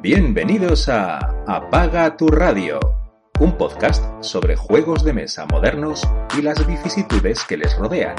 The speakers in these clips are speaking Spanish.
Bienvenidos a Apaga tu radio, un podcast sobre juegos de mesa modernos y las vicisitudes que les rodean.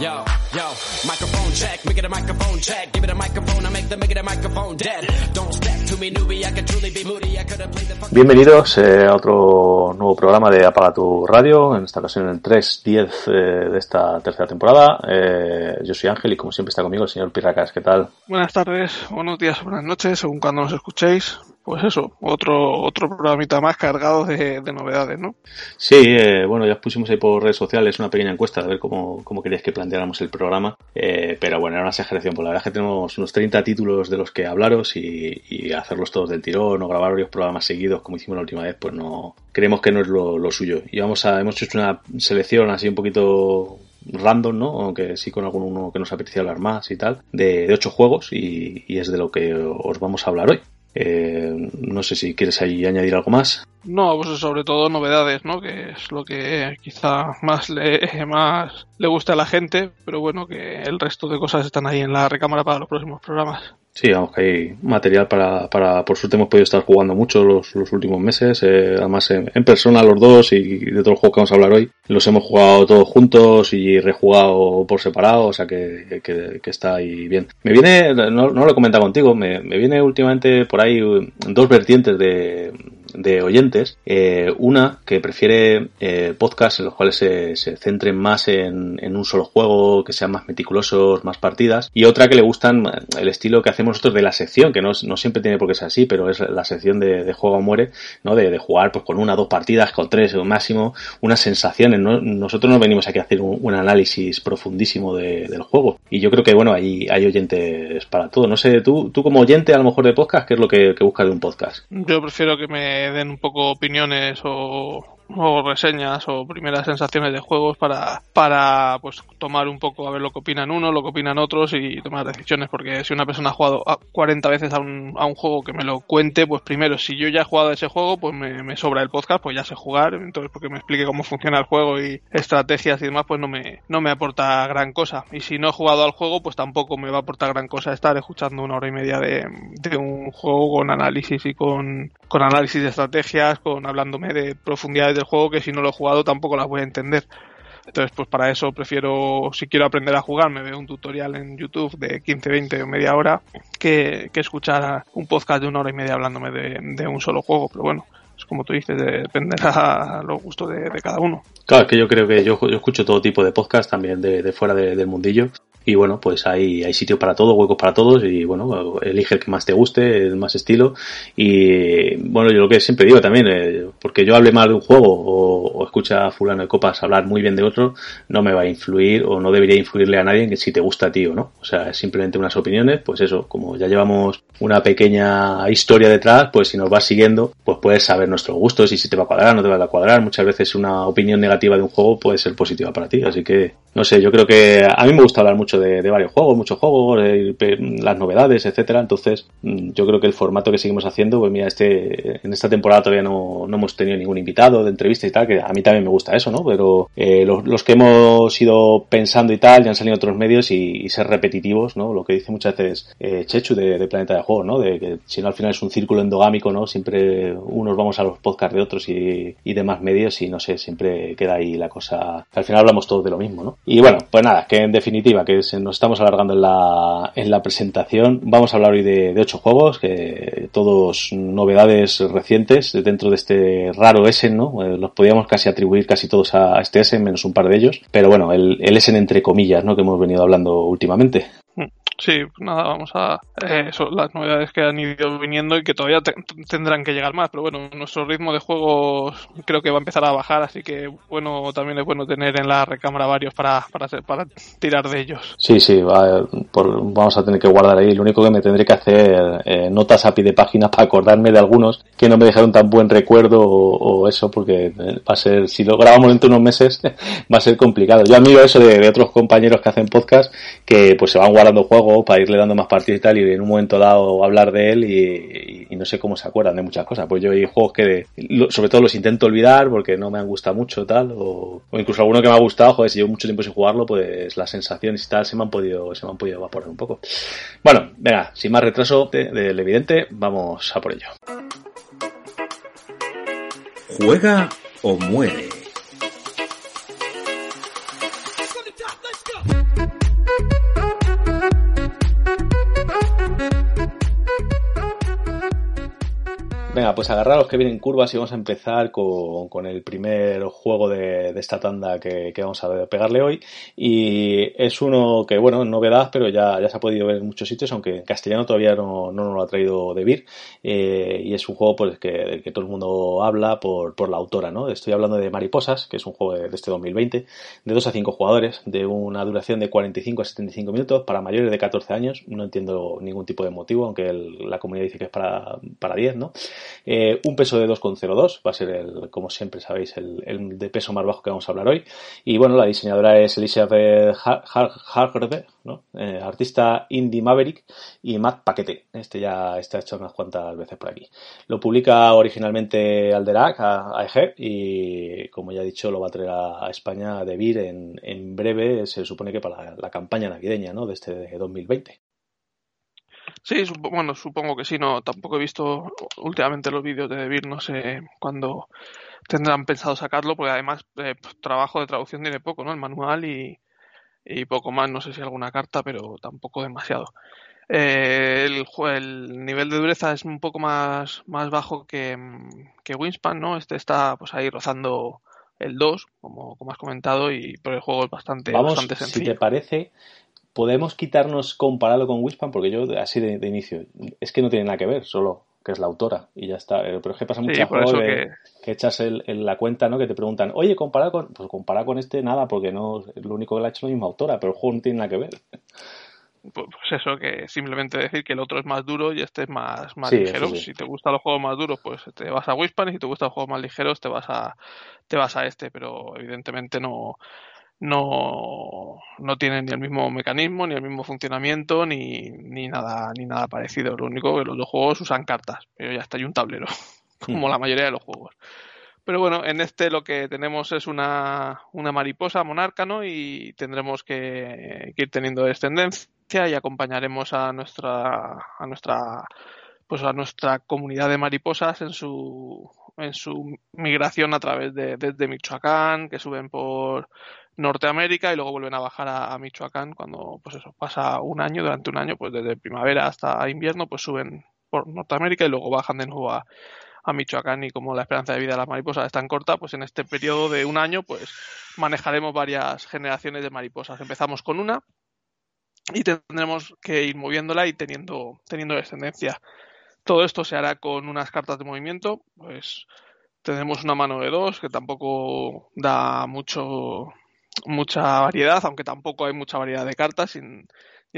Yo, yo, microphone check, make it a microphone check, give it a microphone, I make the make it a microphone dead. Don't step to me, newbie, I can truly be moody, I could have played the fuck... Bienvenidos eh, a otro nuevo programa de Apaga tu Radio, en esta ocasión el 3-10 eh, de esta tercera temporada. Eh, yo soy Ángel y como siempre está conmigo el señor Pirracas, ¿qué tal? Buenas tardes, buenos días, buenas noches, según cuando nos escuchéis pues eso, otro otro programita más cargado de, novedades, ¿no? Sí, eh, bueno, ya pusimos ahí por redes sociales una pequeña encuesta de ver cómo, cómo queríais que planteáramos el programa, eh, pero bueno, era una exageración, pues la verdad es que tenemos unos 30 títulos de los que hablaros y, y hacerlos todos del tirón o grabar varios programas seguidos como hicimos la última vez, pues no, creemos que no es lo, suyo. Y vamos a, hemos hecho una selección así un poquito random, ¿no? Aunque sí con alguno que nos apetecía hablar más y tal, de, de ocho juegos y es de lo que os vamos a hablar hoy. Eh, no sé si quieres ahí añadir algo más. No, pues sobre todo novedades, ¿no? Que es lo que quizá más le, más le gusta a la gente, pero bueno, que el resto de cosas están ahí en la recámara para los próximos programas. Sí, vamos, que hay material para, para, por suerte hemos podido estar jugando mucho los, los últimos meses, eh, además en, persona los dos y de todos los juegos que vamos a hablar hoy, los hemos jugado todos juntos y rejugado por separado, o sea que, que, que está ahí bien. Me viene, no, no lo he comentado contigo, me, me viene últimamente por ahí dos vertientes de, de oyentes. Eh, una que prefiere eh, podcasts en los cuales se, se centren más en, en, un solo juego, que sean más meticulosos, más partidas. Y otra que le gustan el estilo que hacemos nosotros de la sección, que no, no siempre tiene por qué ser así, pero es la sección de, de juego o muere, ¿no? De, de, jugar pues con una, dos partidas, con tres o máximo, unas sensaciones. ¿no? Nosotros no venimos aquí a hacer un, un análisis profundísimo de, del juego. Y yo creo que, bueno, ahí hay oyentes para todo. No sé, tú, tú como oyente a lo mejor de podcast, ¿qué es lo que, que buscas de un podcast? Yo prefiero que me den un poco opiniones o o reseñas o primeras sensaciones de juegos para, para pues tomar un poco a ver lo que opinan uno, lo que opinan otros y tomar decisiones porque si una persona ha jugado 40 veces a un, a un juego que me lo cuente, pues primero si yo ya he jugado a ese juego pues me, sobra el podcast, pues ya sé jugar, entonces porque me explique cómo funciona el juego y estrategias y demás pues no me, no me aporta gran cosa. Y si no he jugado al juego pues tampoco me va a aportar gran cosa estar escuchando una hora y media de, de un juego con análisis y con, con análisis de estrategias, con hablándome de profundidades del juego que si no lo he jugado tampoco las voy a entender. Entonces, pues para eso prefiero, si quiero aprender a jugar, me veo un tutorial en YouTube de 15, 20 o media hora que, que escuchar un podcast de una hora y media hablándome de, de un solo juego. Pero bueno, es como tú dices, dependerá los gustos de, cada uno. Claro, que yo creo que yo, yo escucho todo tipo de podcast también de, fuera de, del mundillo y bueno, pues hay, hay sitio para todo, huecos para todos y bueno, elige el que más te guste, el más estilo. Y bueno, yo lo que siempre digo también, eh, porque yo hable mal de un juego o, escucha a fulano de copas hablar muy bien de otro, no me va a influir o no debería influirle a nadie en que si te gusta a ti o no, o sea, es simplemente unas opiniones, pues eso, como ya llevamos una pequeña historia detrás, pues si nos vas siguiendo, pues puedes saber nuestros gustos y si te va a cuadrar, no te va a cuadrar, muchas veces una opinión negativa de un juego puede ser positiva para ti, así que no sé, yo creo que a mí me gusta hablar mucho de, varios juegos, muchos juegos, eh, las novedades, etcétera. Entonces, mm, yo creo que el formato que seguimos haciendo, pues mira, este, en esta temporada todavía no, no hemos tenido ningún invitado de entrevista y tal, que a mí también me gusta eso, ¿no? Pero eh, los, que hemos ido pensando y tal, ya han salido otros medios y, y ser repetitivos, ¿no? Lo que dice muchas veces eh, Chechu de, Planeta de Juego, ¿no? De que si no al final es un círculo endogámico, ¿no? Siempre unos vamos a los podcasts de otros y, y demás medios y no sé, siempre queda ahí la cosa. Al final hablamos todos de lo mismo, ¿no? Y bueno, pues nada, que en definitiva, que se nos estamos alargando en la, en la presentación. Vamos a hablar hoy de, de ocho juegos, que todos novedades recientes dentro de este raro Essen, ¿no? Eh, los podíamos casi atribuir casi todos a, este Essen, menos un par de ellos. Pero bueno, el, el Essen entre comillas, ¿no? Que hemos venido hablando últimamente. Sí, nada, vamos a. Eh, eso, las novedades que han ido viniendo y que todavía te, tendrán que llegar más, pero bueno, nuestro ritmo de juego creo que va a empezar a bajar, así que bueno, también es bueno tener en la recámara varios para, para, para tirar de ellos. Sí, sí, va, por, vamos a tener que guardar ahí. Lo único que me tendré que hacer eh, notas a pie de página para acordarme de algunos que no me dejaron tan buen recuerdo o, o eso, porque va a ser, si lo grabamos dentro de unos meses, va a ser complicado. Yo admiro eso de, de otros compañeros que hacen podcast que pues se van guardando juegos para irle dando más partidas y tal y en un momento dado hablar de él y, y, no sé cómo se acuerdan de muchas cosas. Pues yo hay juegos que, sobre todo los intento olvidar porque no me han gustado mucho tal, o, incluso alguno que me ha gustado, joder, si llevo mucho tiempo sin jugarlo, pues las sensaciones y tal se me han podido, se me han podido evaporar un poco. Bueno, venga, sin más retraso del evidente, vamos a por ello. Juega o muere. Venga, pues agarraros que vienen curvas y vamos a empezar con, el primer juego de, esta tanda que, vamos a pegarle hoy. Y es uno que, bueno, novedad, pero ya, ya se ha podido ver en muchos sitios, aunque en castellano todavía no, no nos lo ha traído de Vir. Eh, y es un juego pues, que, que todo el mundo habla por, por la autora, ¿no? Estoy hablando de Mariposas, que es un juego de, este 2020, de 2 a 5 jugadores, de una duración de 45 a 75 minutos para mayores de 14 años. No entiendo ningún tipo de motivo, aunque la comunidad dice que es para, para 10, ¿no? Eh, un peso de 2,02 va a ser el, como siempre sabéis, el, de peso más bajo que vamos a hablar hoy. Y bueno, la diseñadora es Elizabeth Hargrove, ¿no? Eh, artista indie Maverick y Matt Paquete. Este ya está hecho unas cuantas veces por aquí. Lo publica originalmente Alderac, a, a y como ya he dicho, lo va a traer a, España de Vir en, en, breve, se supone que para la, la campaña navideña ¿no? de este 2020. Sí, bueno, supongo que sí, no, tampoco he visto últimamente los vídeos de Debir, no sé cuándo tendrán pensado sacarlo, porque además eh, pues, trabajo de traducción tiene poco, ¿no? El manual y, y, poco más, no sé si alguna carta, pero tampoco demasiado. Eh, el, el, nivel de dureza es un poco más, más bajo que, que Winspan, ¿no? Este está pues ahí rozando el 2, como, como has comentado, y pero el juego es bastante, bastante sencillo. Si te parece, podemos quitarnos compararlo con Wispan, porque yo, así de, inicio, es que no tiene nada que ver, solo que es la autora y ya está. Eh, pero es que pasa mucho que... echas en la cuenta, ¿no? Que te preguntan, oye, compara con, pues compara con este nada, porque no, lo único que la ha hecho la misma autora, pero el juego no tiene nada que ver. Pues, pues eso, que simplemente decir que el otro es más duro y este es más, más ligero. Si te gustan los juegos más duros, pues te vas a Wispan y si te gustan los juegos más ligeros, te vas a, te vas a este, pero evidentemente no, no, no tienen ni el mismo mecanismo, ni el mismo funcionamiento, ni, ni, nada, ni nada parecido. Lo único que los dos juegos usan cartas, pero ya está, hay un tablero, como la mayoría de los juegos. Pero bueno, en este lo que tenemos es una, una mariposa monarca, ¿no? Y tendremos que, ir teniendo descendencia y acompañaremos a nuestra, a nuestra, pues a nuestra comunidad de mariposas en su, en su migración a través de desde Michoacán, que suben por Norteamérica y luego vuelven a bajar a, Michoacán cuando pues eso pasa un año durante un año pues desde primavera hasta invierno pues suben por Norteamérica y luego bajan de nuevo a, Michoacán. Y como la esperanza de vida de las mariposas es tan corta pues en este periodo de un año pues manejaremos varias generaciones de mariposas. Empezamos con una y tendremos que ir moviéndola y teniendo teniendo descendencia todo esto se hará con unas cartas de movimiento pues tenemos una mano de dos que tampoco da mucho mucha variedad, aunque tampoco hay mucha variedad de cartas. Y en,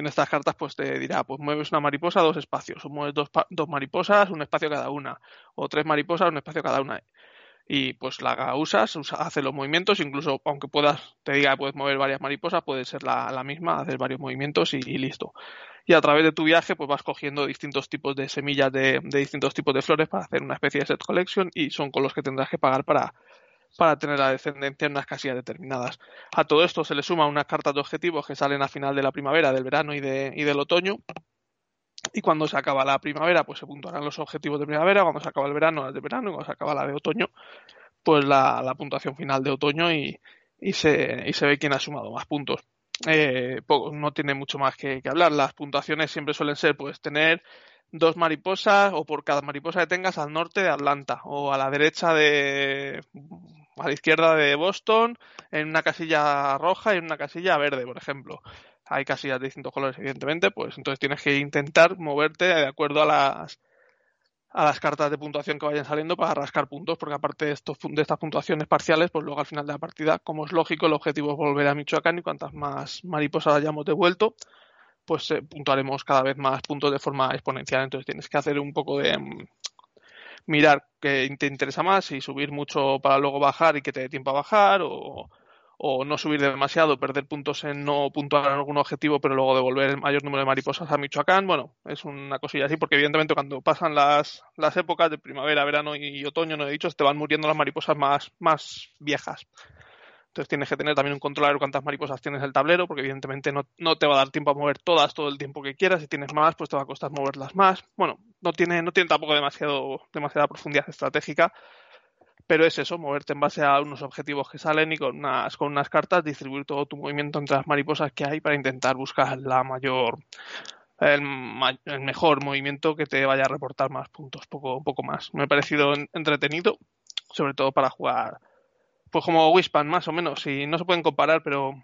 estas cartas, pues te dirá, pues mueves una mariposa, dos espacios, o mueves dos, dos mariposas, un espacio cada una, o tres mariposas, un espacio cada una. Y pues la usas, hace los movimientos, incluso aunque puedas, te diga, puedes mover varias mariposas, puede ser la, la misma, hacer varios movimientos y, listo. Y a través de tu viaje, pues vas cogiendo distintos tipos de semillas de, de distintos tipos de flores para hacer una especie de set collection y son con los que tendrás que pagar para, para tener la descendencia en unas casillas determinadas. A todo esto se le suma unas cartas de objetivos que salen a final de la primavera, del verano y, de, y del otoño. Y cuando se acaba la primavera, pues se puntuarán los objetivos de primavera, cuando se acaba el verano, las de verano, y cuando se acaba la de otoño, pues la, puntuación final de otoño y, se, y se ve quién ha sumado más puntos. Eh, no tiene mucho más que, que, hablar. Las puntuaciones siempre suelen ser, pues, tener dos mariposas o por cada mariposa que tengas al norte de Atlanta o a la derecha de a la izquierda de Boston en una casilla roja y en una casilla verde, por ejemplo. Hay casillas de distintos colores, evidentemente, pues entonces tienes que intentar moverte de acuerdo a las a las cartas de puntuación que vayan saliendo para rascar puntos, porque aparte de, estos, de estas puntuaciones parciales, pues luego al final de la partida, como es lógico, el objetivo es volver a Michoacán y cuantas más mariposas hayamos devuelto, pues eh, puntuaremos cada vez más puntos de forma exponencial. Entonces tienes que hacer un poco de mm, mirar qué te interesa más y subir mucho para luego bajar y que te dé tiempo a bajar o, o no subir demasiado, perder puntos en no puntuar en algún objetivo, pero luego devolver el mayor número de mariposas a Michoacán. Bueno, es una cosilla así, porque evidentemente cuando pasan las, las épocas de primavera, verano y otoño, no he dicho, te van muriendo las mariposas más, más viejas. Entonces tienes que tener también un controlador cuántas mariposas tienes en el tablero, porque evidentemente no, no, te va a dar tiempo a mover todas todo el tiempo que quieras. Si tienes más, pues te va a costar moverlas más. Bueno, no tiene, no tiene tampoco demasiado, demasiada profundidad estratégica, pero es eso, moverte en base a unos objetivos que salen y con unas, con unas cartas distribuir todo tu movimiento entre las mariposas que hay para intentar buscar la mayor el, el, mejor movimiento que te vaya a reportar más puntos, poco, poco más. Me ha parecido entretenido, sobre todo para jugar pues como Wispan, más o menos. Y no se pueden comparar, pero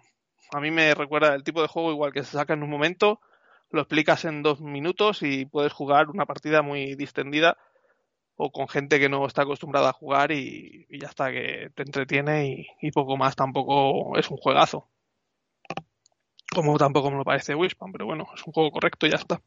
a mí me recuerda el tipo de juego igual que se saca en un momento, lo explicas en dos minutos y puedes jugar una partida muy distendida o con gente que no está acostumbrada a jugar y, ya está, que te entretiene y, y, poco más. Tampoco es un juegazo. Como tampoco me lo parece Wispan, pero bueno, es un juego correcto y ya está.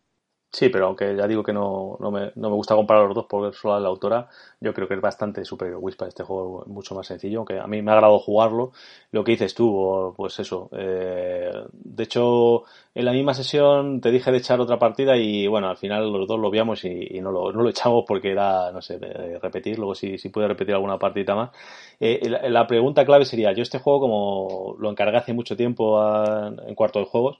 Sí, pero aunque ya digo que no, no, me, no me gusta comparar los dos por solo la autora, yo creo que es bastante superior Wispa. Este juego mucho más sencillo, aunque a mí me ha agradado jugarlo. Lo que dices tú, pues eso. Eh, de hecho, en la misma sesión te dije de echar otra partida y bueno, al final los dos lo viamos y, y no, lo, no lo echamos porque era, no sé, repetir. Luego si, si pude repetir alguna partida más. Eh, la, la, pregunta clave sería, yo este juego como lo encargué hace mucho tiempo a, en cuarto de juegos,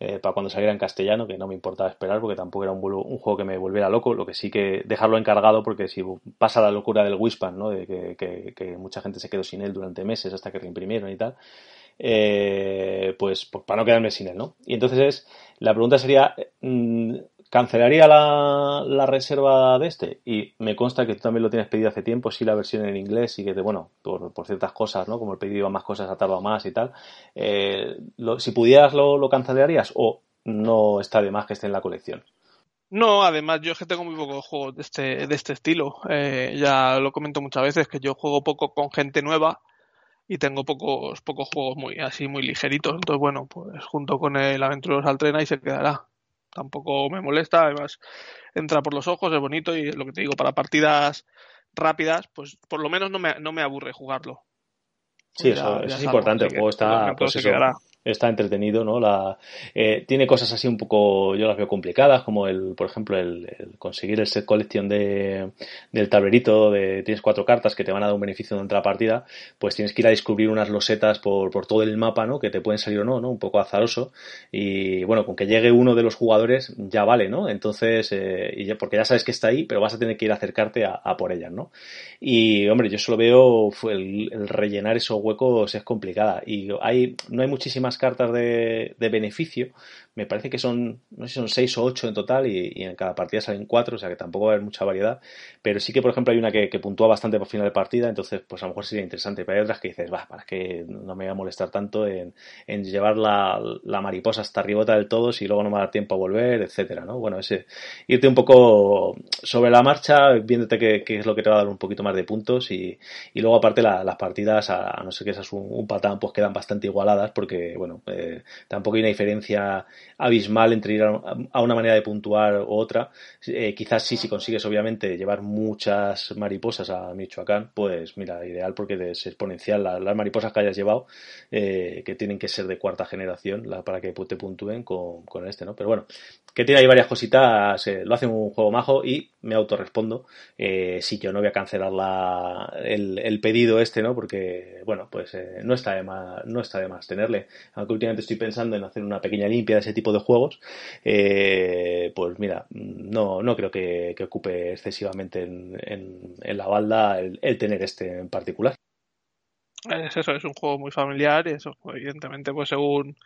eh, para cuando saliera en castellano, que no me importaba esperar porque tampoco era un, un, juego que me volviera loco, lo que sí que dejarlo encargado porque si pasa la locura del Wispan, ¿no? de que, mucha gente se quedó sin él durante meses hasta que reimprimieron y tal, eh, pues, pues, para no quedarme sin él, ¿no? Y entonces es, la pregunta sería, mmm, cancelaría la, reserva de este y me consta que tú también lo tienes pedido hace tiempo, sí la versión en inglés y que, te, bueno, por, ciertas cosas, ¿no? Como el pedido iba más cosas, ha tardado más y tal. Eh, si pudieras, lo, lo, cancelarías o no está de más que esté en la colección? No, además yo es que tengo muy pocos juegos de este, de este estilo. Eh, ya lo comento muchas veces que yo juego poco con gente nueva y tengo pocos, pocos juegos muy así muy ligeritos. Entonces, bueno, pues junto con el Aventureros al Tren ahí se quedará tampoco me molesta, además entra por los ojos, es bonito y lo que te digo, para partidas rápidas, pues por lo menos no me, no me aburre jugarlo. Sí, eso, eso es importante, el juego está, pues eso, está entretenido, ¿no? La, eh, tiene cosas así un poco, yo las veo complicadas, como el, por ejemplo, el, conseguir el set collection de, del tablerito, de, tienes cuatro cartas que te van a dar un beneficio durante la partida, pues tienes que ir a descubrir unas losetas por, por todo el mapa, ¿no? Que te pueden salir o no, ¿no? Un poco azaroso. Y bueno, con que llegue uno de los jugadores ya vale, ¿no? Entonces, eh, porque ya sabes que está ahí, pero vas a tener que ir a acercarte a, a por ellas, ¿no? Y hombre, yo solo veo el, el rellenar esos huecos es complicada. Y hay, no hay muchísimas cartas de, de, beneficio. Me parece que son, no sé son 6 o 8 en total y, en cada partida salen 4, o sea que tampoco va a haber mucha variedad. Pero sí que, por ejemplo, hay una que, que puntúa bastante por final de partida, entonces pues a lo mejor sería interesante. Pero hay otras que dices, va, para que no me voy a molestar tanto en, en llevar la, la, mariposa hasta arribota del todo si luego no me da tiempo a volver, etcétera, ¿no? Bueno, ese, irte un poco sobre la marcha, viéndote qué, qué es lo que te va a dar un poquito más de puntos y, y luego aparte la, las partidas, a, a, no ser que seas un, un patán, pues quedan bastante igualadas porque, bueno, eh, tampoco hay una diferencia abismal entre ir a, una manera de puntuar u otra. Eh, quizás sí, si consigues obviamente llevar muchas mariposas a Michoacán, pues mira, ideal porque es exponencial la, las mariposas que hayas llevado, eh, que tienen que ser de cuarta generación la, para que te puntúen con, con, este, ¿no? Pero bueno, que tiene ahí varias cositas, eh, lo hace un juego majo y me autorrespondo. Eh, sí, yo no voy a cancelar la, el, el, pedido este, ¿no? Porque, bueno, pues eh, no, está de más, no está de más tenerle. Aunque últimamente estoy pensando en hacer una pequeña limpia de ese tipo de juegos, eh, pues mira, no, no creo que, que ocupe excesivamente en, en, en la balda el, el, tener este en particular. Es eso, es un juego muy familiar y eso, evidentemente, pues según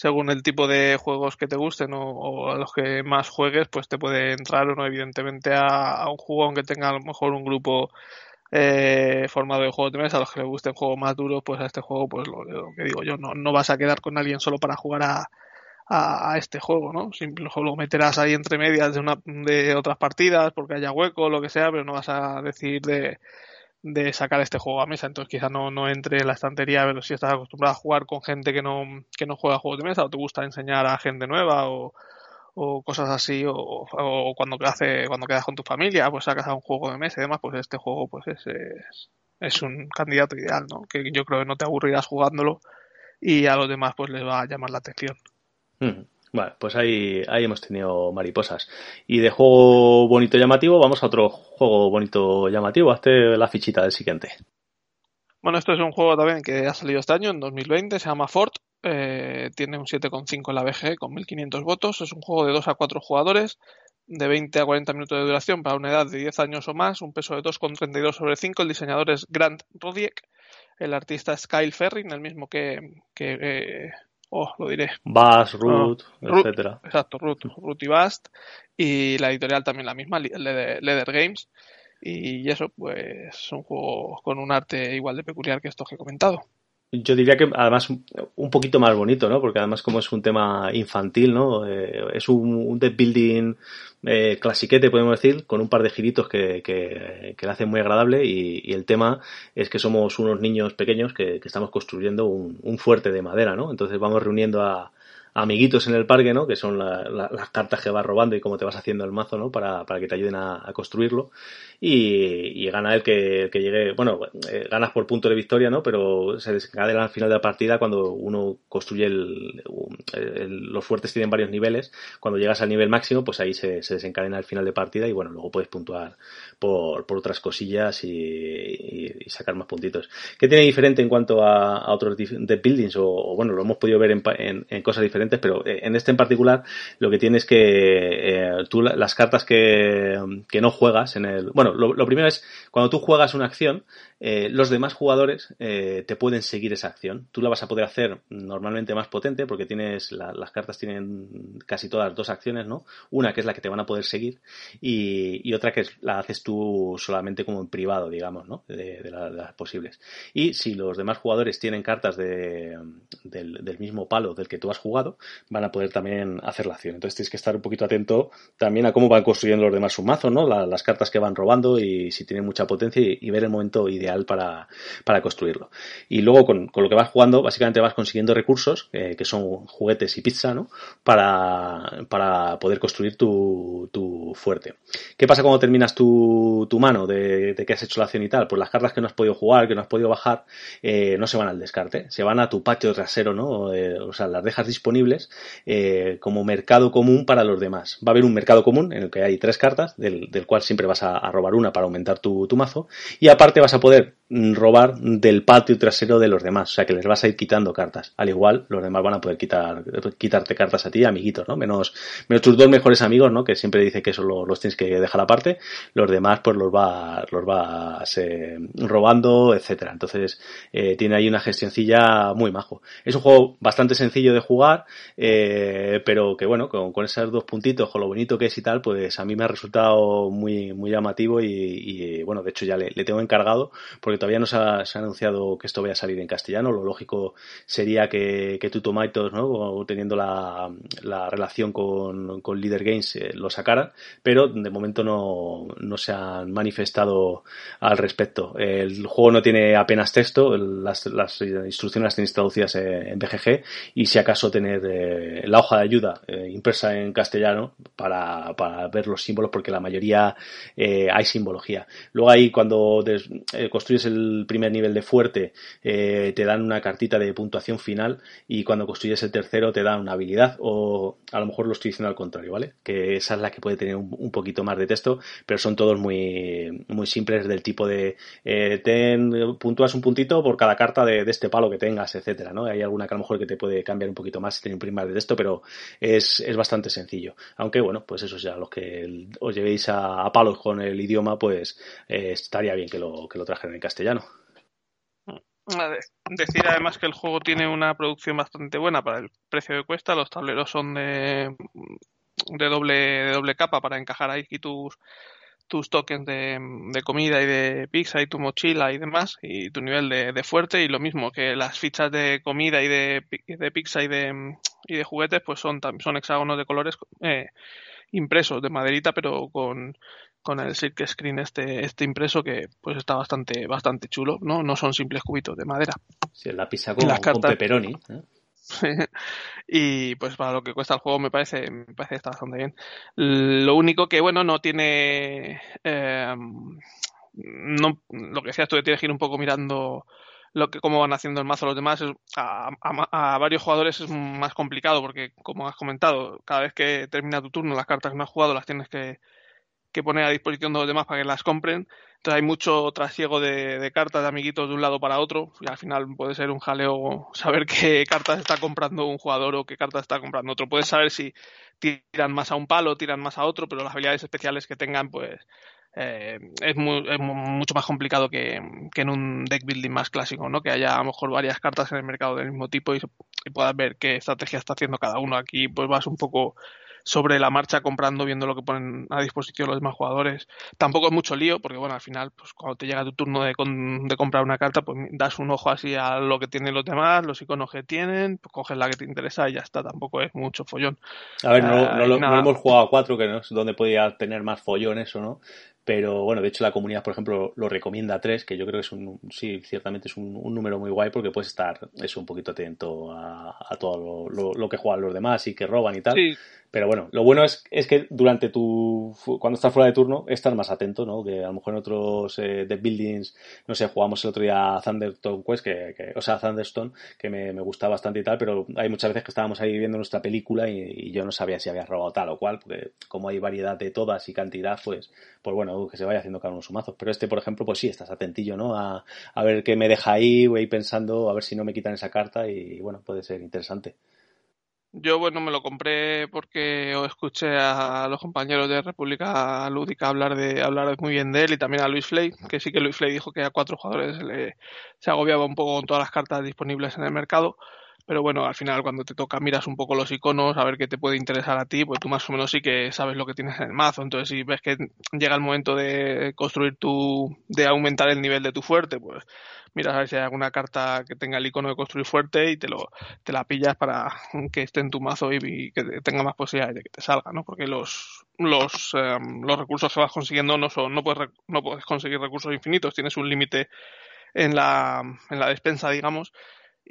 según el tipo de juegos que te gusten o, o, a los que más juegues, pues te puede entrar o no, evidentemente, a, un juego aunque tenga a lo mejor un grupo eh, formado de juegos de mesa, a los que le gusten juegos más duros, pues a este juego, pues lo, que digo yo, no, no, vas a quedar con alguien solo para jugar a, a, este juego, ¿no? Simplemente lo meterás ahí entre medias de, una, de otras partidas porque haya hueco lo que sea, pero no vas a decir de de sacar este juego a mesa, entonces quizá no, no entre en la estantería, pero si estás acostumbrado a jugar con gente que no, que no juega juegos de mesa o te gusta enseñar a gente nueva o, o cosas así, o, o cuando, hace, cuando quedas con tu familia, pues sacas a un juego de mesa y demás, pues este juego pues es, es, es un candidato ideal, ¿no? Que yo creo que no te aburrirás jugándolo y a los demás pues les va a llamar la atención. Mm. Vale, pues ahí, ahí hemos tenido mariposas. Y de juego bonito llamativo, vamos a otro juego bonito llamativo. Hazte la fichita del siguiente. Bueno, esto es un juego también que ha salido este año, en 2020, se llama Fort. Eh, tiene un 7,5 en la BG con 1500 votos. Es un juego de 2 a 4 jugadores, de 20 a 40 minutos de duración para una edad de 10 años o más, un peso de 2,32 sobre 5. El diseñador es Grant Rodiek, el artista es Kyle Ferrin, el mismo que, que eh, oh, lo diré. Bass, Root, etcétera. Exacto, Root, Root y Bast. Y la editorial también la misma, Leather, Games. Y eso, pues, es un juego con un arte igual de peculiar que estos que he comentado. Yo diría que además un poquito más bonito, ¿no? Porque además como es un tema infantil, ¿no? Eh, es un, un building eh, clasiquete, podemos decir, con un par de giritos que, que, que le hacen muy agradable y, y, el tema es que somos unos niños pequeños que, que estamos construyendo un, un, fuerte de madera, ¿no? Entonces vamos reuniendo a, amiguitos en el parque, ¿no? Que son la, la, las cartas que vas robando y cómo te vas haciendo el mazo, ¿no? Para, para que te ayuden a, construirlo. Y, y, gana el que, el que llegue, bueno, eh, ganas por punto de victoria, ¿no? Pero se desencadena al final de la partida cuando uno construye el, los fuertes tienen varios niveles. Cuando llegas al nivel máximo, pues ahí se, se desencadena el final de partida y bueno, luego puedes puntuar por, por otras cosillas y, y, sacar más puntitos. ¿Qué tiene diferente en cuanto a, a otros de buildings? O, o, bueno, lo hemos podido ver en, en, en cosas diferentes diferentes, pero eh, en este en particular lo que tienes que eh, tú las cartas que, que, no juegas en el... Bueno, lo, lo, primero es cuando tú juegas una acción, eh, los demás jugadores eh, te pueden seguir esa acción. Tú la vas a poder hacer normalmente más potente porque tienes la, las cartas tienen casi todas dos acciones, ¿no? Una que es la que te van a poder seguir y, otra que la haces tú solamente como en privado, digamos, ¿no? De, de, la, de, las posibles. Y si los demás jugadores tienen cartas de, del, mismo palo del que tú has jugado, van a poder también hacer la acción. Entonces tienes que estar un poquito atento también a cómo van construyendo los demás su mazo, ¿no? La, las cartas que van robando y si tienen mucha potencia y ver el momento ideal para, para construirlo. Y luego con, con, lo que vas jugando, básicamente vas consiguiendo recursos, eh, que son juguetes y pizza, ¿no? Para, para poder construir tu, tu fuerte. ¿Qué pasa cuando terminas tu, tu mano de, de, que has hecho la acción y tal? Pues las cartas que no has podido jugar, que no has podido bajar, eh, no se van al descarte, se van a tu patio trasero, ¿no? Eh, o sea, las dejas disponibles eh, como mercado común para los demás. Va a haber un mercado común en el que hay tres cartas, del, del cual siempre vas a, a robar una para aumentar tu, tu mazo, y aparte vas a poder Robar del patio trasero de los demás, o sea que les vas a ir quitando cartas. Al igual, los demás van a poder quitar, quitarte cartas a ti, amiguitos, ¿no? Menos, menos tus dos mejores amigos, ¿no? Que siempre dice que eso lo, los tienes que dejar aparte. Los demás, pues los va, los vas eh, robando, etcétera. Entonces, eh, tiene ahí una gestioncilla muy majo. Es un juego bastante sencillo de jugar, eh, pero que bueno, con, esos dos puntitos, con lo bonito que es y tal, pues a mí me ha resultado muy, muy llamativo y, bueno, de hecho ya le tengo encargado porque todavía no se ha, anunciado que esto vaya a salir en castellano. Lo lógico sería que, que tu Tomatoes, ¿no? teniendo la, la relación con, con Leader Games, eh, lo sacaran, pero de momento no, no se han manifestado al respecto. El juego no tiene apenas texto, las, las instrucciones las tenéis traducidas en BGG y si acaso tener eh, la hoja de ayuda eh, impresa en castellano para, para ver los símbolos, porque la mayoría hay simbología. Luego ahí cuando des, construyes el primer nivel de fuerte, eh, te dan una cartita de puntuación final y cuando construyes el tercero te dan una habilidad o a lo mejor lo estoy diciendo al contrario, ¿vale? Que esa es la que puede tener un, un poquito más de texto, pero son todos muy, muy simples del tipo de eh, ten, puntúas un puntito por cada carta de, de, este palo que tengas, etcétera, ¿no? Hay alguna que a lo mejor que te puede cambiar un poquito más si tiene un primer de texto, pero es, es bastante sencillo. Aunque bueno, pues eso ya, los que os llevéis a, palos con el idioma, pues eh, estaría bien que lo, que lo en castellano. Decir además que el juego tiene una producción bastante buena para el precio que cuesta. Los tableros son de, de, doble, de doble capa para encajar ahí tus, tus tokens de, de, comida y de pizza y tu mochila y demás y tu nivel de, de, fuerte y lo mismo que las fichas de comida y de, de pizza y de, y de juguetes pues son, son hexágonos de colores eh, impresos de maderita pero con, con el silk screen este, este impreso que pues está bastante, bastante chulo, ¿no? No son simples cubitos de madera. Sí, la pizza con, las cartas... con pepperoni. ¿eh? y pues para lo que cuesta el juego me parece, me parece que está bastante bien. Lo único que, bueno, no tiene... Eh, no, lo que decías tú que tienes que ir un poco mirando lo que cómo van haciendo el mazo los demás a, a, varios jugadores es más complicado porque como has comentado cada vez que termina tu turno las cartas que no has jugado las tienes que, que poner a disposición de los demás para que las compren entonces hay mucho trasiego de, cartas de amiguitos de un lado para otro y al final puede ser un jaleo saber qué cartas está comprando un jugador o qué cartas está comprando otro puedes saber si tiran más a un palo tiran más a otro pero las habilidades especiales que tengan pues eh, es, mucho más complicado que, en un deck building más clásico, ¿no? Que haya a lo mejor varias cartas en el mercado del mismo tipo y, y puedas ver qué estrategia está haciendo cada uno. Aquí pues vas un poco sobre la marcha comprando, viendo lo que ponen a disposición los demás jugadores. Tampoco es mucho lío, porque bueno, al final, pues cuando te llega tu turno de, de comprar una carta, pues das un ojo así a lo que tienen los demás, los iconos que tienen, pues coges la que te interesa y ya está, tampoco es mucho follón. A ver, no, no, lo, no hemos jugado a cuatro, que no es donde podía tener más follón eso, ¿no? Pero bueno, de hecho la comunidad, por ejemplo, lo recomienda a tres, que yo creo que es un, sí, ciertamente es un, número muy guay porque puedes estar, eso, un poquito atento a, a todo lo, lo, que juegan los demás y que roban y tal. Sí. Pero bueno, lo bueno es, es que durante tu. cuando estás fuera de turno, estás más atento, ¿no? Que a lo mejor en otros eh, de buildings, no sé, jugamos el otro día a Thunderstone Quest, que, que, o sea, Thunderstone, que me, me, gusta bastante y tal, pero hay muchas veces que estábamos ahí viendo nuestra película y, y, yo no sabía si había robado tal o cual, porque como hay variedad de todas y cantidad, pues, pues bueno, que se vaya haciendo cada uno su mazo. Pero este, por ejemplo, pues sí, estás atentillo, ¿no? A, a ver qué me deja ahí, voy pensando, a ver si no me quitan esa carta y bueno, puede ser interesante. Yo, bueno, me lo compré porque escuché a los compañeros de República Lúdica hablar de hablar muy bien de él y también a Luis Flay, que sí que Luis Flay dijo que a cuatro jugadores le, se agobiaba un poco con todas las cartas disponibles en el mercado. Pero bueno, al final cuando te toca miras un poco los iconos, a ver qué te puede interesar a ti, pues tú más o menos sí que sabes lo que tienes en el mazo. Entonces si ves que llega el momento de construir tu, de aumentar el nivel de tu fuerte, pues miras a ver si hay alguna carta que tenga el icono de construir fuerte y te lo te la pillas para que esté en tu mazo y, que tenga más posibilidades de que te salga, ¿no? Porque los los, um, los recursos que vas consiguiendo no son no puedes no puedes conseguir recursos infinitos, tienes un límite en la en la despensa, digamos,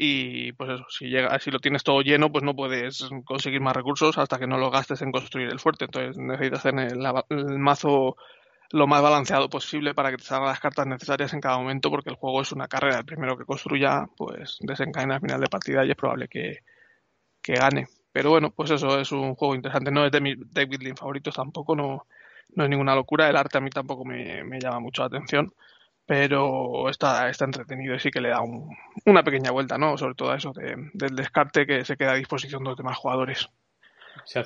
y pues eso, si llega, si lo tienes todo lleno, pues no puedes conseguir más recursos hasta que no lo gastes en construir el fuerte. Entonces necesitas el, el mazo lo más balanceado posible para que te salgan las cartas necesarias en cada momento, porque el juego es una carrera. El primero que construya, pues desencadena al final de partida y es probable que, que gane. Pero bueno, pues eso es un juego interesante. No es de mis deck building favoritos tampoco, no, no es ninguna locura. El arte a mí tampoco me, me llama mucho la atención, pero está, está entretenido y sí que le da un, una pequeña vuelta, ¿no? Sobre todo a eso de, del descarte que se queda a disposición de los demás jugadores.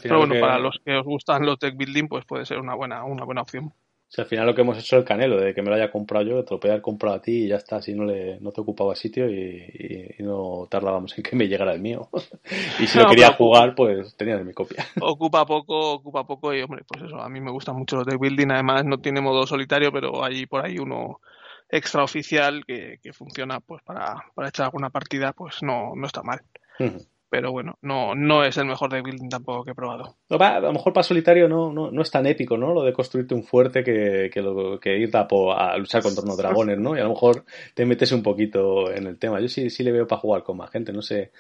pero bueno, para los que os gustan los deck building, pues puede ser una buena, una buena opción. Si al final lo que hemos hecho es el canelo, de que me lo haya comprado yo, te lo podía haber comprado a ti y ya está, así no, le, no te ocupaba sitio y, y, no tardábamos en que me llegara el mío. y si no, lo quería jugar, pues tenía de mi copia. Ocupa poco, ocupa poco y hombre, pues eso, a mí me gustan mucho los de building, además no tiene modo solitario, pero hay por ahí uno extraoficial que, que funciona pues para, para echar alguna partida, pues no, no está mal. Uh -huh pero bueno, no, no es el mejor de building tampoco que he probado. No, a lo mejor para solitario no, no, no, es tan épico, ¿no? Lo de construirte un fuerte que, que, lo, que ir a, a, luchar contra unos dragones, ¿no? Y a lo mejor te metes un poquito en el tema. Yo sí, sí le veo para jugar con más gente, no sé.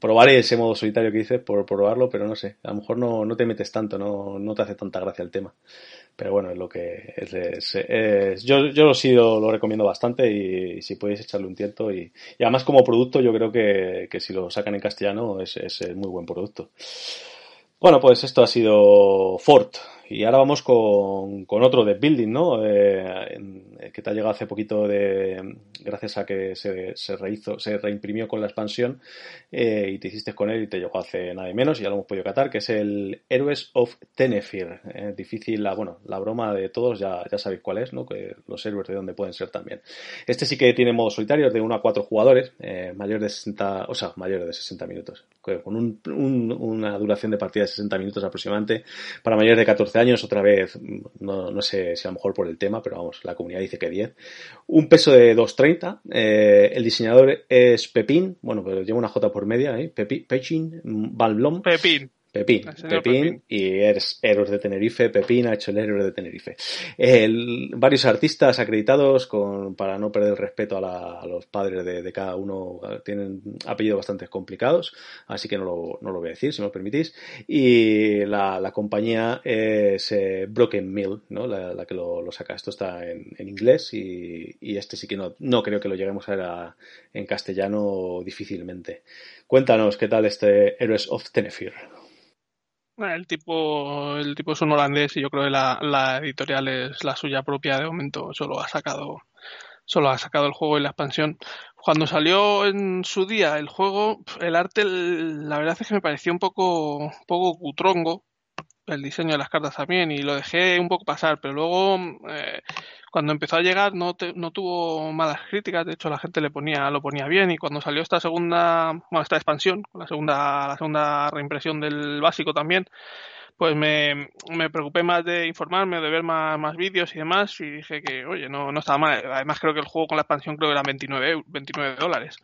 Probaré ese modo solitario que dices por probarlo, pero no sé. A lo mejor no, no te metes tanto, no, no te hace tanta gracia el tema pero bueno, es lo que es, es, es yo, yo lo, lo, recomiendo bastante y, y, si podéis echarle un tiento y, y, además como producto yo creo que, que si lo sacan en castellano es, es muy buen producto. Bueno, pues esto ha sido Ford, y ahora vamos con, con otro de Building, ¿no? Eh, que te ha llegado hace poquito de, gracias a que se, se rehizo, se reimprimió con la expansión eh, y te hiciste con él y te llegó hace nada y menos y ya lo hemos podido catar, que es el Heroes of Tenefir. Eh, difícil, la, bueno, la broma de todos ya, ya sabéis cuál es, ¿no? Que los héroes de dónde pueden ser también. Este sí que tiene modo solitario de 1 a 4 jugadores, eh, mayores de 60, o sea, mayores de 60 minutos, con un, un, una duración de partida de 60 minutos aproximadamente, para mayores de 14 años, otra vez, no, no, sé si a lo mejor por el tema, pero vamos, la comunidad dice que 10. Un peso de 2.30, eh, el diseñador es Pepín, bueno, pero lleva una J por media, ¿eh? Pepi, Pechin, Balblom. Pepín. Pepín, Pepín, y eres Héroes de Tenerife, Pepín ha hecho el Héroe de Tenerife. varios artistas acreditados con, para no perder el respeto a, los padres de, cada uno, tienen apellidos bastante complicados, así que no lo, no lo voy a decir, si me lo permitís. Y la, compañía es eh, Broken Mill, ¿no? la, que lo, saca. Esto está en, inglés y, y, este sí que no, no creo que lo lleguemos a ver en castellano difícilmente. Cuéntanos qué tal este Heroes of Tenerife. El tipo, el tipo es un holandés y yo creo que la, la editorial es la suya propia de momento. Solo ha sacado, solo ha sacado el juego y la expansión. Cuando salió en su día el juego, el arte, la verdad es que me pareció un poco, poco cutrongo. El diseño de las cartas también y lo dejé un poco pasar, pero luego eh, cuando empezó a llegar no, no tuvo malas críticas, de hecho la gente le ponía, lo ponía bien y cuando salió esta segunda, bueno, esta expansión, la segunda, la segunda reimpresión del básico también, pues me, me preocupé más de informarme, de ver más, más vídeos y demás y dije que, oye, no, no estaba mal. Además creo que el juego con la expansión creo que eran 29, 29 dólares.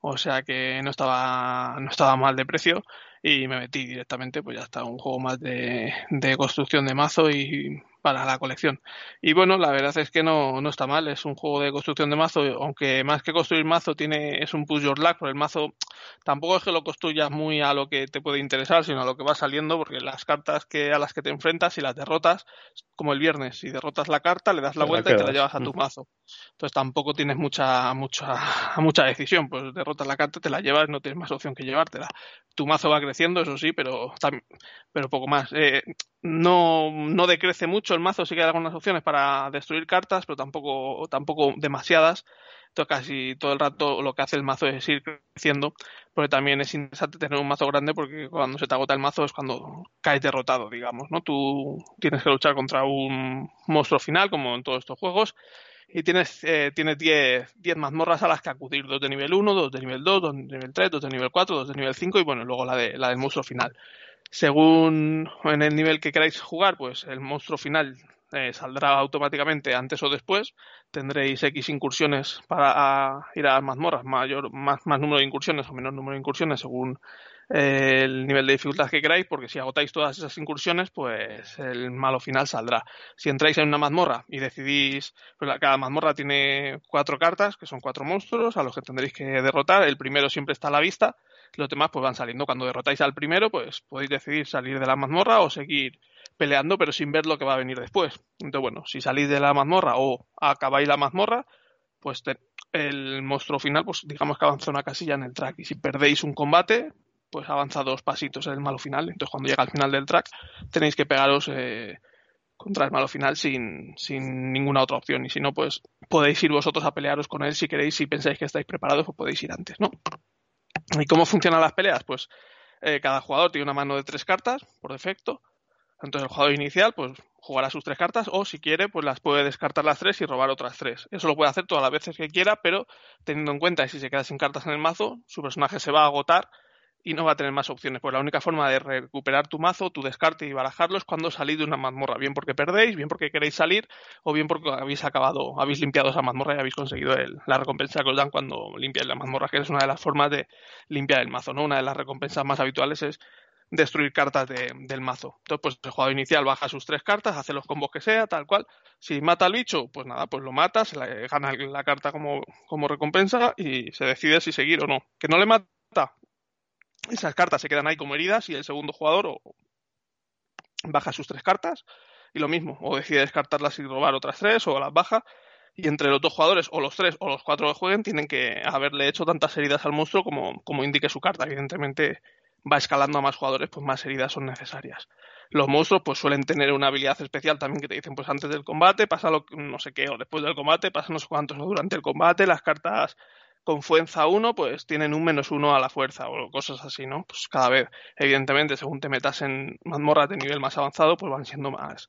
O sea que no estaba, no estaba mal de precio y me metí directamente, pues ya está, un juego más de, de construcción de mazo y para la colección. Y bueno, la verdad es que no, no está mal, es un juego de construcción de mazo, aunque más que construir mazo tiene es un push your luck, porque el mazo tampoco es que lo construyas muy a lo que te puede interesar, sino a lo que va saliendo, porque las cartas que a las que te enfrentas y las derrotas, como el viernes, si derrotas la carta, le das la vuelta y te la llevas a tu mazo. Entonces tampoco tienes mucha mucha mucha decisión, pues derrotas la carta, te la llevas, no tienes más opción que llevártela. Tu mazo va creciendo, eso sí, pero pero poco más. Eh, no, no decrece mucho el mazo, sí que hay algunas opciones para destruir cartas, pero tampoco, tampoco demasiadas. Entonces casi todo el rato lo que hace el mazo es ir creciendo, porque también es interesante tener un mazo grande porque cuando se te agota el mazo es cuando caes derrotado, digamos, ¿no? Tú tienes que luchar contra un monstruo final, como en todos estos juegos, y tienes 10 eh, tienes diez, mazmorras a las que acudir, dos de nivel 1, dos de nivel 2, dos de nivel 3, dos de nivel 4, dos de nivel 5 y bueno, luego la, de, la del monstruo final según en el nivel que queráis jugar, pues el monstruo final eh, saldrá automáticamente antes o después. Tendréis X incursiones para ir a mazmorras, mayor, más, más número de incursiones o menor número de incursiones según eh, el nivel de dificultad que queráis, porque si agotáis todas esas incursiones, pues el malo final saldrá. Si entráis en una mazmorra y decidís, pues cada mazmorra tiene cuatro cartas, que son cuatro monstruos, a los que tendréis que derrotar. El primero siempre está a la vista los demás pues van saliendo. Cuando derrotáis al primero, pues podéis decidir salir de la mazmorra o seguir peleando, pero sin ver lo que va a venir después. Entonces, bueno, si salís de la mazmorra o acabáis la mazmorra, pues el monstruo final, pues digamos que avanza una casilla en el track. Y si perdéis un combate, pues avanza dos pasitos el malo final. Entonces, cuando llega al final del track, tenéis que pegaros eh, contra el malo final sin, sin ninguna otra opción. Y si no, pues podéis ir vosotros a pelearos con él si queréis, si pensáis que estáis preparados, pues podéis ir antes, ¿no? ¿Y cómo funcionan las peleas? Pues eh, cada jugador tiene una mano de tres cartas, por defecto. Entonces el jugador inicial pues jugará sus tres cartas o si quiere pues las puede descartar las tres y robar otras tres. Eso lo puede hacer todas las veces que quiera, pero teniendo en cuenta que si se queda sin cartas en el mazo, su personaje se va a agotar y no va a tener más opciones. Pues la única forma de recuperar tu mazo, tu descarte y barajarlo es cuando salís de una mazmorra, bien porque perdéis, bien porque queréis salir o bien porque habéis acabado, habéis limpiado esa mazmorra y habéis conseguido la recompensa que os dan cuando limpiáis la mazmorra, que es una de las formas de limpiar el mazo, ¿no? Una de las recompensas más habituales es destruir cartas del mazo. Entonces, pues el jugador inicial baja sus tres cartas, hace los combos que sea, tal cual. Si mata al bicho, pues nada, pues lo mata, se le gana la carta como, como recompensa y se decide si seguir o no. Que no le mata, esas cartas se quedan ahí como heridas y el segundo jugador baja sus tres cartas y lo mismo, o decide descartarlas y robar otras tres o las baja y entre los dos jugadores o los tres o los cuatro que jueguen tienen que haberle hecho tantas heridas al monstruo como, como indique su carta. Evidentemente va escalando a más jugadores, pues más heridas son necesarias. Los monstruos pues suelen tener una habilidad especial también que te dicen pues antes del combate pasa lo no sé qué o después del combate pasa no sé cuántos o durante el combate las cartas con fuerza 1, pues tienen un menos 1 a la fuerza o cosas así, ¿no? Pues cada vez, evidentemente, según te metas en mazmorras de nivel más avanzado, pues van siendo más,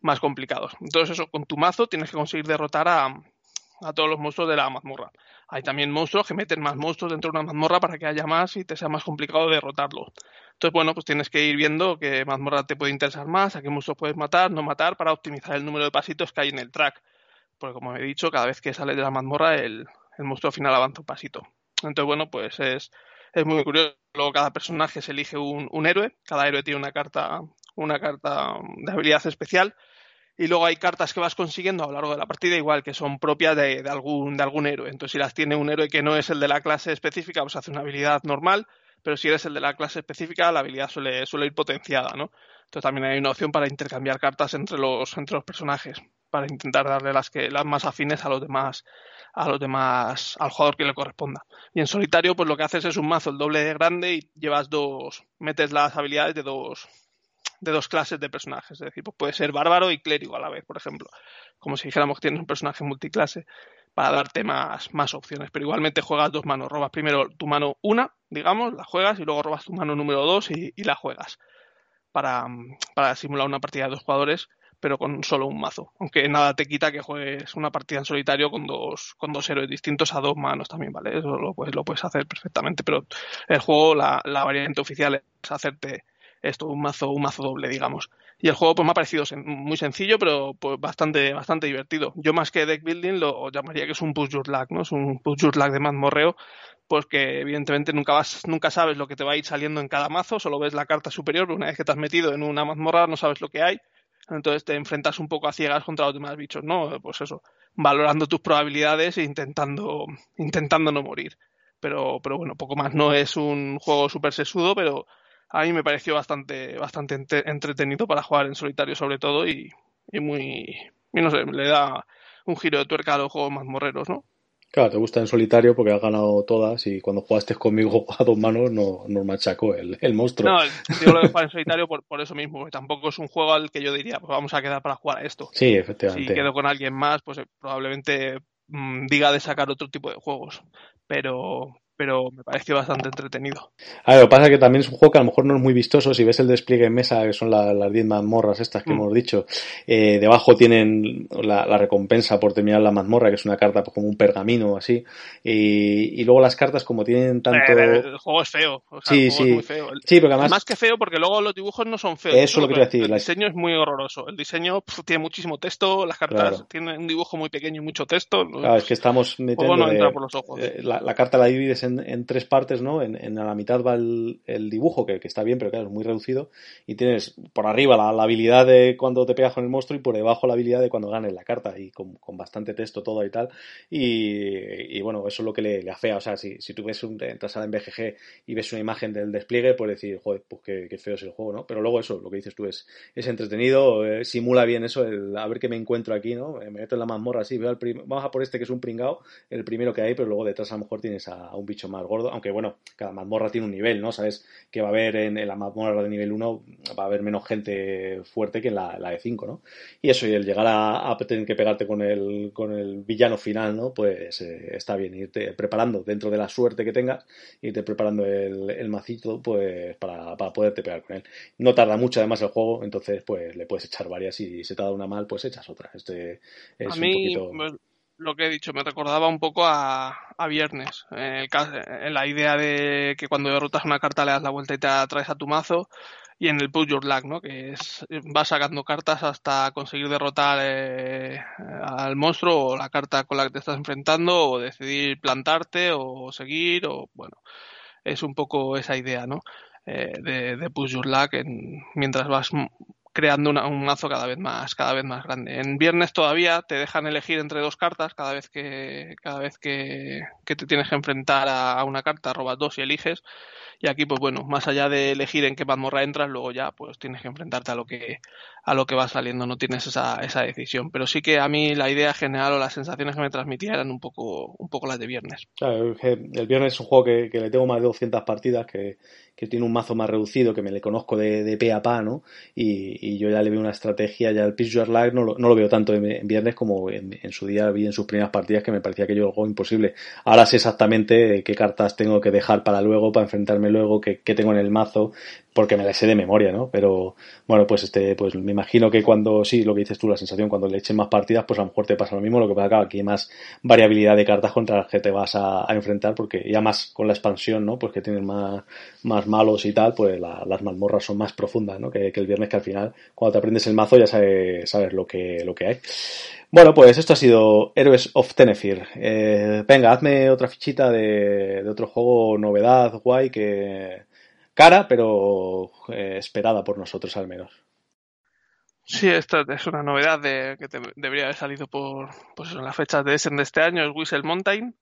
más complicados. Entonces, eso, con tu mazo tienes que conseguir derrotar a, a todos los monstruos de la mazmorra. Hay también monstruos que meten más monstruos dentro de una mazmorra para que haya más y te sea más complicado derrotarlos. Entonces, bueno, pues tienes que ir viendo qué mazmorra te puede interesar más, a qué monstruos puedes matar, no matar, para optimizar el número de pasitos que hay en el track. Porque, como he dicho, cada vez que sales de la mazmorra, el, el monstruo final avanza un pasito. Entonces, bueno, pues es, es muy curioso. Luego cada personaje se elige un, un héroe, cada héroe tiene una carta, una carta de habilidad especial y luego hay cartas que vas consiguiendo a lo largo de la partida igual que son propias de, de, algún, de algún héroe. Entonces si las tiene un héroe que no es el de la clase específica, pues hace una habilidad normal, pero si eres el de la clase específica, la habilidad suele, suele ir potenciada, ¿no? Entonces también hay una opción para intercambiar cartas entre los, entre los personajes, para intentar darle las que las más afines a los demás, a los demás, al jugador que le corresponda. Y en solitario, pues lo que haces es un mazo el doble de grande y llevas dos, metes las habilidades de dos, de dos clases de personajes. Es decir, pues puede ser bárbaro y clérigo a la vez, por ejemplo. Como si dijéramos que tienes un personaje multiclase para darte más, más opciones. Pero igualmente juegas dos manos. Robas primero tu mano una, digamos, la juegas y luego robas tu mano número dos y, y la juegas. Para, para simular una partida de dos jugadores pero con solo un mazo. Aunque nada te quita que juegues una partida en solitario con dos, con dos héroes distintos a dos manos también, ¿vale? Eso lo puedes, lo puedes hacer perfectamente, pero el juego, la, la variante oficial es hacerte esto, un mazo, un mazo doble, digamos. Y el juego pues me ha parecido muy sencillo, pero pues bastante, bastante divertido. Yo más que deck building lo llamaría que es un push your luck, ¿no? Es un push your luck de mazmorreo, pues que evidentemente nunca vas, nunca sabes lo que te va a ir saliendo en cada mazo, solo ves la carta superior, una vez que te has metido en una mazmorra no sabes lo que hay entonces te enfrentas un poco a ciegas contra los demás bichos, ¿no? Pues eso, valorando tus probabilidades e intentando, intentando no morir. Pero, pero bueno, poco más. No es un juego súper sesudo, pero a mí me pareció bastante, bastante entretenido para jugar en solitario sobre todo y, y muy, y no sé, le da un giro de tuerca a los juegos más morreros, ¿no? Claro, te gusta en solitario porque has ganado todas y cuando jugaste conmigo a dos manos no, nos machacó el, el monstruo. No, yo lo de jugar en solitario por, por eso mismo, porque tampoco es un juego al que yo diría, pues vamos a quedar para jugar a esto. Sí, efectivamente. Si quedo con alguien más, pues probablemente mmm, diga de sacar otro tipo de juegos. Pero, pero me pareció bastante entretenido. A ver, lo que pasa es que también es un juego que a lo mejor no es muy vistoso. Si ves el despliegue en mesa, que son la, las 10 mazmorras estas que mm. hemos dicho, eh, debajo tienen la, la, recompensa por terminar la mazmorra, que es una carta pues, como un pergamino así. Y, y luego las cartas, como tienen tanto. Eh, el juego es feo. O sea, sí, el sí. Es muy feo. Sí, porque además. Más que feo, porque luego los dibujos no son feos. Eso es lo que quiero decir. El diseño es muy horroroso. El diseño pf, tiene muchísimo texto, las cartas claro. tienen un dibujo muy pequeño y mucho texto. Claro, es que estamos metiendo. no de, entra por los ojos. Eh, la, la, carta la divides en, en tres partes ¿no? En, en, la mitad va el, el dibujo, que, que, está bien, pero claro, es muy reducido. Y tienes por arriba la, la, habilidad de cuando te pegas con el monstruo y por debajo la habilidad de cuando ganes la carta. Y con, con bastante texto todo y tal. Y, y, bueno, eso es lo que le, le afea. O sea, si, si tú ves un, entras a la BGG y ves una imagen del despliegue, puedes decir, joder, pues qué, qué, feo es el juego, ¿no? Pero luego eso, lo que dices tú es, es entretenido, eh, simula bien eso, el, a ver qué me encuentro aquí, ¿no? Me meto en la mazmorra así, veo al vamos a por este que es un pringao, el primero que hay, pero luego detrás a lo mejor tienes a, a un bicho más gordo, aunque bueno, cada mazmorra tiene un nivel, ¿no? Sabes que va a haber en, en la mazmorra de nivel 1 va a haber menos gente fuerte que en la, la de 5, ¿no? Y eso, y el llegar a, a, tener que pegarte con el, con el villano final, ¿no? Pues eh, está bien, irte preparando dentro de la suerte que tengas, irte preparando el, el macito, pues para, para poderte pegar con él. No tarda mucho además el juego, entonces pues le puedes echar varias y si se te da una mal, pues echas otra. Este es a mí, un poquito lo que he dicho, me recordaba un poco a, a Viernes. En, el caso, en, la idea de que cuando derrotas una carta le das la vuelta y te traes a tu mazo. Y en el Put Your Luck, ¿no? Que es, vas sacando cartas hasta conseguir derrotar eh, al monstruo o la carta con la que te estás enfrentando o decidir plantarte o seguir o, bueno, es un poco esa idea, ¿no? Eh, de, de Push Your Luck en, mientras vas creando una, un mazo cada vez más cada vez más grande. En viernes todavía te dejan elegir entre dos cartas cada vez que cada vez que, que te tienes que enfrentar a, a, una carta robas dos y eliges y aquí pues bueno más allá de elegir en qué mazmorra entras luego ya pues tienes que enfrentarte a lo que a lo que va saliendo no tienes esa, esa decisión pero sí que a mí la idea general o las sensaciones que me transmitía eran un poco un poco las de viernes claro, el viernes es un juego que, que le tengo más de 200 partidas que que tiene un mazo más reducido, que me le conozco de, de pe a pa, ¿no? Y, y, yo ya le veo una estrategia, ya el Pitch Your Life no lo, no lo veo tanto en, viernes como en, en, su día vi en sus primeras partidas que me parecía que yo algo imposible. Ahora sé exactamente qué cartas tengo que dejar para luego, para enfrentarme luego, qué, qué tengo en el mazo, porque me la sé de memoria, ¿no? Pero bueno, pues este, pues me imagino que cuando, sí, lo que dices tú, la sensación, cuando le echen más partidas, pues a lo mejor te pasa lo mismo, lo que pasa que aquí hay más variabilidad de cartas contra las que te vas a, enfrentar, porque ya más con la expansión, ¿no? Pues que tienen más, más malos y tal, pues la, las mazmorras son más profundas, ¿no? Que, el viernes que al final, cuando te aprendes el mazo ya sabes, sabes lo que, lo que hay. Bueno, pues esto ha sido Heroes of Tenefir. Eh, venga, hazme otra fichita de, de, otro juego, novedad, guay, que cara, pero eh, esperada por nosotros al menos. Sí, esta es una novedad de, que te, debería haber salido por pues, en las fechas de Essen de este año, es Whistle Mountain.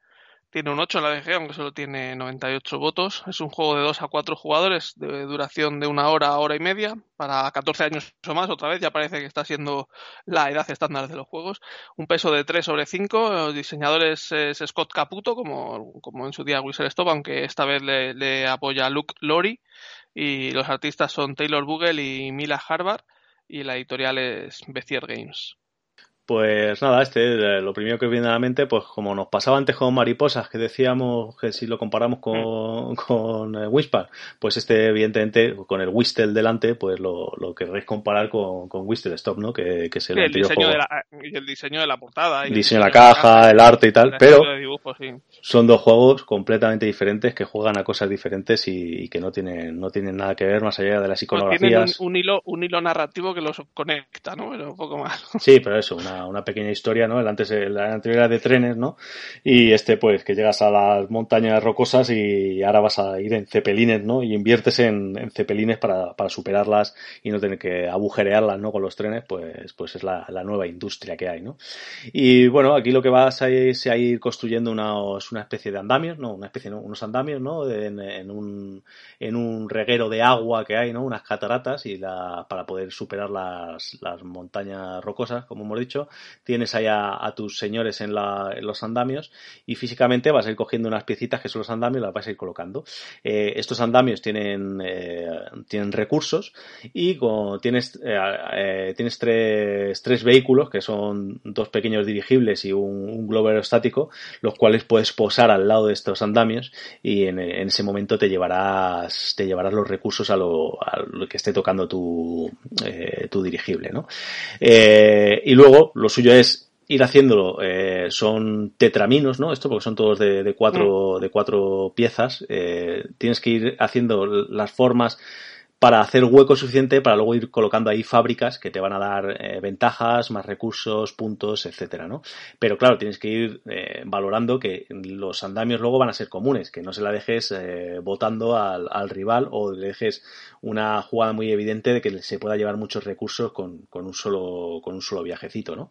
Tiene un 8 en la DG, aunque solo tiene 98 votos. Es un juego de 2 a 4 jugadores, de duración de una hora a hora y media, para 14 años o más, otra vez, ya parece que está siendo la edad estándar de los juegos. Un peso de 3 sobre 5. Los diseñadores es Scott Caputo, como, como en su día Whistle Stop, aunque esta vez le, apoya Luke Lori. Y los artistas son Taylor Bugle y Mila Harvard. Y la editorial es Bezier Games. Pues nada, este, eh, lo primero que viene a la mente, pues como nos pasaba antes con Mariposas, que decíamos que si lo comparamos con, mm. con eh, Whisper, pues este, evidentemente, con el Whistle delante, pues lo, lo querréis comparar con, con Whistle Stop, ¿no? Que, que es el, sí, el diseño de la, el diseño de la portada. Y el diseño de la caja, el arte y tal, pero dibujo, sí. son dos juegos completamente diferentes que juegan a cosas diferentes y, y, que no tienen, no tienen nada que ver más allá de las iconografías. Tienen un, un, hilo, un hilo narrativo que los conecta, ¿no? Pero un poco más. Sí, pero eso, una una, pequeña historia, ¿no? El antes, la anterior era de trenes, ¿no? Y este, pues, que llegas a las montañas rocosas y ahora vas a ir en cepelines, ¿no? Y inviertes en, en cepelines para, para, superarlas y no tener que agujerearlas, ¿no? Con los trenes, pues, pues es la, la nueva industria que hay, ¿no? Y bueno, aquí lo que vas a es a ir construyendo unos, una especie de andamios, ¿no? Una especie, ¿no? Unos andamios, ¿no? En, en, un, en un reguero de agua que hay, ¿no? Unas cataratas y la, para poder superar las, las montañas rocosas, como hemos dicho, tienes ahí a, tus señores en, los andamios y físicamente vas a ir cogiendo unas piecitas que son los andamios y las vas a ir colocando. Eh, estos andamios tienen, eh, tienen recursos y tienes, eh, tienes tres, tres, vehículos que son dos pequeños dirigibles y un, un, globo aerostático, los cuales puedes posar al lado de estos andamios y en, ese momento te llevarás, te llevarás los recursos a lo, a lo que esté tocando tu, tu dirigible. ¿no? y luego los suyo es ir haciéndolo, eh, son tetraminos, ¿no? Esto porque son todos de, de cuatro, mm. de cuatro piezas. Eh, tienes que ir haciendo las formas para hacer hueco suficiente para luego ir colocando ahí fábricas que te van a dar eh, ventajas, más recursos, puntos, etcétera, ¿no? Pero claro, tienes que ir eh, valorando que los andamios luego van a ser comunes, que no se la dejes eh, votando al, al, rival o le dejes una jugada muy evidente de que se pueda llevar muchos recursos con, con un solo con un solo viajecito, ¿no?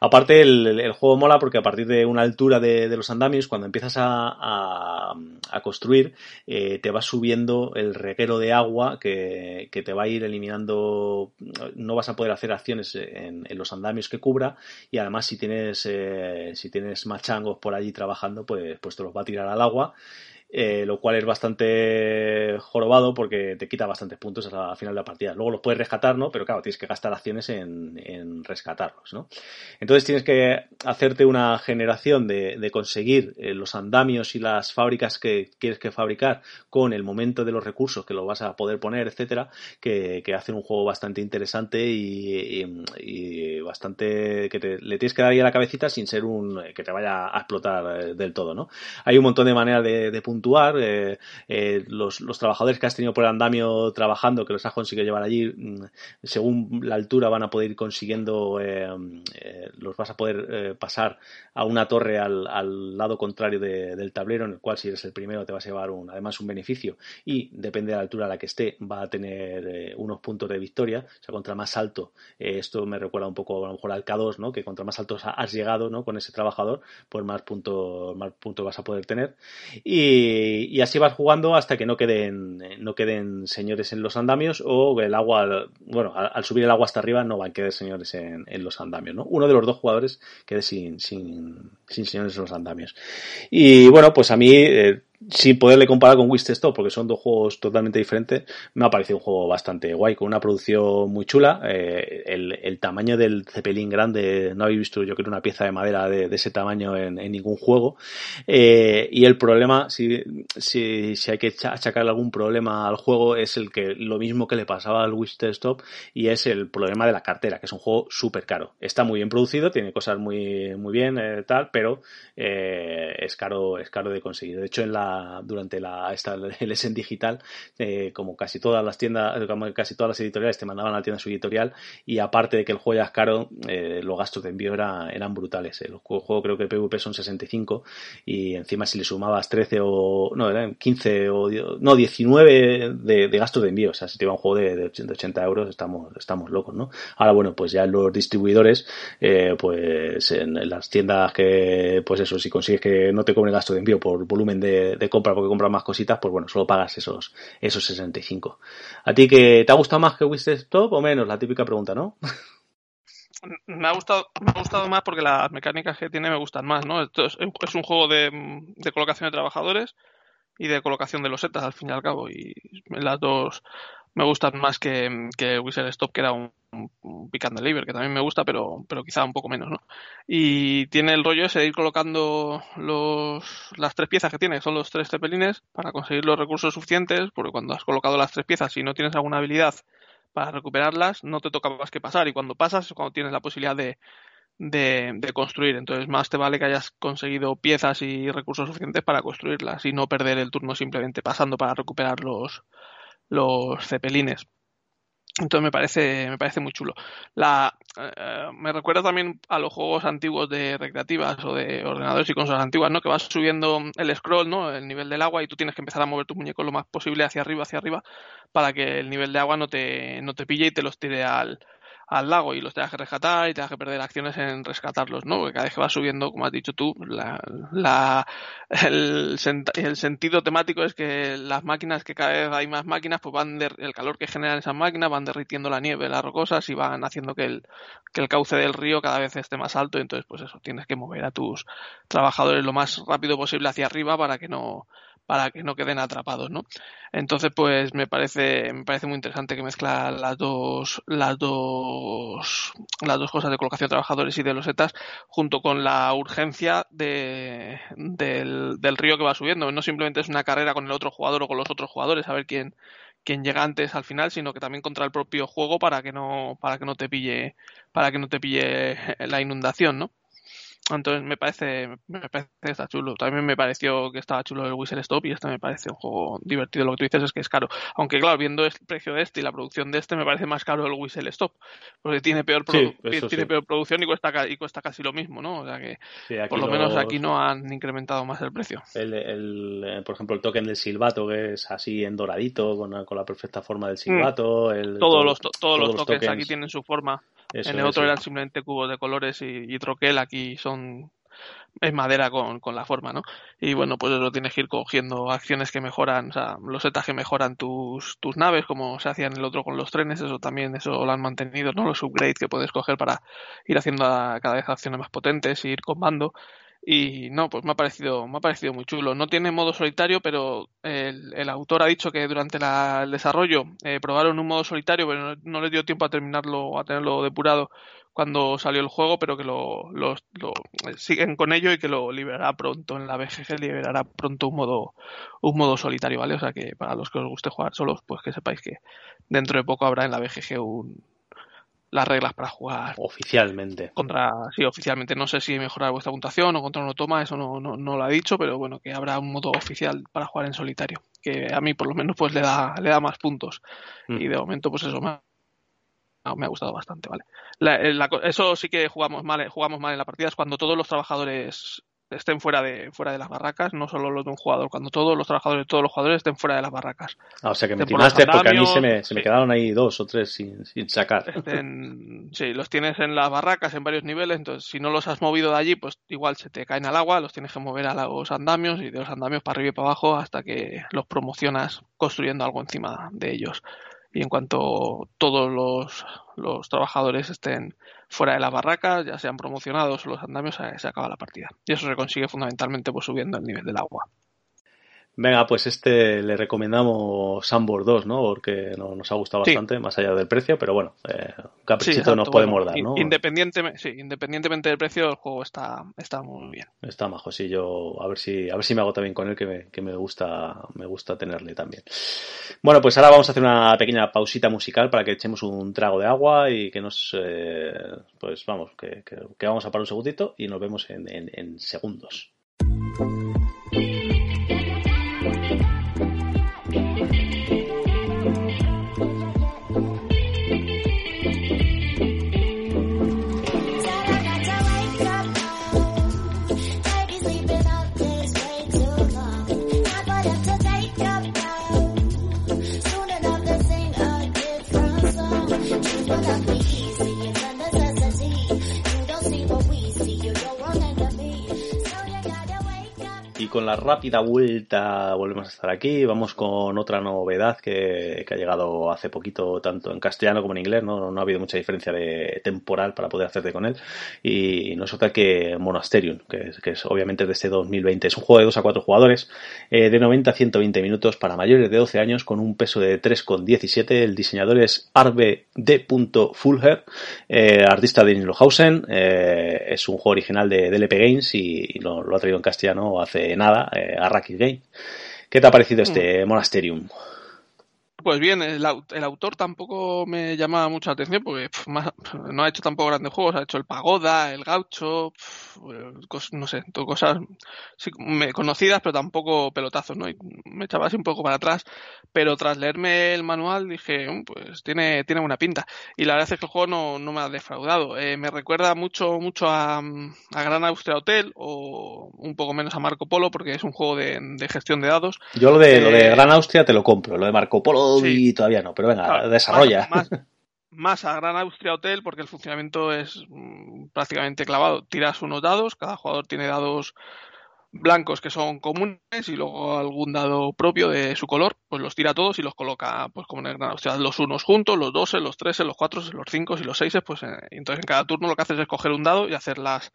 Aparte el, juego mola porque a partir de una altura de, de los andamios, cuando empiezas a, a, a construir, eh, te va subiendo el reguero de agua que que, te va a ir eliminando, no vas a poder hacer acciones en, en los andamios que cubra y además si tienes, eh, si tienes machangos por allí trabajando, pues, pues te los va a tirar al agua eh, lo cual es bastante jorobado porque te quita bastantes puntos a la final de la partida. Luego los puedes rescatar, ¿no? Pero claro, tienes que gastar acciones en, en rescatarlos, ¿no? Entonces tienes que hacerte una generación de, de conseguir eh, los andamios y las fábricas que quieres que fabricar con el momento de los recursos que lo vas a poder poner, etcétera, que, que hacen un juego bastante interesante y, y, bastante que te, le tienes que dar ahí a la cabecita sin ser un que te vaya a explotar eh, del todo, ¿no? Hay un montón de maneras de, de Eh, eh, los, trabajadores que has tenido por el andamio trabajando, que los has conseguido llevar allí, mm, según la altura van a poder ir consiguiendo, eh, los vas a poder pasar a una torre al, lado contrario de, del tablero, en el cual si eres el primero te vas a llevar un, además un beneficio y depende de la altura a la que esté, va a tener unos puntos de victoria. O sea, contra más alto, esto me recuerda un poco a lo mejor al K2, ¿no? que contra más alto has llegado ¿no? con ese trabajador, pues más puntos más puntos vas a poder tener. Y, y, así vas jugando hasta que no queden, no queden señores en los andamios o el agua, bueno, al, subir el agua hasta arriba no van a quedar señores en, los andamios, ¿no? Uno de los dos jugadores quede sin, sin señores en los andamios. Y bueno, pues a mí, eh, sin poderle comparar con Wist Stop, porque son dos juegos totalmente diferentes, me ha parecido un juego bastante guay, con una producción muy chula. Eh, el, tamaño del Zeppelin grande, no habéis visto, yo creo, una pieza de madera de, ese tamaño en, en, ningún juego. Eh, y el problema, si, si, si hay que achacarle algún problema al juego, es el que lo mismo que le pasaba al Wist Stop, y es el problema de la cartera, que es un juego súper caro. Está muy bien producido, tiene cosas muy, muy bien, eh, tal, pero eh, es caro, es caro de conseguir. De hecho, en la durante la, esta, el Essen Digital, eh, como casi todas las tiendas, como casi todas las editoriales te mandaban a la tienda su editorial y aparte de que el juego ya es caro, eh, los gastos de envío eran brutales. El juego creo que el PvP son 65 y encima si le sumabas 13 o, no, eran 15 o, no, 19 de, de gastos de envío, o sea, si te iba un juego de, de 80 euros, estamos, estamos locos, ¿no? Ahora, bueno, pues ya los distribuidores, eh, pues en, las tiendas que, pues eso, si consigues que no te cobre gasto de envío por volumen de, compra porque compras más cositas, pues bueno, solo pagas esos, esos 65. ¿A ti que te ha gustado más que Wisted Stop o menos? La típica pregunta, ¿no? me ha gustado me ha gustado más porque las mecánicas que tiene me gustan más no Esto es, un juego de, colocación de trabajadores y de colocación de los setas al fin y al cabo y las dos me gustan más que, que Whistle Stop, que era un, un pick and deliver, que también me gusta, pero, pero quizá un poco menos, ¿no? Y tiene el rollo ese de ir colocando los, las tres piezas que tiene, son los tres cepelines, para conseguir los recursos suficientes, porque cuando has colocado las tres piezas, si no tienes alguna habilidad para recuperarlas, no te toca más que pasar, y cuando pasas es cuando tienes la posibilidad de, de, de, construir. Entonces, más te vale que hayas conseguido piezas y recursos suficientes para construirlas y no perder el turno simplemente pasando para recuperar los, los cepelines. Entonces me parece, me parece muy chulo. La, eh, me recuerda también a los juegos antiguos de recreativas o de ordenadores y consolas antiguas, ¿no? Que vas subiendo el scroll, ¿no? El nivel del agua y tú tienes que empezar a mover tu muñeco lo más posible hacia arriba, hacia arriba, para que el nivel de agua no te, no te pille y te los tire al, al lago y los tengas que rescatar y tengas que perder acciones en rescatarlos, ¿no? Porque cada vez que va subiendo, como has dicho tú, la, la, el, el, sentido temático es que las máquinas, que cada vez hay más máquinas, pues van de, el calor que generan esas máquinas van derritiendo la nieve, las rocosas y van haciendo que el, que el cauce del río cada vez esté más alto y entonces pues eso, tienes que mover a tus trabajadores lo más rápido posible hacia arriba para que no para que no queden atrapados, ¿no? Entonces, pues me parece, me parece muy interesante que mezcla las dos, las dos, las dos cosas de colocación de trabajadores y de los ETAs junto con la urgencia de, del, del río que va subiendo. No simplemente es una carrera con el otro jugador o con los otros jugadores a ver quién, quién llega antes al final, sino que también contra el propio juego para que no, para que no te pille, para que no te pille la inundación, ¿no? Entonces me parece, me parece que está chulo. También me pareció que estaba chulo el Whistle Stop y este me parece un juego divertido. Lo que tú dices es que es caro. Aunque claro, viendo el precio de este y la producción de este, me parece más caro el Whistle Stop. Porque tiene peor, tiene peor producción y cuesta, y cuesta casi lo mismo, ¿no? O sea que por lo menos aquí no han incrementado más el precio. El, el, eh, por ejemplo, el token del silbato, que es así en doradito, con, con la perfecta forma del silbato. Mm. El, todos, los, todos, los, tokens, aquí tienen su forma. en el otro eran simplemente cubos de colores y, y troquel, aquí son es madera con, con, la forma, ¿no? Y bueno, pues eso tienes que ir cogiendo acciones que mejoran, o sea, los setas que mejoran tus, tus naves, como se hacía en el otro con los trenes, eso también, eso lo han mantenido, ¿no? Los upgrades que puedes coger para ir haciendo cada vez acciones más potentes, ir combando. Y no, pues me ha parecido, me ha parecido muy chulo. No tiene modo solitario, pero el, el autor ha dicho que durante la, el desarrollo eh, probaron un modo solitario, pero no, no les dio tiempo a terminarlo, a tenerlo depurado cuando salió el juego, pero que lo, lo, siguen con ello y que lo liberará pronto en la BGG, liberará pronto un modo, un modo solitario, ¿vale? O sea que para los que os guste jugar solos, pues que sepáis que dentro de poco habrá en la BGG un, las reglas para jugar oficialmente. Contra, sí, oficialmente. No sé si mejorar vuestra puntuación o contra uno toma, eso no, no, no, lo ha dicho, pero bueno, que habrá un modo oficial para jugar en solitario, que a mí por lo menos pues le da, le da más puntos. Mm. Y de momento, pues eso, me me ha gustado bastante, ¿vale? Eh, eso sí que jugamos mal, jugamos mal en la partida, es cuando todos los trabajadores estén fuera de fuera de las barracas, no solo los de un jugador, cuando todos los trabajadores, todos los jugadores estén fuera de las barracas. Ah, o sea que me timaste porque a mí se me, se me quedaron ahí dos o tres sin, sin sacar. sí, los tienes en las barracas en varios niveles, entonces si no los has movido de allí, pues igual se te caen al agua, los tienes que mover a los andamios y de los andamios para arriba y para abajo hasta que los promocionas construyendo algo encima de ellos y en cuanto todos los, trabajadores estén fuera de la barraca, ya sean promocionados o los andamios, se, acaba la partida. Y eso se consigue fundamentalmente pues, subiendo el nivel del agua. Venga, pues este le recomendamos Sambor 2, ¿no? Porque nos ha gustado bastante, más allá del precio, pero bueno, eh, un caprichito nos podemos dar, ¿no? Independientemente, sí, independientemente del precio, el juego está, está muy bien. Está majo, sí, yo a ver si, a ver si me hago también con él, que me, que me gusta, me gusta tenerle también. Bueno, pues ahora vamos a hacer una pequeña pausita musical para que echemos un trago de agua y que nos, eh, pues vamos, que, que, vamos a parar un segundito y nos vemos en, en, en segundos. Con la rápida vuelta volvemos a estar aquí. Vamos con otra novedad que, ha llegado hace poquito, tanto en castellano como en inglés. ¿no? ha habido mucha diferencia de temporal para poder hacerte con él. Y no es otra que Monasterium, que es, obviamente de este 2020. Es un juego de 2 a 4 jugadores, eh, de 90 a 120 minutos para mayores de 12 años, con un peso de 3,17. El diseñador es Arbe D. Fulher, eh, artista de Nilohausen. Eh, es un juego original de DLP Games y, lo, lo, ha traído en castellano hace nada, eh, a Racket Game. ¿Qué te ha parecido este. Monasterium? Pues bien, el, autor tampoco me llama mucha atención porque no ha hecho tampoco grandes juegos, ha hecho el Pagoda, el Gaucho, no sé, cosas conocidas pero tampoco pelotazos, ¿no? Y me echaba así un poco para atrás, pero tras leerme el manual dije, mm, pues tiene, tiene buena pinta. Y la verdad es que el juego no, no me ha defraudado. Eh, me recuerda mucho, mucho a, a, Gran Austria Hotel o un poco menos a Marco Polo porque es un juego de, gestión de dados. Yo lo de, lo de eh, Gran Austria te lo compro, lo de Marco Polo y todavía no, pero venga, desarrolla. Más, a Gran Austria Hotel porque el funcionamiento es mm, prácticamente clavado. Tiras unos dados, cada jugador tiene dados blancos que son comunes y luego algún dado propio de su color, pues los tira todos y los coloca pues como en el Gran Austria, los unos juntos, los 12, los 13, los 4, los 5 y los 6, pues eh, entonces en cada turno lo que haces es coger un dado y hacer las,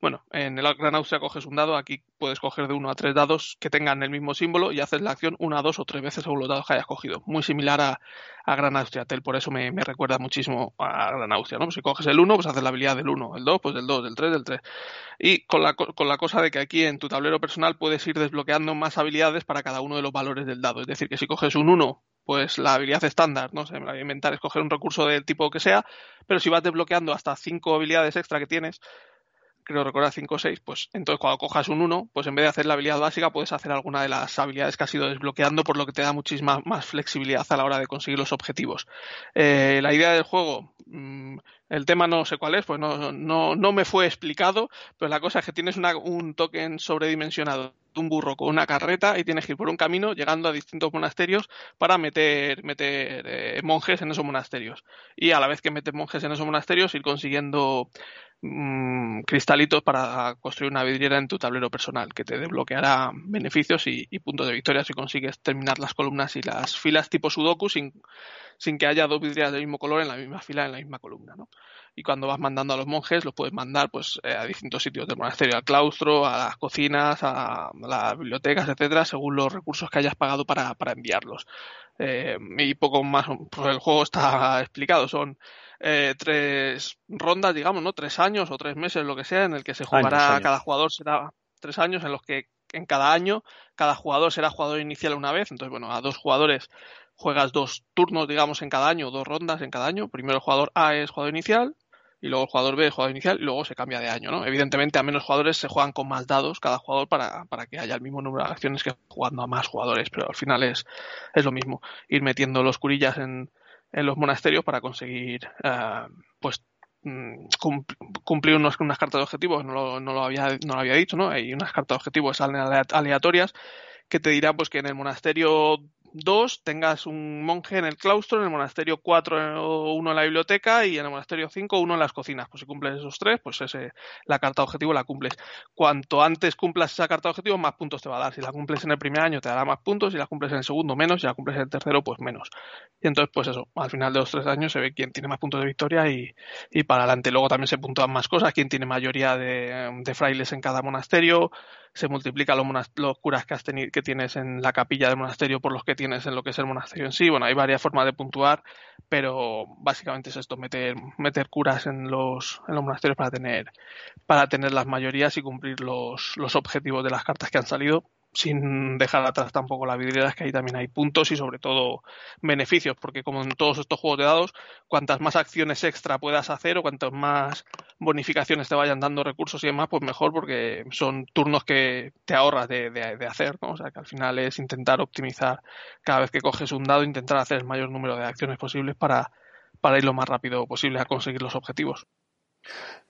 bueno, en el Gran Austria coges un dado, aquí puedes coger de uno a tres dados que tengan el mismo símbolo y haces la acción una, dos o tres veces según los dados que hayas cogido. Muy similar a, Gran Austria Tel, por eso me, recuerda muchísimo a Gran Austria, ¿no? Si coges el 1, pues haces la habilidad del 1, el 2, pues del 2, del 3, del 3. Y con la, con la cosa de que aquí en tu tablero personal puedes ir desbloqueando más habilidades para cada uno de los valores del dado. Es decir, que si coges un 1, pues la habilidad estándar, no sé, me la voy a inventar, es coger un recurso del tipo que sea, pero si vas desbloqueando hasta cinco habilidades extra que tienes, creo recordar 5 o 6, pues entonces cuando cojas un 1, pues en vez de hacer la habilidad básica, puedes hacer alguna de las habilidades que has ido desbloqueando, por lo que te da muchísima más flexibilidad a la hora de conseguir los objetivos. Eh, la idea del juego, mm, el tema no sé cuál es, pues no, no, no me fue explicado, pero la cosa es que tienes un token sobredimensionado un burro con una carreta y tienes que ir por un camino llegando a distintos monasterios para meter, meter eh, monjes en esos monasterios. Y a la vez que metes monjes en esos monasterios, ir consiguiendo Mm, cristalitos para construir una vidriera en tu tablero personal que te desbloqueará beneficios y, puntos de victoria si consigues terminar las columnas y las filas tipo Sudoku sin, sin que haya dos vidrieras del mismo color en la misma fila en la misma columna. ¿no? Y cuando vas mandando a los monjes, los puedes mandar pues eh, a distintos sitios del monasterio, al claustro, a las cocinas, a, las bibliotecas, etcétera, según los recursos que hayas pagado para, para enviarlos. Eh, y poco más, pues el juego está explicado, son eh, tres rondas, digamos, ¿no? Tres años o tres meses, lo que sea, en el que se jugará, cada jugador será tres años en los que en cada año cada jugador será jugador inicial una vez, entonces bueno, a dos jugadores juegas dos turnos, digamos, en cada año, dos rondas en cada año. Primero el jugador A es jugador inicial y luego el jugador B es jugador inicial y luego se cambia de año, ¿no? Evidentemente a menos jugadores se juegan con más dados cada jugador para, para que haya el mismo número de acciones que jugando a más jugadores, pero al final es, es lo mismo, ir metiendo los curillas en, en los monasterios para conseguir eh, pues mm, cumplir unos, unas cartas de objetivos, no lo, no lo, había, no lo había dicho, ¿no? Hay unas cartas de objetivos aleatorias que te dirá pues que en el monasterio 2 tengas un monje en el claustro, en el monasterio 4 uno en la biblioteca y en el monasterio 5 uno en las cocinas. Pues si cumples esos tres, pues ese, la carta objetivo la cumples. Cuanto antes cumplas esa carta objetivo, más puntos te va a dar. Si la cumples en el primer año te dará más puntos, si la cumples en el segundo menos, si la cumples en el tercero pues menos. Y entonces pues eso, al final de los tres años se ve quién tiene más puntos de victoria y, y para adelante. Luego también se puntúan más cosas, quién tiene mayoría de, frailes en cada monasterio, se multiplican los, los curas que, has tenido, que tienes en la capilla del monasterio por los que tienes en lo que es el monasterio en sí. Bueno, hay varias formas de puntuar, pero básicamente es esto, meter, meter curas en los, en los monasterios para tener, para tener las mayorías y cumplir los, los objetivos de las cartas que han salido sin dejar atrás tampoco la vidriera, es que ahí también hay puntos y sobre todo beneficios, porque como en todos estos juegos de dados, cuantas más acciones extra puedas hacer o cuantas más bonificaciones te vayan dando recursos y demás, pues mejor, porque son turnos que te ahorras de, de, hacer, ¿no? O sea, que al final es intentar optimizar cada vez que coges un dado, intentar hacer el mayor número de acciones posibles para, para ir lo más rápido posible a conseguir los objetivos.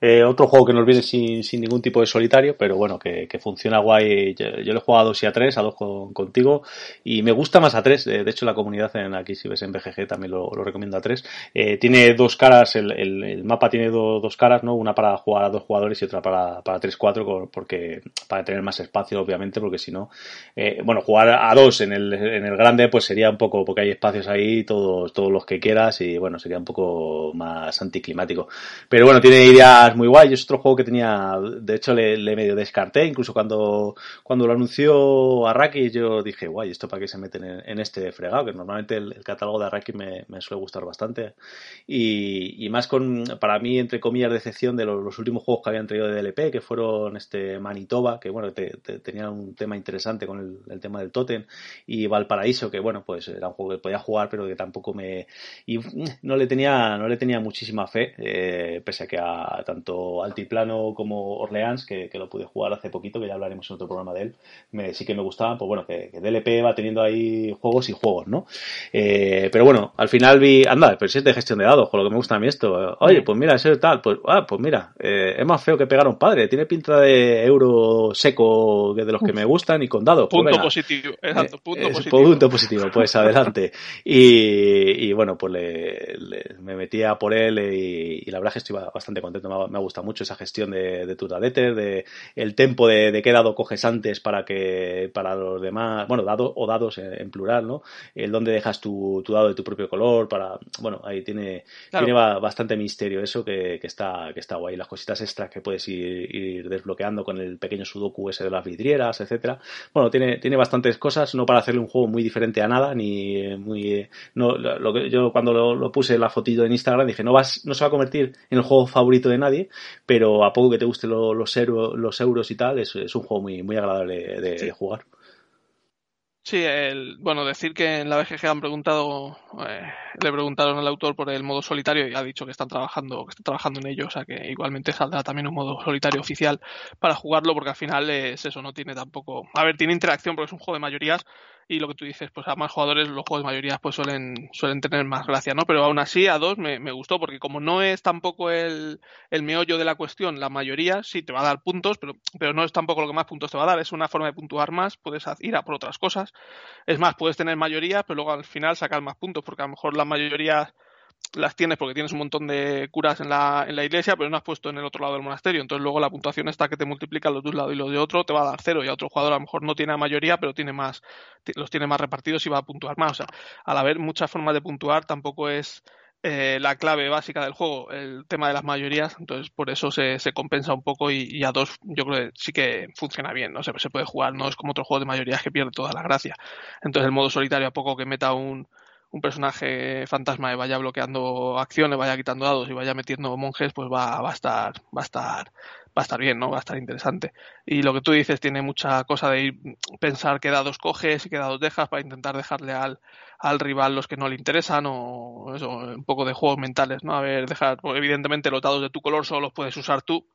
Eh, otro juego que nos viene sin, sin, ningún tipo de solitario, pero bueno, que, que funciona guay. Yo, yo, lo he jugado a 2 y a 3, a 2 con, contigo, y me gusta más a 3. Eh, de hecho, la comunidad en aquí, si ves en BGG, también lo, lo recomiendo a 3. Eh, tiene dos caras, el, el, el mapa tiene do, dos caras, ¿no? Una para jugar a dos jugadores y otra para, para 3-4, porque, para tener más espacio, obviamente, porque si no, eh, bueno, jugar a dos en el, en el grande, pues sería un poco, porque hay espacios ahí, todos, todos los que quieras, y bueno, sería un poco más anticlimático. Pero bueno, tiene ideas muy guay. Es otro juego que tenía, de hecho le, le medio descarté, incluso cuando, cuando lo anunció Araki yo dije, guay, ¿esto para qué se meten en, en este fregado? Que normalmente el, el catálogo de Araki me, me, suele gustar bastante. Y, y, más con, para mí, entre comillas, decepción de los, los, últimos juegos que habían traído de DLP, que fueron este Manitoba, que bueno, te, te, tenía un tema interesante con el, el, tema del Totem, y Valparaíso, que bueno, pues era un juego que podía jugar, pero que tampoco me, y no le tenía, no le tenía muchísima fe, eh, pese a que a tanto Altiplano como Orleans, que, que, lo pude jugar hace poquito, que ya hablaremos en otro programa de él, me, sí que me gustaban, pues bueno, que, que, DLP va teniendo ahí juegos y juegos, ¿no? Eh, pero bueno, al final vi, anda, pero si es de gestión de dados, con lo que me gusta a mí esto, oye, pues mira, eso es tal, pues, ah, pues mira, eh, es más feo que pegar a un padre, tiene pinta de euro seco de los que me gustan y con dados. Pues punto pues positivo, exacto, punto eh, positivo. Punto positivo, pues adelante. Y, y bueno, pues le, le, me metía por él y, y, la verdad es que estoy bastante contento, me ha, me ha gustado mucho esa gestión de, de tu dadeter, de el tempo de, de, qué dado coges antes para que para los demás, bueno, dado o dados en, en plural, ¿no? El dónde dejas tu, tu, dado de tu propio color para, bueno, ahí tiene, claro. tiene bastante misterio eso que, que, está que está guay, las cositas extras que puedes ir, ir, desbloqueando con el pequeño sudoku ese de las vidrieras, etcétera. Bueno, tiene tiene bastantes cosas, no para hacerle un juego muy diferente a nada ni muy no lo que yo cuando lo, lo puse la fotito en Instagram dije, no vas no se va a convertir en el juego favorito de nadie, pero a poco que te gusten lo, los, euro, los euros y tal, es, es, un juego muy, muy agradable de, sí. de jugar. Sí, el, bueno, decir que en la BGG han preguntado, eh, le preguntaron al autor por el modo solitario y ha dicho que están trabajando, que están trabajando en ello, o sea que igualmente saldrá también un modo solitario oficial para jugarlo porque al final es eso, no tiene tampoco, a ver, tiene interacción porque es un juego de mayorías, y lo que tú dices, pues a más jugadores los juegos de mayoría pues suelen, suelen tener más gracia, ¿no? Pero aún así a dos me, me gustó porque como no es tampoco el, el, meollo de la cuestión, la mayoría sí te va a dar puntos, pero, pero no es tampoco lo que más puntos te va a dar, es una forma de puntuar más, puedes ir a por otras cosas. Es más, puedes tener mayoría, pero luego al final sacar más puntos, porque a lo mejor la mayoría las tienes porque tienes un montón de curas en la, en la iglesia, pero no has puesto en el otro lado del monasterio. Entonces luego la puntuación está que te multiplica los de un lado y los de otro, te va a dar cero. Y a otro jugador a lo mejor no tiene la mayoría, pero tiene más, los tiene más repartidos y va a puntuar más. O sea, al haber muchas formas de puntuar, tampoco es eh, la clave básica del juego, el tema de las mayorías. Entonces por eso se, se compensa un poco y, y, a dos yo creo que sí que funciona bien. No sé, se puede jugar, no es como otro juego de mayorías que pierde toda la gracia. Entonces el modo solitario a poco que meta un un personaje fantasma y vaya bloqueando acciones, vaya quitando dados y vaya metiendo monjes, pues va, va a estar, va a estar, va a estar bien, ¿no? Va a estar interesante. Y lo que tú dices tiene mucha cosa de ir pensar qué dados coges y qué dados dejas para intentar dejarle al, al rival los que no le interesan o eso, un poco de juegos mentales, ¿no? A ver, dejar, pues evidentemente los dados de tu color solo los puedes usar tú,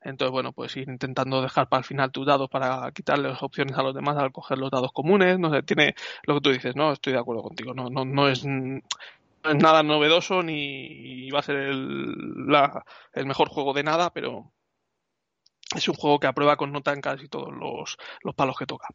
entonces, bueno, pues ir intentando dejar para el final tus dados para quitarle las opciones a los demás al coger los dados comunes. No sé, tiene lo que tú dices, ¿no? Estoy de acuerdo contigo. No, no, no es nada novedoso ni va a ser el, la, el mejor juego de nada, pero es un juego que aprueba con nota en casi todos los, los palos que toca.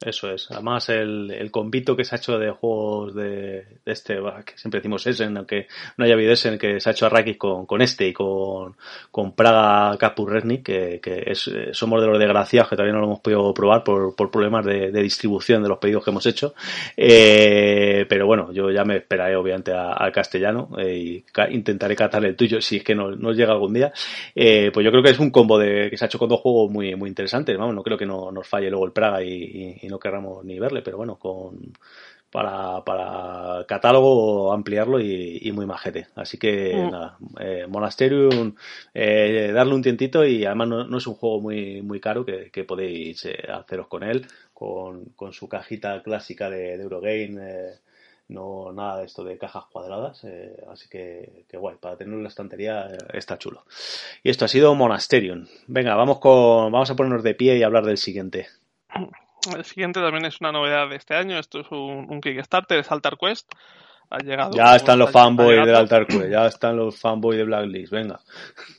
Eso es. Además, el, el convito que se ha hecho de juegos de, de este, que siempre decimos Essen, aunque no haya habido Essen, que se ha hecho a Rakis con, con este y con, con Praga Kapurresnik, que, que es, somos de los desgraciados que todavía no lo hemos podido probar por, por problemas de, de distribución de los pedidos que hemos hecho. Eh, pero bueno, yo ya me esperaré obviamente al castellano eh, y ca intentaré catarle el tuyo si es que no, no llega algún día. Eh, pues yo creo que es un combo de, que se ha hecho con dos juegos muy, muy interesantes. Vamos, no creo que no, nos falle luego el Praga y y no querramos ni verle, pero bueno, con para, para catálogo ampliarlo y, y muy majete. Así que mm. nada, eh, Monasterium, eh, darle un tientito y además no, no, es un juego muy, muy caro que, que podéis eh, haceros con él. con, con su cajita clásica de, de Eurogame. Eh, no nada de esto de cajas cuadradas, eh, así que, que, guay, para tenerlo en la estantería eh, está chulo. Y esto ha sido Monasterium. Venga, vamos con, vamos a ponernos de pie y hablar del siguiente. El siguiente también es una novedad de este año, esto es un, un Kickstarter, es Altar Quest. Ha llegado, ya están los fanboys del Altar Quest, ya están los fanboys de Blacklist, venga.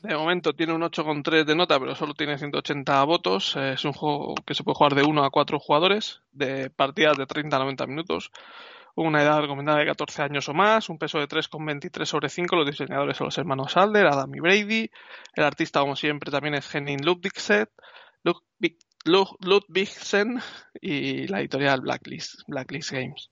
De momento tiene un 8,3 de nota, pero solo tiene 180 votos. Es un juego que se puede jugar de 1 a 4 jugadores, de partidas de 30 a 90 minutos una edad recomendada de 14 años o más, un peso de 3,23 sobre 5, los diseñadores son los hermanos Alder, Adam y Brady, el artista como siempre también es Henning Ludwigsen, Ludwigsen y la editorial Blacklist, Blacklist Games.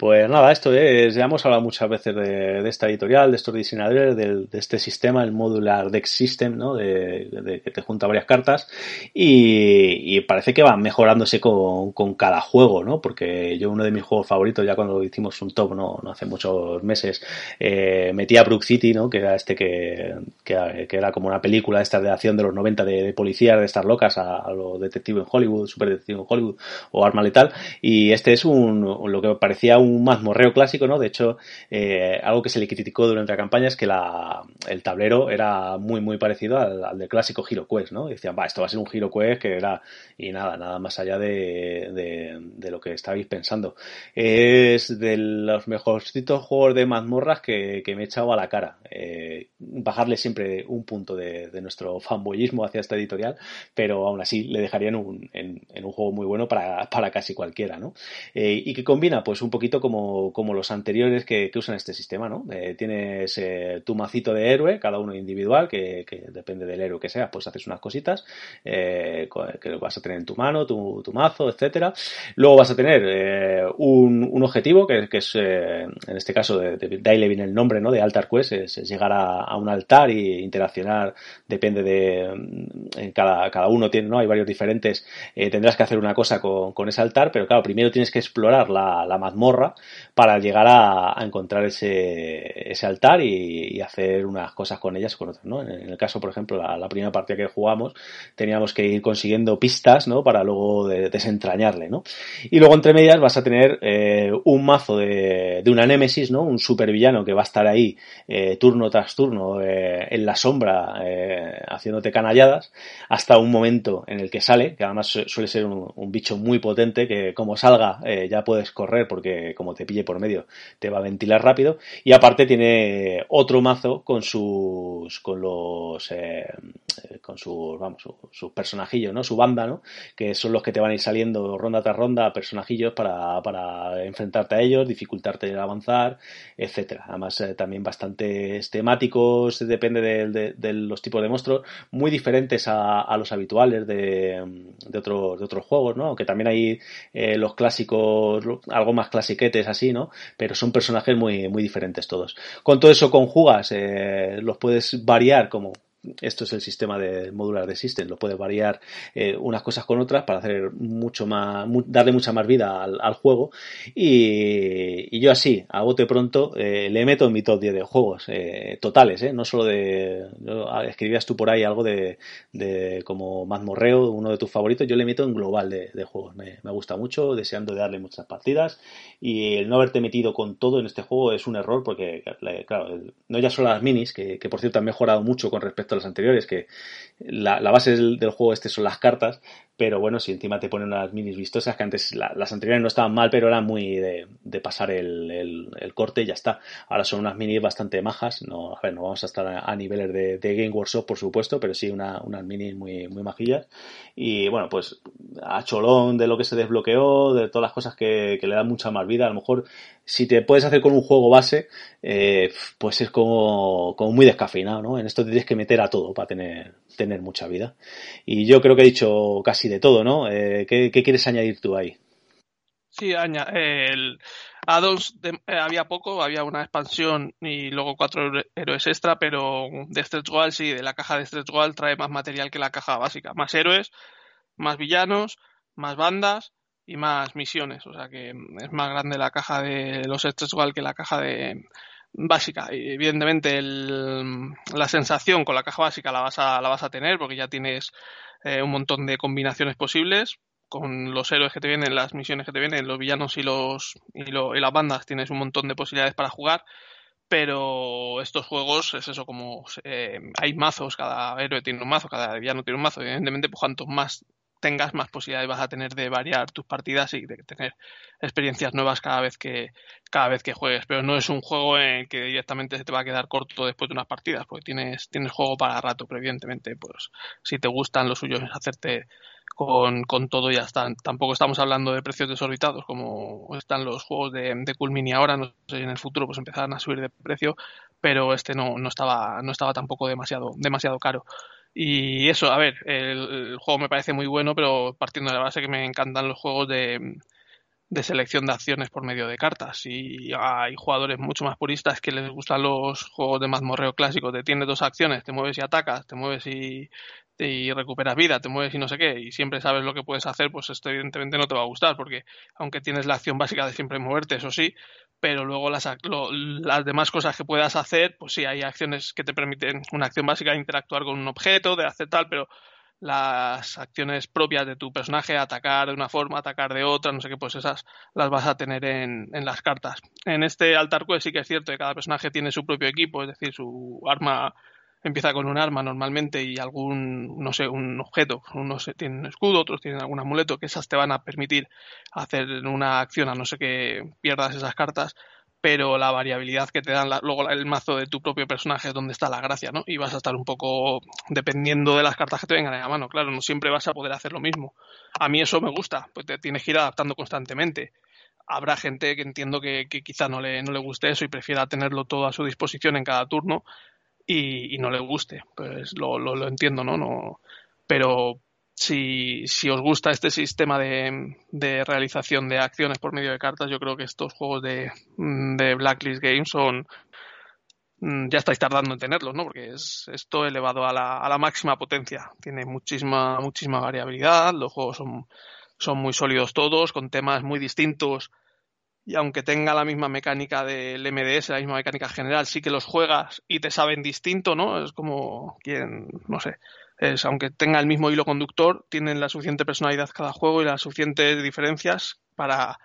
Pues nada, esto es, ya hemos hablado muchas veces de, esta editorial, de estos diseñadores, de, este sistema, el modular Deck System, ¿no? De, de que te junta varias cartas y, y, parece que van mejorándose con, con, cada juego, ¿no? Porque yo uno de mis juegos favoritos, ya cuando hicimos un top, no, no hace muchos meses, eh, metí a Brook City, ¿no? Que era este que, que, era como una película esta de acción de los 90 de, policías, de estar locas a, los detectives en Hollywood, super detective en Hollywood o Arma Letal y este es un, lo que parecía un un mazmorreo clásico, ¿no? De hecho, eh, algo que se le criticó durante la campaña es que la, el tablero era muy, muy parecido al, al del clásico Hero Quest, ¿no? Decían, va, esto va a ser un Hero Quest que era, y nada, nada más allá de, de, lo que estabais pensando. Es de los mejorcitos juegos de mazmorras que, me he echado a la cara. Eh, bajarle siempre un punto de, nuestro fanboyismo hacia esta editorial, pero aún así le dejarían un, en, en, un juego muy bueno para, para casi cualquiera, ¿no? Eh, y que combina, pues, un poquito como, como los anteriores que, usan este sistema, ¿no? Eh, tienes eh, tu macito de héroe, cada uno individual, que, depende del héroe que sea, pues haces unas cositas eh, que vas a tener en tu mano, tu, tu mazo, etcétera. Luego vas a tener un, un, objetivo, que, es, en este caso, de, ahí le viene el nombre, ¿no? De Altar Quest, es, llegar a, un altar y interaccionar, depende de, en cada, cada uno tiene, ¿no? Hay varios diferentes, tendrás que hacer una cosa con, con ese altar, pero claro, primero tienes que explorar la, la mazmorra para llegar a, a encontrar ese, ese altar y, y, hacer unas cosas con ellas con otras, ¿no? En, el caso, por ejemplo, la, la, primera partida que jugamos, teníamos que ir consiguiendo pistas, ¿no? Para luego de, desentrañarle, ¿no? Y luego entre medias vas a tener eh, un mazo de, de, una némesis, ¿no? Un supervillano que va a estar ahí eh, turno tras turno eh, en la sombra eh, haciéndote canalladas hasta un momento en el que sale, que además suele ser un, un bicho muy potente que como salga eh, ya puedes correr porque como te pille por medio te va a ventilar rápido. Y aparte tiene otro mazo con sus con los eh, con sus vamos sus personajillos no su banda no que son los que te van a ir saliendo ronda tras ronda personajillos para, para enfrentarte a ellos dificultarte el avanzar etcétera. Además eh, también bastante temáticos depende de, los tipos de monstruos muy diferentes a, los habituales de, de otros de otros juegos no aunque también hay eh, los clásicos algo más clasiquetes así no pero son personajes muy, muy diferentes todos. Con todo eso conjugas, eh, los puedes variar como esto es el sistema de modular de system, lo puedes variar eh, unas cosas con otras para hacer mucho más, darle mucha más vida al, juego. Y, yo así, a bote pronto, eh, le meto en mi top 10 de juegos eh, totales, no solo de, yo, escribías tú por ahí algo de, de como Mazmorreo, uno de tus favoritos, yo le meto en global de, juegos, me, gusta mucho, deseando de darle muchas partidas. Y el no haberte metido con todo en este juego es un error porque, claro, no ya solo las minis, que por cierto han mejorado mucho con respecto a los anteriores, que la, base del, juego este son las cartas, pero bueno, si encima te ponen unas minis vistosas, que antes la, las anteriores no estaban mal, pero eran muy de, pasar el, el, corte y ya está. Ahora son unas minis bastante majas, no, a ver, no vamos a estar a, a niveles de, de, Game Workshop, por supuesto, pero sí una, unas minis muy, muy majillas. Y bueno, pues a cholón de lo que se desbloqueó, de todas las cosas que, que le dan mucha más vida, a lo mejor si te puedes hacer con un juego base, eh, pues es como, muy descafeinado, ¿no? En esto tienes que meter a todo para tener, tener mucha vida. Y yo creo que he dicho casi de todo, ¿no? Eh, ¿qué, ¿qué, quieres añadir tú ahí? Sí, el addons de, eh, había poco, había una expansión y luego cuatro héroes extra, pero de Stretch Goal sí, de la caja de Stretch Goal trae más material que la caja básica. Más héroes, más villanos, más bandas y más misiones. O sea que es más grande la caja de los Stretch Goal que la caja de básica. Y evidentemente el, la sensación con la caja básica la vas a, la vas a tener porque ya tienes eh, un montón de combinaciones posibles con los héroes que te vienen, las misiones que te vienen, los villanos y los y, lo, y las bandas tienes un montón de posibilidades para jugar pero estos juegos es eso como eh, hay mazos cada héroe tiene un mazo cada villano tiene un mazo evidentemente pues cuanto más tengas más posibilidades vas a tener de variar tus partidas y de tener experiencias nuevas cada vez que cada vez que juegues pero no es un juego en que directamente se te va a quedar corto después de unas partidas porque tienes tienes juego para rato pero evidentemente pues si te gustan lo suyo es hacerte con, con todo ya está. Tampoco estamos hablando de precios desorbitados como están los juegos de, de Cool Mini ahora, no sé si en el futuro pues empezarán a subir de precio, pero este no, no estaba, no estaba tampoco demasiado, demasiado caro. Y eso, a ver, el, juego me parece muy bueno, pero partiendo de la base que me encantan los juegos de, de selección de acciones por medio de cartas. Y hay jugadores mucho más puristas que les gustan los juegos de mazmorreo clásicos. Te tienes dos acciones, te mueves y atacas, te mueves y, y recuperas vida, te mueves y no sé qué, y siempre sabes lo que puedes hacer, pues esto evidentemente no te va a gustar, porque aunque tienes la acción básica de siempre moverte, eso sí, pero luego las, las demás cosas que puedas hacer, pues sí, hay acciones que te permiten una acción básica de interactuar con un objeto, de hacer tal, pero las acciones propias de tu personaje, atacar de una forma, atacar de otra, no sé qué, pues esas las vas a tener en, en las cartas. En este Altar Quest sí que es cierto que cada personaje tiene su propio equipo, es decir, su arma empieza con un arma normalmente y algún, no sé, un objeto. Unos tienen un escudo, otros tienen algún amuleto, que esas te van a permitir hacer una acción a no ser que pierdas esas cartas, pero la variabilidad que te dan luego el mazo de tu propio personaje es donde está la gracia, ¿no? Y vas a estar un poco dependiendo de las cartas que te vengan en la mano. Claro, no siempre vas a poder hacer lo mismo. A mí eso me gusta, pues te tienes que ir adaptando constantemente habrá gente que entiendo que, que, quizá no le, no le guste eso y prefiera tenerlo todo a su disposición en cada turno y, no le guste. Pues lo, lo, entiendo, ¿no? no pero si, si os gusta este sistema de, de, realización de acciones por medio de cartas, yo creo que estos juegos de, de Blacklist Games son. Mm, ya estáis tardando en tenerlos, ¿no? Porque es esto elevado a la, a la máxima potencia. Tiene muchísima, muchísima variabilidad, los juegos son, son muy sólidos todos, con temas muy distintos y aunque tenga la misma mecánica del MDS, la misma mecánica general, sí que los juegas y te saben distinto, ¿no? Es como quien, no sé, es aunque tenga el mismo hilo conductor, tienen la suficiente personalidad cada juego y las suficientes diferencias para,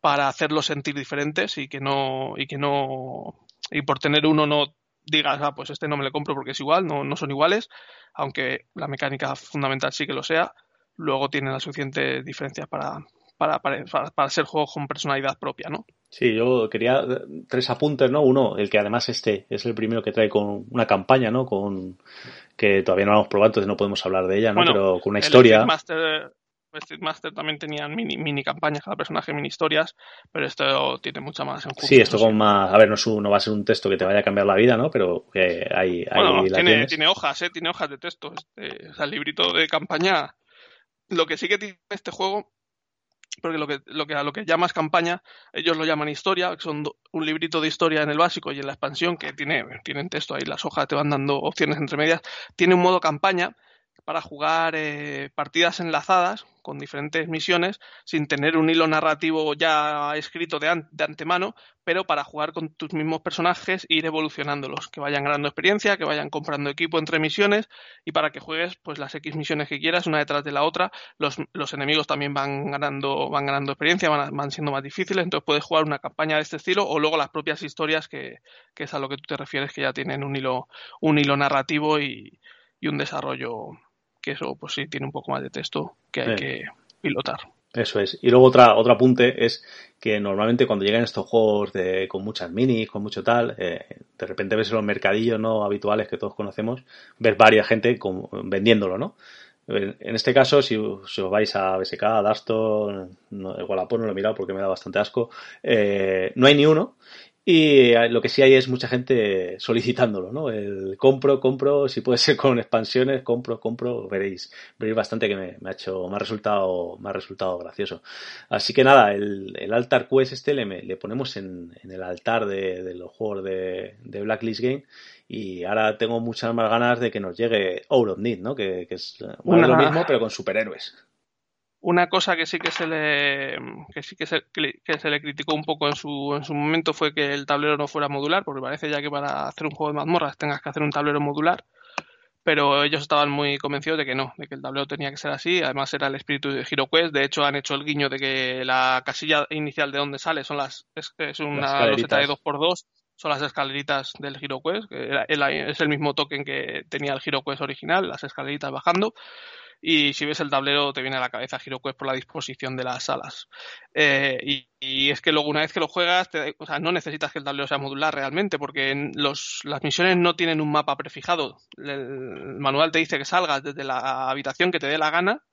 para hacerlos sentir diferentes y que no, y que no, y por tener uno no digas, ah, pues este no me lo compro porque es igual, no, no son iguales, aunque la mecánica fundamental sí que lo sea, luego tienen las suficientes diferencias para, para, para, para, ser juegos con personalidad propia, ¿no? Sí, yo quería tres apuntes, ¿no? Uno, el que además este es el primero que trae con una campaña, ¿no? Con que todavía no la hemos probado, entonces no podemos hablar de ella, ¿no? Pero con una historia. Master, Master también tenían mini, mini campañas, cada personaje mini historias, pero esto tiene mucha más enjundia. Sí, esto con más, a ver, no, es un, no va a ser un texto que te vaya a cambiar la vida, ¿no? Pero que hay, bueno, tiene, tiene hojas, ¿eh? Tiene hojas de texto. Este, o sea, el librito de campaña. Lo que sí que tiene este juego porque lo que, lo que a lo que llamas campaña, ellos lo llaman historia, son un librito de historia en el básico y en la expansión, que tiene, tienen texto ahí, las hojas te van dando opciones entre medias, tiene un modo campaña para jugar eh, partidas enlazadas con diferentes misiones sin tener un hilo narrativo ya escrito de, de, antemano, pero para jugar con tus mismos personajes e ir evolucionándolos, que vayan ganando experiencia, que vayan comprando equipo entre misiones y para que juegues pues las X misiones que quieras una detrás de la otra. Los, los enemigos también van ganando, van ganando experiencia, van, van, siendo más difíciles, entonces puedes jugar una campaña de este estilo o luego las propias historias que, que es a lo que tú te refieres que ya tienen un hilo, un hilo narrativo y, y un desarrollo que eso pues sí tiene un poco más de texto que hay que pilotar. Eso es. Y luego otra, otro apunte es que normalmente cuando llegan estos juegos de, con muchas minis, con mucho tal, eh, de repente ves en los mercadillos no habituales que todos conocemos, ves varias gente vendiéndolo, ¿no? En este caso, si, os vais a BSK, a Daston, no, el Wallapop no lo he mirado porque me da bastante asco, eh, no hay ni uno y eh, lo que sí hay es mucha gente solicitándolo, ¿no? El compro, compro, si puede ser con expansiones, compro, compro, veréis, veréis bastante que me, me ha hecho, me ha resultado, me ha resultado gracioso. Así que nada, el, el altar quest este le, le ponemos en, en, el altar de, de los juegos de, de, Blacklist Game y ahora tengo muchas más ganas de que nos llegue Out of Need, ¿no? Que, que es bueno, lo mismo pero con superhéroes. Una cosa que sí que se le que sí que se, que se le criticó un poco en su, en su momento fue que el tablero no fuera modular, porque parece ya que para hacer un juego de mazmorras tengas que hacer un tablero modular pero ellos estaban muy convencidos de que no, de que el tablero tenía que ser así. Además era el espíritu de HeroQuest. De hecho han hecho el guiño de que la casilla inicial de donde sale son las es, es una loseta de 2x2 son las escaleritas del HeroQuest, que es el mismo token que tenía el HeroQuest original, las escaleritas bajando y si ves el tablero te viene a la cabeza HeroQuest por la disposición de las salas. Eh, y, es que luego una vez que lo juegas, o sea, no necesitas que el tablero sea modular realmente, porque los, las misiones no tienen un mapa prefijado. El, manual te dice que salgas desde la habitación que te dé la gana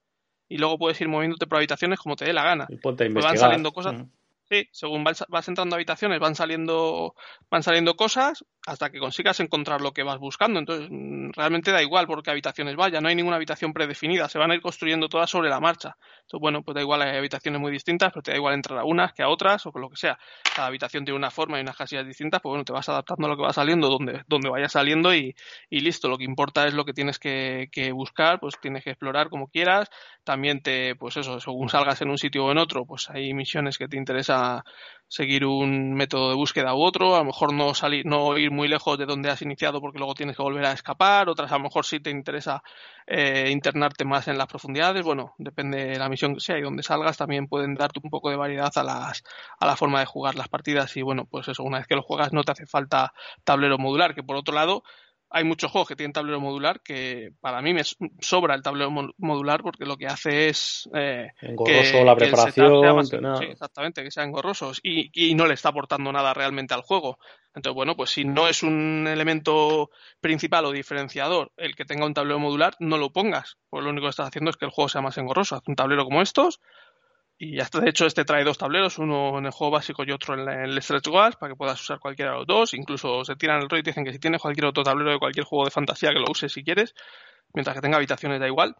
y luego puedes ir moviéndote por habitaciones como te dé la gana. Y ponte a pues van saliendo cosas. Sí, según vas, entrando a habitaciones van saliendo, van saliendo cosas hasta que consigas encontrar lo que vas buscando. Entonces, mm, realmente da igual por qué habitaciones vaya, no hay ninguna habitación predefinida, se van a ir construyendo todas sobre la marcha. Entonces, bueno, pues da igual, hay habitaciones muy distintas, pero te da igual entrar a unas que a otras o con lo que sea. Cada habitación tiene una forma y unas casillas distintas, pues bueno, te vas adaptando a lo que va saliendo, donde, donde vaya saliendo y, y listo. Lo que importa es lo que tienes que, que buscar, pues tienes que explorar como quieras. También te, pues eso, según salgas en un sitio o en otro, pues hay misiones que te interesan seguir un método de búsqueda u otro, a lo mejor no salir, no ir muy lejos de donde has iniciado porque luego tienes que volver a escapar, otras a lo mejor sí te interesa eh, internarte más en las profundidades, bueno, depende de la misión que sea y donde salgas también pueden darte un poco de variedad a las a la forma de jugar las partidas y bueno, pues eso, una vez que lo juegas no te hace falta tablero modular, que por otro lado hay muchos juegos que tienen tablero modular que para mí me sobra el tablero modular porque lo que hace es eh, engorroso la preparación exactamente que sean engorrosos y, y, no le está aportando nada realmente al juego. Entonces bueno pues si no es un elemento principal o diferenciador el que tenga un tablero modular no lo pongas. Pues lo único que estás haciendo es que el juego sea más engorroso. Haz un tablero como estos y hasta de hecho este trae dos tableros, uno en el juego básico y otro en el Stretch Goals, para que puedas usar cualquiera de los dos. Incluso se tiran el rol y dicen que si tienes cualquier otro tablero de cualquier juego de fantasía que lo uses si quieres, mientras que tenga habitaciones da igual.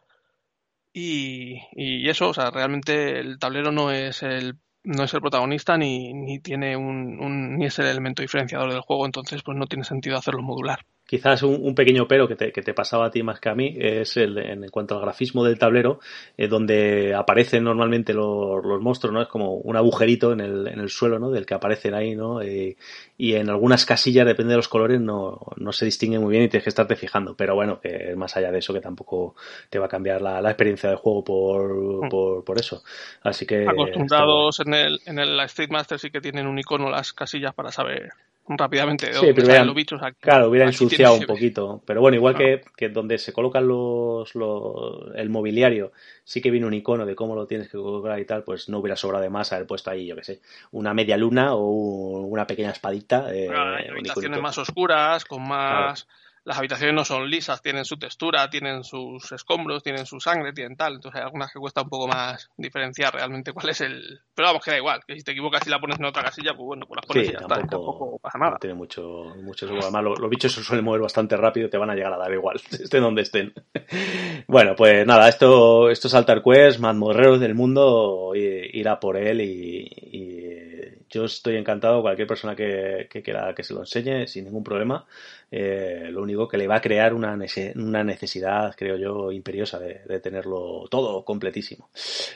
Y, y eso, o sea, realmente el tablero no es el no es el protagonista ni, ni tiene un, un, ni es el elemento diferenciador del juego, entonces pues no tiene sentido hacerlo modular. Quizás un, pequeño pero que te, que te, pasaba a ti más que a mí es el, en cuanto al grafismo del tablero, eh, donde aparecen normalmente los, los, monstruos, ¿no? Es como un agujerito en el, en el suelo, ¿no? Del que aparecen ahí, ¿no? Eh, y en algunas casillas, depende de los colores, no, no se distingue muy bien y tienes que estarte fijando. Pero bueno, que más allá de eso, que tampoco te va a cambiar la, la experiencia del juego por, mm. por, por, eso. Así que. Acostumbrados en el, en el Street Master sí que tienen un icono las casillas para saber rápidamente. Sí, pero los bichos claro, hubiera ensuciado un poquito. Pero bueno, igual que, que, donde se colocan los, los, el mobiliario, sí que viene un icono de cómo lo tienes que colocar y tal, pues no hubiera sobrado de más haber puesto ahí, yo que sé, una media luna o una pequeña espadita. Eh, habitaciones más oscuras, con más las habitaciones no son lisas, tienen su textura, tienen sus escombros, tienen su sangre, tienen tal. Entonces hay algunas que cuesta un poco más diferenciar realmente cuál es el. Pero vamos, que da igual, que si te equivocas y la pones en otra casilla, pues bueno, pues las pones y ya está, tampoco pasa nada. tiene mucho, mucho Además, los, bichos se suelen mover bastante rápido, te van a llegar a dar igual, estén donde estén. bueno, pues nada, esto, esto es Altar Quest, más morreros del mundo, irá por él y yo estoy encantado, cualquier persona que, quiera que se lo enseñe sin ningún problema. Eh, lo único que le va a crear una, una necesidad, creo yo, imperiosa de, tenerlo todo completísimo.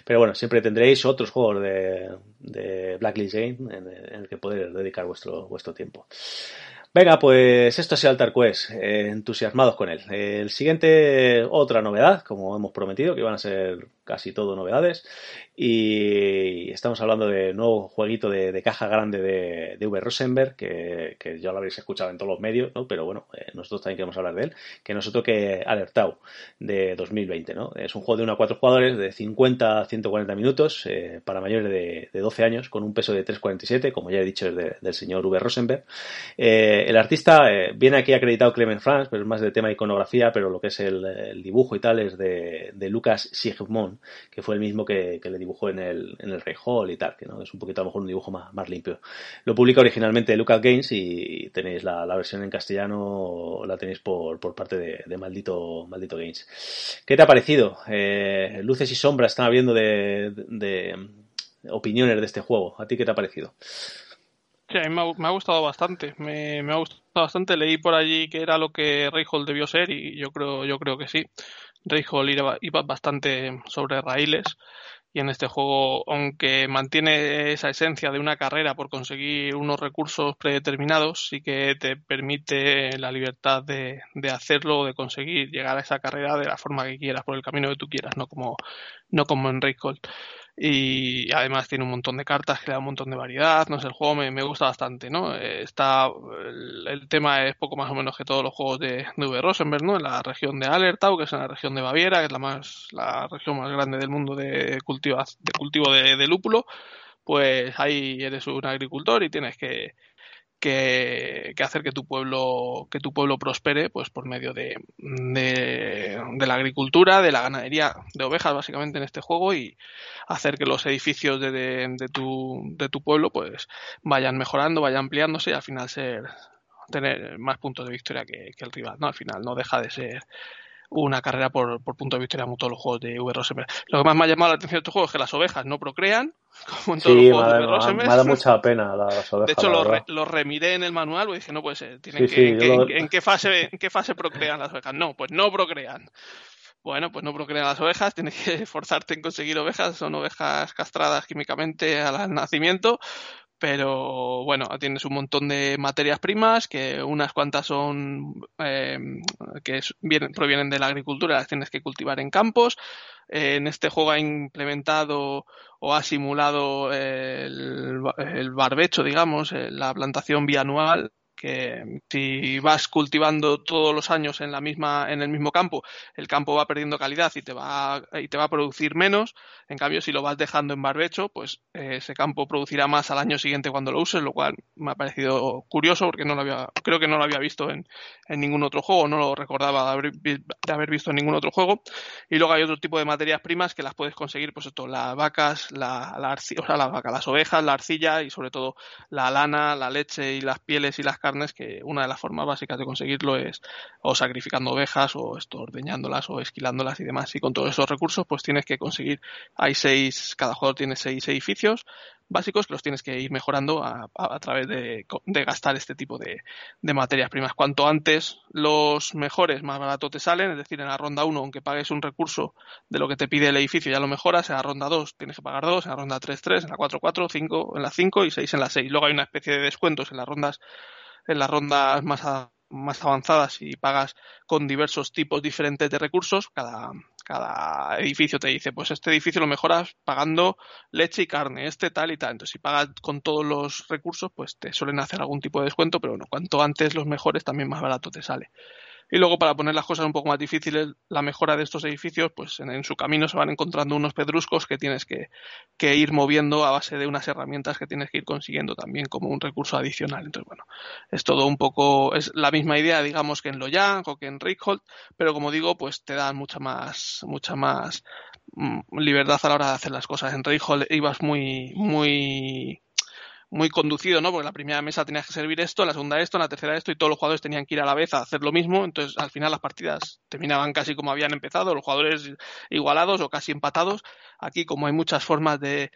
Pero bueno, siempre tendréis otros juegos de, de Blacklist Game en, el que poder dedicar vuestro, vuestro tiempo. Venga, pues esto es Altar Quest, eh, entusiasmados con él. El siguiente, otra novedad, como hemos prometido, que iban a ser casi todo novedades. Y estamos hablando de nuevo jueguito de, caja grande de, de V. Rosenberg, que, ya lo habréis escuchado en todos los medios, ¿no? pero bueno, eh, nosotros también queremos hablar de él, que nosotros que Alertado de 2020. ¿no? Es un juego de 1 a 4 jugadores de 50 a 140 minutos eh, para mayores de, 12 años, con un peso de 3,47, como ya he dicho, es del señor V. Rosenberg. Eh, el artista viene aquí acreditado Clement France, pero es más de tema de iconografía, pero lo que es el, dibujo y tal es de, de Lucas Sigmund que fue el mismo que, le dibujó en el, en el Rey Hall y tal, que ¿no? es un poquito a lo mejor un dibujo más, más limpio. Lo publica originalmente Lucas Games y tenéis la, versión en castellano, la tenéis por, por parte de, Maldito, Maldito Games. ¿Qué te ha parecido? Eh, luces y sombras están habiendo de, de, opiniones de este juego. ¿A ti qué te ha parecido? Sí, a mí me ha, gustado bastante. Me, me, ha gustado bastante. Leí por allí que era lo que Rayhold debió ser y yo creo, yo creo que sí. Rayhall iba, iba bastante sobre raíles y en este juego, aunque mantiene esa esencia de una carrera por conseguir unos recursos predeterminados, sí que te permite la libertad de, de hacerlo, de conseguir llegar a esa carrera de la forma que quieras, por el camino que tú quieras, no como, no como en Raycall y además tiene un montón de cartas que da un montón de variedad, no sé, el juego me, me gusta bastante, ¿no? Eh, está, el, tema es poco más o menos que todos los juegos de, de V. Rosenberg, ¿no? En la región de Allertau, que es en la región de Baviera, que es la más, la región más grande del mundo de cultivo, de cultivo de, de lúpulo, pues ahí eres un agricultor y tienes que, que, hacer que tu pueblo que tu pueblo prospere pues por medio de, de, la agricultura de la ganadería de ovejas básicamente en este juego y hacer que los edificios de, de, tu, tu pueblo pues vayan mejorando vayan ampliándose y al final ser tener más puntos de victoria que, que el rival no al final no deja de ser una carrera por, por punto de victoria como todos los juegos de V. Rosenberg. Lo que más me ha llamado la atención de estos juegos es que las ovejas no procrean, como en todos los juegos de V. Rosenberg. Me da mucha pena las ovejas. De hecho, los lo remiré en el manual y dije, no puede ser. Tienen que, en, qué fase, ¿En qué fase procrean las ovejas? No, pues no procrean. Bueno, pues no procrean las ovejas, tienes que esforzarte en conseguir ovejas, son ovejas castradas químicamente al nacimiento, pero bueno, tienes un montón de materias primas que unas cuantas son eh, que vienen, provienen de la agricultura, las tienes que cultivar en campos. Eh, en este juego ha implementado o ha simulado el, el barbecho, digamos, eh, la plantación bianual que si vas cultivando todos los años en la misma en el mismo campo el campo va perdiendo calidad y te va y te va a producir menos. En cambio si lo vas dejando en barbecho pues eh, ese campo producirá más al año siguiente cuando lo uses lo cual me ha parecido curioso porque no lo había creo que no lo había visto en, en ningún otro juego no lo recordaba de haber, de haber, visto en ningún otro juego. Y luego hay otro tipo de materias primas que las puedes conseguir pues esto las vacas la, la o sea, las vacas las ovejas la arcilla y sobre todo la lana la leche y las pieles y las que una de las formas básicas de conseguirlo es o sacrificando ovejas o esto, ordeñándolas o esquilándolas y demás. Y con todos esos recursos pues tienes que conseguir, hay seis, cada jugador tiene seis edificios básicos que los tienes que ir mejorando a, a, través de, gastar este tipo de, de, materias primas. Cuanto antes los mejores, más barato te salen, es decir, en la ronda 1, aunque pagues un recurso de lo que te pide el edificio, ya lo mejoras, en la ronda 2 tienes que pagar 2, en la ronda 3, 3, en la 4, 4, 5, en la 5 y 6 en la 6. Luego hay una especie de descuentos en las rondas en las rondas más, más avanzadas y pagas con diversos tipos diferentes de recursos, cada, cada edificio te dice, pues este edificio lo mejoras pagando leche y carne, este tal y tal. Entonces, si pagas con todos los recursos, pues te suelen hacer algún tipo de descuento, pero bueno, cuanto antes los mejores, también más barato te sale. Y luego, para poner las cosas un poco más difíciles, la mejora de estos edificios, pues en, su camino se van encontrando unos pedruscos que tienes que, que, ir moviendo a base de unas herramientas que tienes que ir consiguiendo también como un recurso adicional. Entonces, bueno, es todo un poco, es la misma idea, digamos, que en Loyang o que en Rickhold, pero como digo, pues te dan mucha más, mucha más mm, libertad a la hora de hacer las cosas. En Rickhold ibas muy, muy muy conducido, ¿no? Porque la primera mesa tenías que servir esto, la segunda esto, la tercera esto, y todos los jugadores tenían que ir a la vez a hacer lo mismo. Entonces, al final las partidas terminaban casi como habían empezado, los jugadores igualados o casi empatados. Aquí, como hay muchas formas de,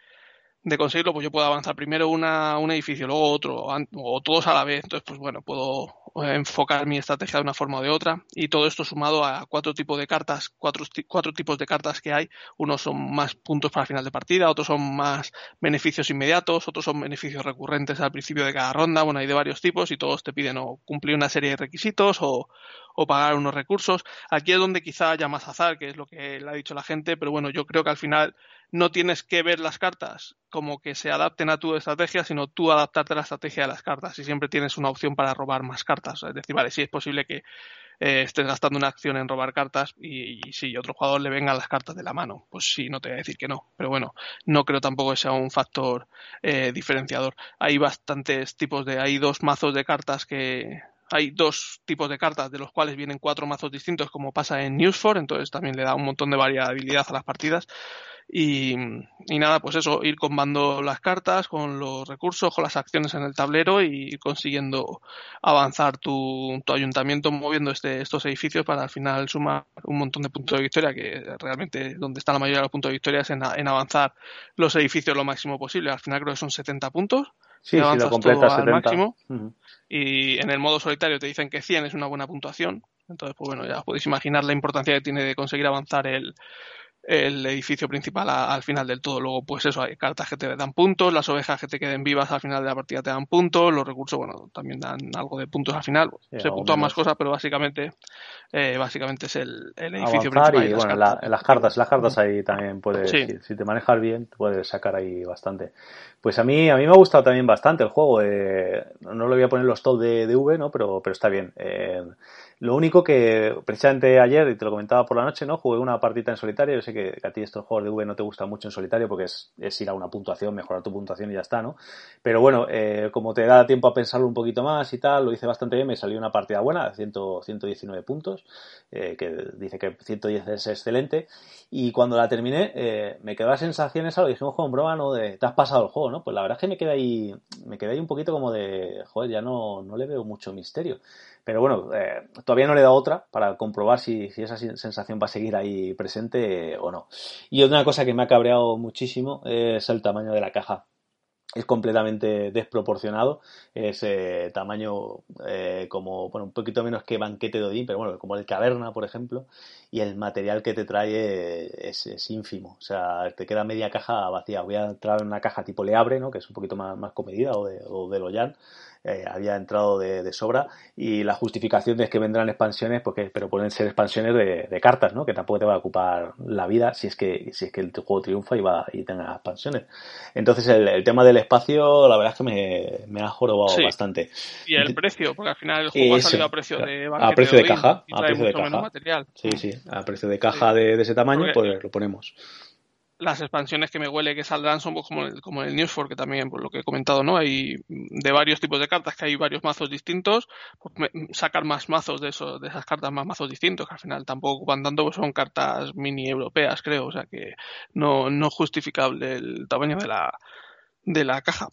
de conseguirlo, pues yo puedo avanzar primero una, un edificio, luego otro, o todos a la vez. Entonces, pues bueno, puedo enfocar mi estrategia de una forma o de otra. Y todo esto sumado a cuatro tipos de cartas, cuatro, cuatro tipos de cartas que hay. Unos son más puntos para final de partida, otros son más beneficios inmediatos, otros son beneficios recurrentes al principio de cada ronda. Bueno, hay de varios tipos y todos te piden o cumplir una serie de requisitos o, o pagar unos recursos. Aquí es donde quizá haya más azar, que es lo que le ha dicho la gente, pero bueno, yo creo que al final no tienes que ver las cartas como que se adapten a tu estrategia, sino tú adaptarte a la estrategia de las cartas y siempre tienes una opción para robar más cartas. Es decir, vale, sí es posible que eh, estés gastando una acción en robar cartas y, si otro jugador le venga las cartas de la mano, pues sí, no te voy a decir que no. Pero bueno, no creo tampoco que sea un factor eh, diferenciador. Hay bastantes tipos de, hay dos mazos de cartas que, hay dos tipos de cartas de los cuales vienen cuatro mazos distintos como pasa en News4, entonces también le da un montón de variabilidad a las partidas. Y, y, nada, pues eso, ir combando las cartas con los recursos, con las acciones en el tablero y ir consiguiendo avanzar tu, tu ayuntamiento moviendo este, estos edificios para al final sumar un montón de puntos de victoria, que realmente donde está la mayoría de los puntos de victoria es en, en avanzar los edificios lo máximo posible. Al final creo que son 70 puntos. Sí, si lo completas 70. Máximo, uh -huh. Y en el modo solitario te dicen que 100 es una buena puntuación Entonces, pues bueno, ya podéis imaginar la importancia que tiene de conseguir avanzar el, el edificio principal al final del todo. Luego, pues eso, hay cartas que te dan puntos, las ovejas que te queden vivas al final de la partida te dan puntos, los recursos, bueno, también dan algo de puntos al final. Se puntúan más cosas, pero básicamente eh, básicamente es el, edificio principal. Y, bueno, en las cartas, las cartas ahí también puedes, si, te manejas bien, puedes sacar ahí bastante. Pues a mí, a mí me ha gustado también bastante el juego. Eh, no le voy a poner los top de, de V, ¿no? Pero, pero está bien. Eh, lo único que, precisamente ayer, y te lo comentaba por la noche, ¿no? Jugué una partita en solitario. Yo sé que a ti estos juegos de V no te gustan mucho en solitario porque es, es ir a una puntuación, mejorar tu puntuación y ya está, ¿no? Pero bueno, eh, como te da tiempo a pensarlo un poquito más y tal, lo hice bastante bien, me salió una partida buena, de 119 puntos, eh, que dice que 110 es excelente. Y cuando la terminé, eh, me quedó la sensación esa, lo dijimos con broma, ¿no? De, te has pasado el juego, ¿no? Pues la verdad es que me quedé ahí, me quedé ahí un poquito como de, joder, ya no, no le veo mucho misterio. Pero bueno, eh, todavía no le dado otra para comprobar si, si, esa sensación va a seguir ahí presente o no. Y otra cosa que me ha cabreado muchísimo es el tamaño de la caja es completamente desproporcionado. Es eh, tamaño eh, como, bueno, un poquito menos que banquete de Odín, pero bueno, como el caverna, por ejemplo. Y el material que te trae es, ínfimo. O sea, te queda media caja vacía. Voy a entrar en una caja tipo Le Abre, ¿no? Que es un poquito más, más comedida, o de, o de Loyan eh, había entrado de, sobra y la justificación es que vendrán expansiones, porque, pero pueden ser expansiones de, cartas, ¿no? Que tampoco te va a ocupar la vida si es que, si es que el juego triunfa y va y tenga expansiones. Entonces el, tema del espacio, la verdad es que me, me ha jorobado bastante. Y el precio, porque al final el juego ha salido a precio de a precio de, caja, a precio de caja. Sí, sí, a precio de caja de, ese tamaño, pues lo ponemos las expansiones que me huele que saldrán son pues, como el, como el News que también, por lo que he comentado, ¿no? Hay de varios tipos de cartas, que hay varios mazos distintos, pues sacar más mazos de eso, de esas cartas, más mazos distintos, que al final tampoco ocupan tanto, pues son cartas mini europeas, creo, o sea que no, no justificable el tamaño de la, de la caja.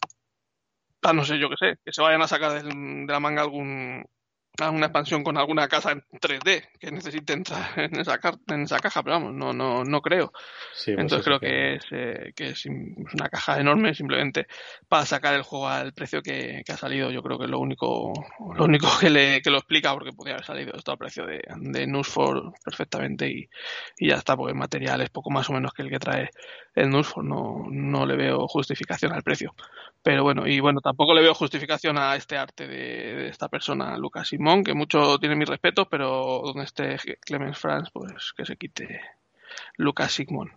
Ah, no sé, yo que sé, que se vayan a sacar de la manga algún una expansión con alguna casa en 3D que necesite entrar en esa, en esa caja, pero vamos, no, no, no creo. Pues Entonces creo que, es, eh, que es una caja enorme simplemente para sacar el juego al precio que, ha salido. Yo creo que es lo único, lo único que, le, que lo explica, porque podría haber salido esto al precio de, de Nusford perfectamente y, y ya está, porque el material es poco más o menos que el que trae el Nusford. No, no le veo justificación al precio. Pero bueno, y bueno, tampoco le veo justificación a este arte de, esta persona, Lucas Simón, que mucho tiene mi respeto, pero donde esté Clemens Franz, pues que se quite Lucas Sigmund.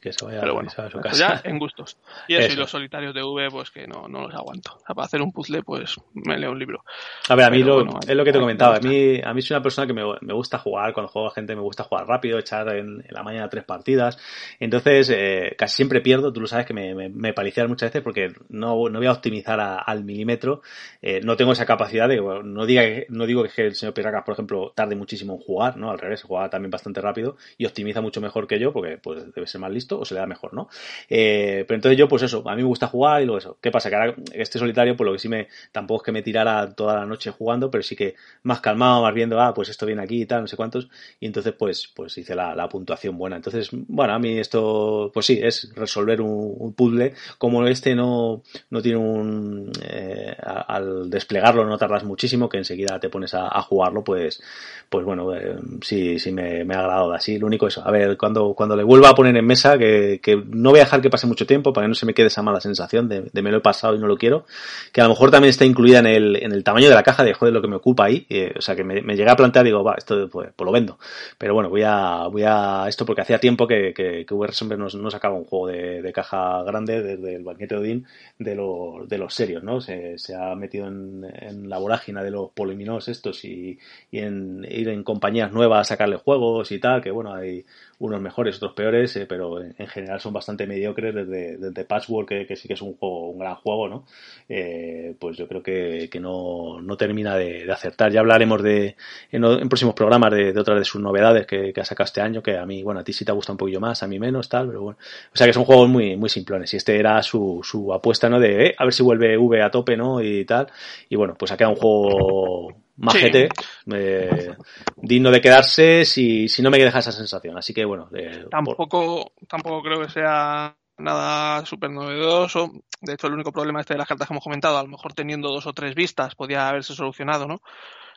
Que se vaya, Pero bueno, a su casa. ya en gustos. Y eso, y los solitarios de V, pues que no, no los aguanto. para hacer un puzzle, pues me leo un libro. A ver, a mí lo, es lo que te comentaba. A mí, a mí soy una persona que me, me gusta jugar. Cuando juego a gente me gusta jugar rápido, echar en, la mañana tres partidas. Entonces, eh, casi siempre pierdo. Tú lo sabes que me, me, me muchas veces porque no, no voy a optimizar al milímetro. Eh, no tengo esa capacidad de, no, diga, no digo que el señor Pirracas, por ejemplo, tarde muchísimo en jugar, ¿no? Al revés, juega también bastante rápido y optimiza mucho mejor que yo porque pues debe ser más listo o se le da mejor, ¿no? Eh, pero entonces yo, pues eso, a mí me gusta jugar y luego eso. ¿Qué pasa? Que ahora este solitario, pues lo que sí me, tampoco es que me tirara toda la noche jugando, pero sí que más calmado, más viendo, ah, pues esto viene aquí y tal, no sé cuántos. Y entonces, pues, pues hice la, puntuación buena. Entonces, bueno, a mí esto, pues sí, es resolver un, puzzle. Como este no, no tiene un, eh, al desplegarlo no tardas muchísimo, que enseguida te pones a, jugarlo, pues, pues bueno, eh, sí, sí me, me ha agradado así. Lo único eso, a ver, cuando, cuando le vuelva a poner en mesa, que, que no voy a dejar que pase mucho tiempo para que no se me quede esa mala sensación de, me lo he pasado y no lo quiero, que a lo mejor también está incluida en el, en el tamaño de la caja de joder lo que me ocupa ahí, eh, o sea que me, me llega a plantear digo, va, esto pues, pues, lo vendo, pero bueno, voy a, voy a esto porque hacía tiempo que, que, que nos, no sacaba un juego de, de, caja grande desde el banquete de Odín de, los de los serios, ¿no? Se, se ha metido en, en, la vorágina de los poliminos estos y, y en ir en compañías nuevas a sacarle juegos y tal, que bueno, hay unos mejores, otros peores, eh, pero en, general son bastante mediocres desde, desde Patchwork, que, que, sí que es un juego, un gran juego, ¿no? Eh, pues yo creo que, que no, no termina de, de, acertar. Ya hablaremos de, en, en próximos programas de, de, otras de sus novedades que, que, ha sacado este año, que a mí, bueno, a ti sí te gusta un poquillo más, a mí menos, tal, pero bueno. O sea que son juegos muy, muy simplones. Y este era su, su apuesta, ¿no? De, eh, a ver si vuelve V a tope, ¿no? Y tal. Y bueno, pues ha quedado un juego majete, eh, digno de quedarse si, si no me deja esa sensación. Así que bueno. Eh, tampoco, tampoco creo que sea nada súper novedoso. De hecho, el único problema este de las cartas que hemos comentado, a lo mejor teniendo dos o tres vistas, podía haberse solucionado, ¿no?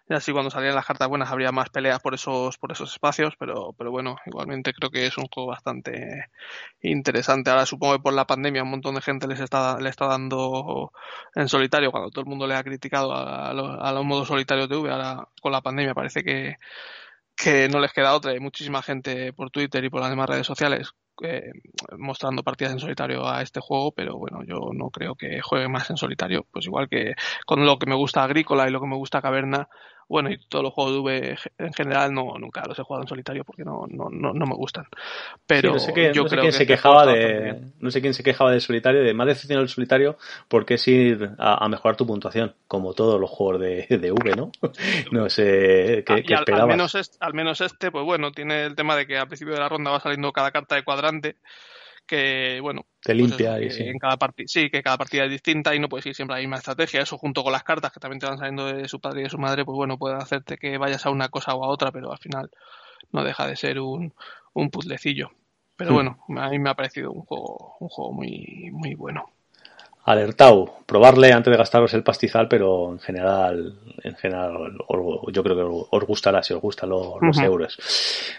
Y así cuando salían las cartas buenas habría más peleas por esos, por esos espacios, pero, pero bueno, igualmente creo que es un juego bastante interesante. Ahora supongo que por la pandemia un montón de gente les está, le está dando en solitario, cuando todo el mundo le ha criticado a, los, modos solitarios de V, ahora con la pandemia parece que, que no les queda otra. Hay muchísima gente por Twitter y por las demás redes sociales eh, mostrando partidas en solitario a este juego, pero bueno, yo no creo que juegue más en solitario. Pues igual que con lo que me gusta Agrícola y lo que me gusta Caverna, bueno, y todos los juegos de V en general no nunca los he jugado en solitario porque no, no, no, no me gustan. Pero no sé, yo creo quién que se quejaba de no sé quién se quejaba del solitario, de más decepcionado el solitario porque es ir a, mejorar tu puntuación, como todos los juegos de, de V, ¿no? no sé qué, ah, al, menos este, al menos este, pues bueno, tiene el tema de que al principio de la ronda va saliendo cada carta de cuadrante que bueno te pues limpia y sí. en cada partida sí que cada partida es distinta y no puedes ir siempre a la misma estrategia eso junto con las cartas que también te van saliendo de su padre y de su madre pues bueno puede hacerte que vayas a una cosa o a otra pero al final no deja de ser un, un puzzlecillo pero hmm. bueno a mí me ha parecido un juego un juego muy muy bueno alertado, probarle antes de gastaros el pastizal, pero en general, en general, yo creo que os gustará si os gustan los, euros.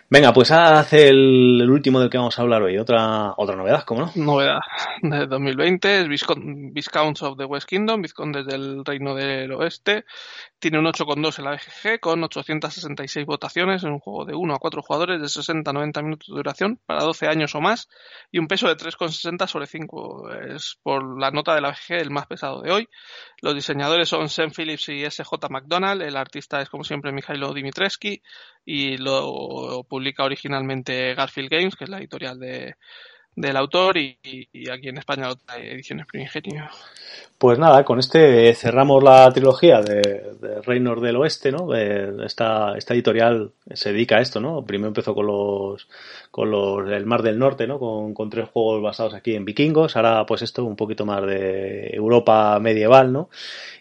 Venga, pues hace el, último del que vamos a hablar hoy. Otra, otra novedad, ¿cómo no? Novedad de 2020 es Viscounts of the West Kingdom, Vizcondes del Reino del Oeste. Tiene un 8,2 en la BGG con 866 votaciones en un juego de 1 a 4 jugadores de 60 a 90 minutos de duración para 12 años o más y un peso de 3,60 sobre 5. Es por la nota de la BGG el más pesado de hoy. Los diseñadores son Sam Phillips y SJ McDonald. El artista es como siempre Mikhailo Dimitrescu y lo publica originalmente Garfield Games, que es la editorial de, del autor y, aquí en España ediciones Primigenio. Pues nada, con este cerramos la trilogía de, de Reinos del Oeste, ¿no? esta, esta editorial se dedica a esto, ¿no? Primero empezó con los con los del Mar del Norte, ¿no? Con, con tres juegos basados aquí en vikingos, ahora pues esto un poquito más de Europa medieval, ¿no?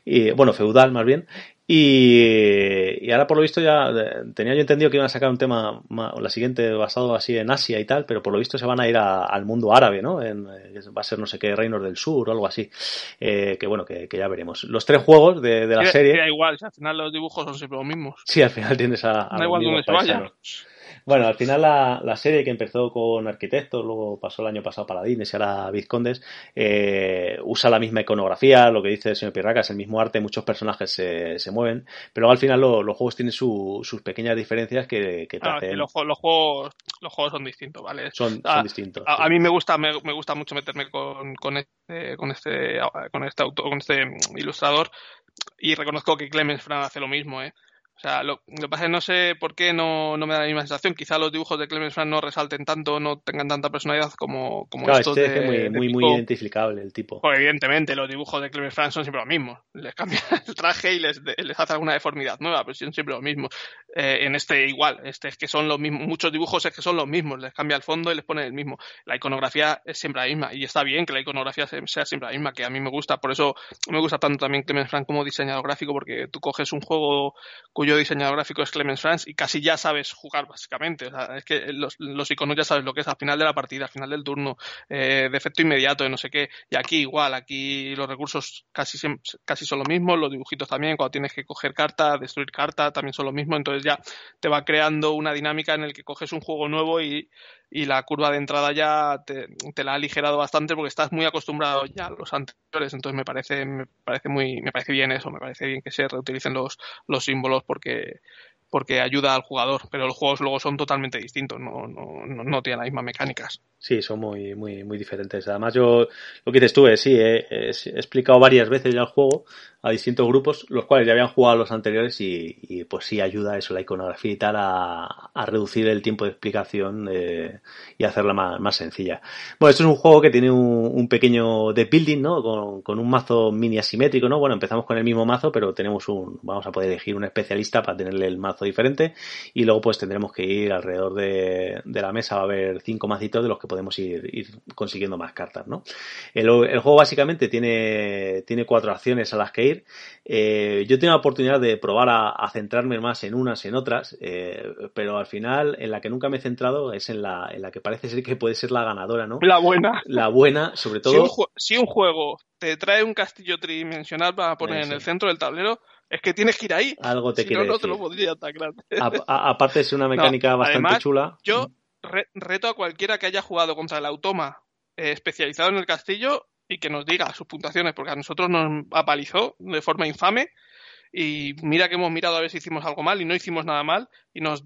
Y, bueno, feudal más bien, y, ahora por lo visto ya tenía yo entendido que iban a sacar un tema, la siguiente basado así en Asia y tal, pero por lo visto se van a ir al mundo árabe, ¿no? En, eh, va a ser no sé qué, Reinos del Sur o algo así. Eh, que bueno, que, ya veremos. Los tres juegos de, la serie. Da igual, al final los dibujos son siempre los mismos. Sí, al final tienes a. da igual donde se vaya. Bueno, al final la, la, serie que empezó con arquitectos, luego pasó el año pasado Paladines y ahora Vizcondes, eh, usa la misma iconografía, lo que dice el señor Pirraca, es el mismo arte, muchos personajes se, se mueven, pero al final los juegos tienen su, sus pequeñas diferencias que, que te ah, hacen... los, los, juegos, los juegos son distintos, ¿vale? Son, son distintos. A, a, mí me gusta, me, me, gusta mucho meterme con, con, este, con este, con este autor, con este ilustrador y reconozco que Clemens Fran hace lo mismo, ¿eh? O sea, lo, lo, que pasa es que no sé por qué no, no, me da la misma sensación. Quizá los dibujos de Clemens Franz no resalten tanto, no tengan tanta personalidad como, como claro, estos este de, es muy, de muy, muy, identificable el tipo. Pues evidentemente, los dibujos de Clemens Franz son siempre los mismos. Les cambian el traje y les, les hace alguna deformidad nueva, pero son siempre los mismos. Eh, en este igual, este es que son los mismos. Muchos dibujos es que son los mismos. Les cambia el fondo y les pone el mismo. La iconografía es siempre la misma. Y está bien que la iconografía sea siempre la misma, que a mí me gusta. Por eso me gusta tanto también Clemens Franz como diseñador gráfico, porque tú coges un juego cuyo diseñador gráfico es Clemens Franz y casi ya sabes jugar básicamente. O sea, es que los, los, iconos ya sabes lo que es al final de la partida, al final del turno, eh, de efecto inmediato, de no sé qué. Y aquí igual, aquí los recursos casi, casi son los mismos, los dibujitos también, cuando tienes que coger carta, destruir carta, también son los mismos. Entonces ya te va creando una dinámica en el que coges un juego nuevo y, y la curva de entrada ya te, la ha aligerado bastante porque estás muy acostumbrado ya a los anteriores entonces me parece me parece muy me parece bien eso me parece bien que se reutilicen los los símbolos porque porque ayuda al jugador, pero los juegos luego son totalmente distintos, no, no, no, no tienen las mismas mecánicas. Sí, son muy, muy, muy diferentes. Además, yo lo que te estuve, sí, he, explicado varias veces ya el juego a distintos grupos, los cuales ya habían jugado los anteriores y, y pues sí ayuda eso, la iconografía y tal, a, a reducir el tiempo de explicación eh, y hacerla más, más, sencilla. Bueno, esto es un juego que tiene un, un pequeño de building, ¿no? Con, con, un mazo mini asimétrico, ¿no? Bueno, empezamos con el mismo mazo, pero tenemos un, vamos a poder elegir un especialista para tenerle el mazo diferente y luego pues tendremos que ir alrededor de, de la mesa, va a haber cinco mazitos de los que podemos ir, ir consiguiendo más cartas, ¿no? El, el, juego básicamente tiene, tiene cuatro acciones a las que ir. Eh, yo tengo la oportunidad de probar a, a, centrarme más en unas, en otras, eh, pero al final en la que nunca me he centrado es en la, en la que parece ser que puede ser la ganadora, ¿no? La buena. La buena, sobre todo. Si un, si un juego te trae un castillo tridimensional para poner en el centro del tablero, Es que tienes que ir ahí. Algo te si quiere no, no te decir. lo podría tan grande. A- a- aparte es una mecánica bastante además, chula. Yo re- reto a cualquiera que haya jugado contra el automa eh, especializado en el castillo y que nos diga sus puntuaciones, porque a nosotros nos apalizó de forma infame. Y mira que hemos mirado a ver si hicimos algo mal y no hicimos nada mal. Y nos,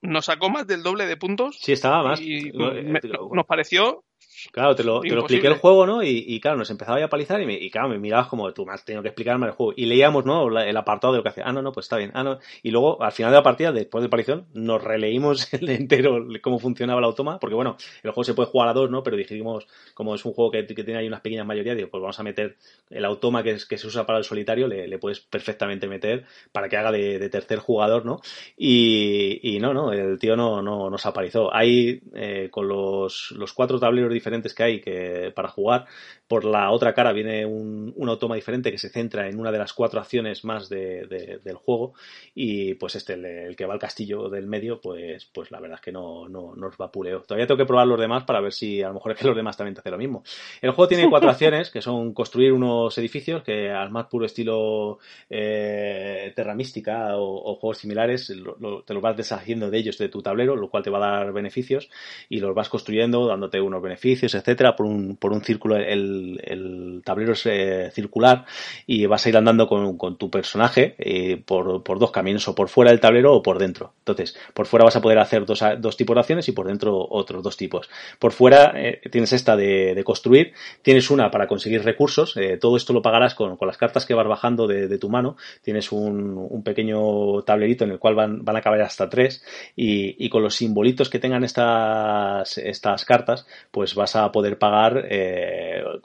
nos sacó más del doble de puntos. Sí, estaba más. Y me- nos pareció Claro, te lo, te lo expliqué el juego, ¿no? Y, y claro, nos empezaba ya a palizar y, me- y claro, me mirabas como tú me has tenido que explicarme el juego. Y leíamos, ¿no? La- El apartado de lo que hacía. Ah, no, no, pues está bien. Ah, no. Y luego, al final de la partida, después de palizón, nos releímos el entero cómo funcionaba el automa. Porque bueno, el juego se puede jugar a dos, ¿no? Pero dijimos, como es un juego que, que tiene ahí unas pequeñas mayorías, digo, pues vamos a meter el automa que, es, que se usa para el solitario, le, le puedes perfectamente meter para que haga de, de tercer jugador, ¿no? Y, y no, no, el tío no, no nos aparizó. Hay, eh, con los, los cuatro tableros diferentes que hay que, para jugar, por la otra cara viene un, un automa diferente que se centra en una de las cuatro acciones más de, de- del juego y pues este, el, el que va al castillo del medio, pues, pues la verdad es que no, no, no os vapuleo. Todavía tengo que probar los demás para ver si a lo mejor es que los demás también te hacen lo mismo. El juego tiene cuatro acciones que son construir unos edificios que al más puro estilo eh, Terra Mística o, o juegos similares lo- lo- te los vas deshaciendo de ellos de tu tablero, lo cual te va a dar beneficios y los vas construyendo dándote unos beneficios, etcétera, por un, por un círculo. El, el tablero es eh, circular y vas a ir andando con, tu personaje eh, por, dos caminos, o por fuera del tablero o por dentro. Entonces, por fuera vas a poder hacer dos, dos tipos de acciones y por dentro otros dos tipos. Por fuera eh, tienes esta de, construir, tienes una para conseguir recursos, todo esto lo pagarás con, las cartas que vas bajando de, tu mano, tienes un, pequeño tablerito en el cual van, a caber hasta tres y, con los simbolitos que tengan estas, cartas, pues vas a poder pagar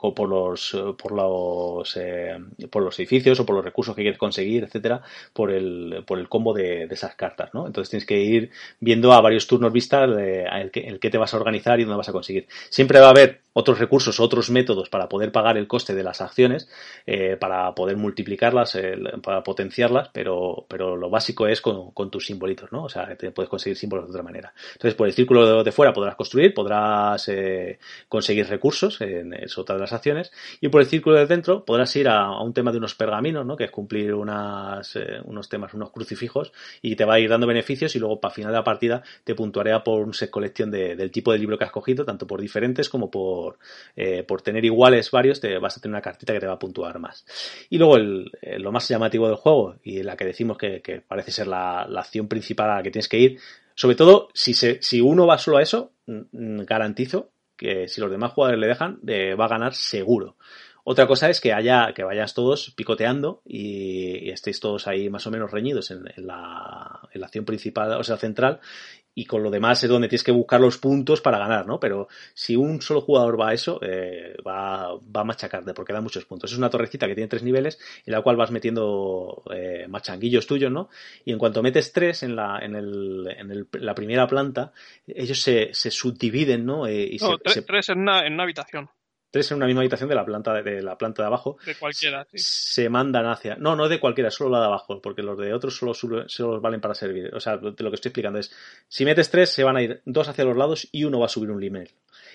co- por los por los eh, por los edificios o por los recursos que quieres conseguir, etcétera, por el, por el combo de, de esas cartas, ¿no? Entonces tienes que ir viendo a varios turnos vistas eh, el, que, el que te vas a organizar y dónde vas a conseguir. Siempre va a haber otros recursos, otros métodos para poder pagar el coste de las acciones, eh, para poder multiplicarlas, eh, para potenciarlas, pero, pero lo básico es con, con tus simbolitos, ¿no? O sea, te puedes conseguir símbolos de otra manera. Entonces, por el círculo de, fuera podrás construir, podrás eh, conseguir recursos es otra de las acciones, y por el círculo de dentro podrás ir a, un tema de unos pergaminos, ¿no? Que es cumplir unas, eh, unos temas, unos crucifijos, y te va a ir dando beneficios, y luego para final de la partida te puntuará por un set collection de- del tipo de libro que has cogido, tanto por diferentes como por, eh, por tener iguales varios, te vas a tener una cartita que te va a puntuar más. Y luego el, eh, lo más llamativo del juego, y la que decimos que, parece ser la, la acción principal a la que tienes que ir, sobre todo si, se, si uno va solo a eso, mm, garantizo que si los demás jugadores le dejan, eh, va a ganar seguro. Otra cosa es que haya, que vayas todos picoteando y, estéis todos ahí más o menos reñidos en, en la, en la acción principal, o sea, central, y con lo demás es donde tienes que buscar los puntos para ganar, ¿no? Pero si un solo jugador va a eso, eh, va, va a machacarte porque da muchos puntos. Es una torrecita que tiene tres niveles en la cual vas metiendo eh, machanguillos tuyos, ¿no? Y en cuanto metes tres en la, en el, en el- la primera planta, ellos se, se subdividen, ¿no? Eh, y no, se- tre- se- tres en una, en una habitación, tres en una misma habitación de la planta de, de la planta de abajo de cualquiera. sí. se mandan hacia. No, no de cualquiera, solo la de abajo, porque los de otros solo, solo, solo valen para servir. O sea, lo, de lo que estoy explicando es: si metes tres, se van a ir dos hacia los lados y uno va a subir un nivel.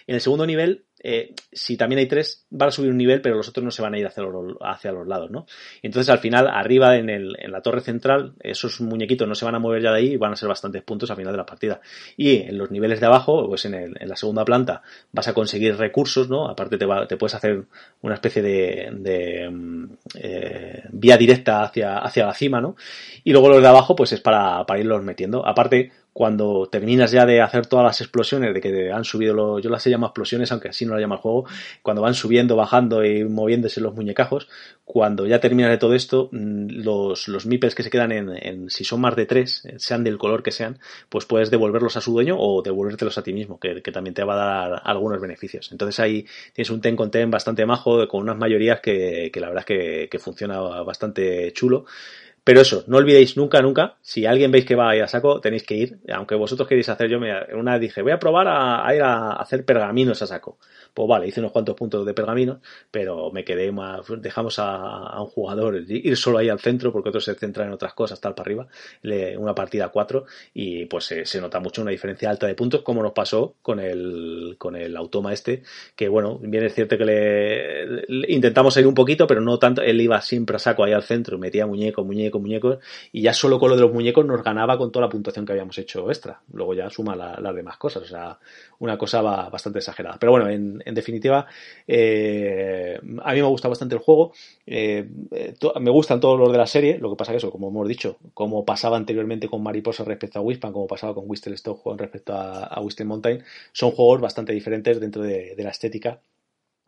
En el segundo nivel, eh, si también hay tres, van a subir un nivel, pero los otros no se van a ir hacia los, hacia los lados, ¿no? Entonces, al final, arriba en, el, en la torre central, esos muñequitos no se van a mover ya de ahí y van a ser bastantes puntos al final de la partida. Y en los niveles de abajo, pues en, en la segunda planta, vas a conseguir recursos, ¿no? Aparte, te, te puedes hacer una especie de, de, mm, eh, vía directa hacia, hacia la cima, ¿no? Y luego los de abajo, pues es para, para irlos metiendo. Aparte, cuando terminas ya de hacer todas las explosiones, de que han subido los, yo las he llamado explosiones, aunque así no las llama el juego, cuando van subiendo, bajando y moviéndose los muñecajos, cuando ya terminas de todo esto, mm, los, los meeples que se quedan en, en, si son más de tres, sean del color que sean, pues puedes devolverlos a su dueño o devolvértelos a ti mismo, que, que también te va a dar algunos beneficios. Entonces ahí tienes un ten con ten bastante majo, con unas mayorías que, que la verdad es que, que funciona bastante chulo. Pero eso, no olvidéis nunca, nunca, si alguien veis que va a ir a saco, tenéis que ir. Aunque vosotros queréis hacer, yo me, una dije, voy a probar a, ir a hacer pergaminos a saco. Pues vale, hice unos cuantos puntos de pergaminos, pero me quedé más, dejamos a, un jugador ir solo ahí al centro, porque otros se centran en otras cosas, tal para arriba, le, una partida a cuatro, y pues se, se nota mucho una diferencia alta de puntos, como nos pasó con el, con el automa este, que bueno, bien es cierto que le, le intentamos ir un poquito, pero no tanto, él iba siempre a saco ahí al centro, metía muñeco, muñeco, muñecos, y ya solo con lo de los muñecos nos ganaba con toda la puntuación que habíamos hecho extra. Luego ya suma las demás cosas, o sea, una cosa va bastante exagerada. Pero bueno, en, definitiva, eh, a mí me gusta bastante el juego. Eh, me gustan todos los de la serie, lo que pasa que eso, como hemos dicho, como pasaba anteriormente con Mariposa respecto a Wispan, como pasaba con Whistle Stone respecto a, a Whistle Mountain, son juegos bastante diferentes dentro de, la estética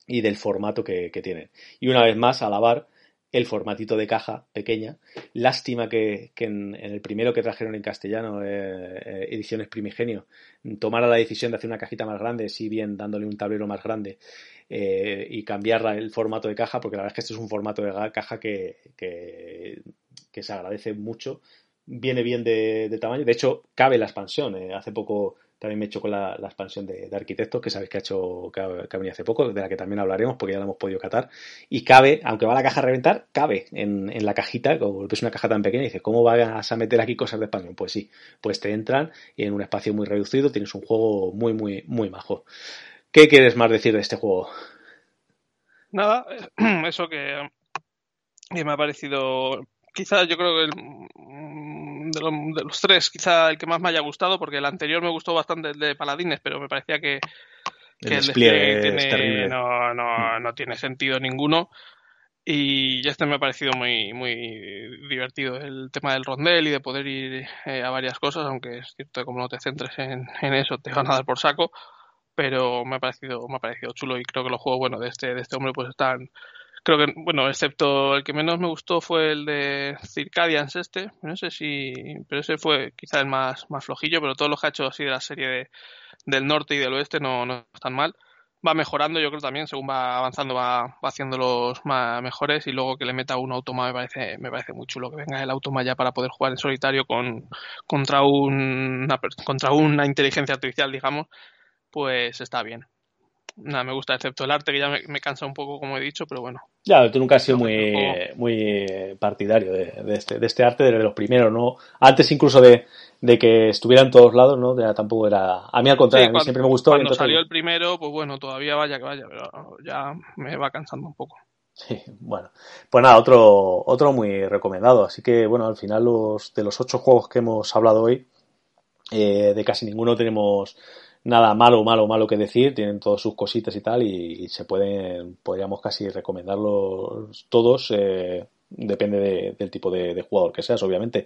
y del formato que, tienen. Y una vez más, alabar el formatito de caja pequeña. Lástima que, en, el primero que trajeron en castellano, eh, eh, Ediciones Primigenio, tomara la decisión de hacer una cajita más grande, si bien dándole un tablero más grande eh, y cambiar el formato de caja, porque la verdad es que este es un formato de caja que, que, se agradece mucho. Viene bien de, tamaño. De hecho, cabe la expansión. hace poco también me hecho con la, expansión de, Arquitectos, que sabéis que ha hecho que ha, venido hace poco, de la que también hablaremos porque ya la hemos podido catar. Y cabe, aunque va la caja a reventar, cabe en, la cajita, como es una caja tan pequeña, y dices, ¿cómo vas a meter aquí cosas de expansión? Pues sí, pues te entran y en un espacio muy reducido tienes un juego muy, muy, muy majo. ¿Qué quieres más decir de este juego? Nada, eso que, que me ha parecido quizá yo creo que el, mm, de, los tres, quizá el que más me haya gustado, porque el anterior me gustó bastante el de Paladines, pero me parecía que, el, despliegue no, no, no, tiene sentido ninguno. Y este me ha parecido muy, muy divertido el tema del rondel y de poder ir eh, a varias cosas, aunque es cierto que como no te centres en, en, eso te van a dar por saco, pero me ha parecido, me ha parecido chulo y creo que los juegos bueno de este, de este hombre pues están creo que, bueno, excepto el que menos me gustó fue el de Circadians este, no sé si, pero ese fue quizá el más, más flojillo, pero todos los que ha hecho así de la serie del norte y del oeste no, no están mal. Va mejorando, yo creo también, según va avanzando, va, va haciéndolos más mejores y luego que le meta un automa me parece, me parece muy chulo que venga el automa ya para poder jugar en solitario con, contra, una, contra una inteligencia artificial, digamos, pues está bien nada me gusta, excepto el arte, que ya me, cansa un poco, como he dicho, pero bueno. Ya, tú nunca has sido muy, muy partidario de, este, de este arte, desde los primeros, ¿no? Antes incluso de, que estuviera en todos lados, ¿no? Ya tampoco era... A mí al contrario, a mí siempre me gustó. Cuando salió el primero, pues bueno, todavía vaya que vaya, pero ya me va cansando un poco. Sí, bueno. Pues nada, otro, otro muy recomendado. Así que, bueno, al final los, de los ocho juegos que hemos hablado hoy, eh, de casi ninguno tenemos nada malo, malo, malo que decir, tienen todas sus cositas y tal, y, se pueden, podríamos casi recomendarlos todos, eh, depende del tipo de, jugador que seas, obviamente.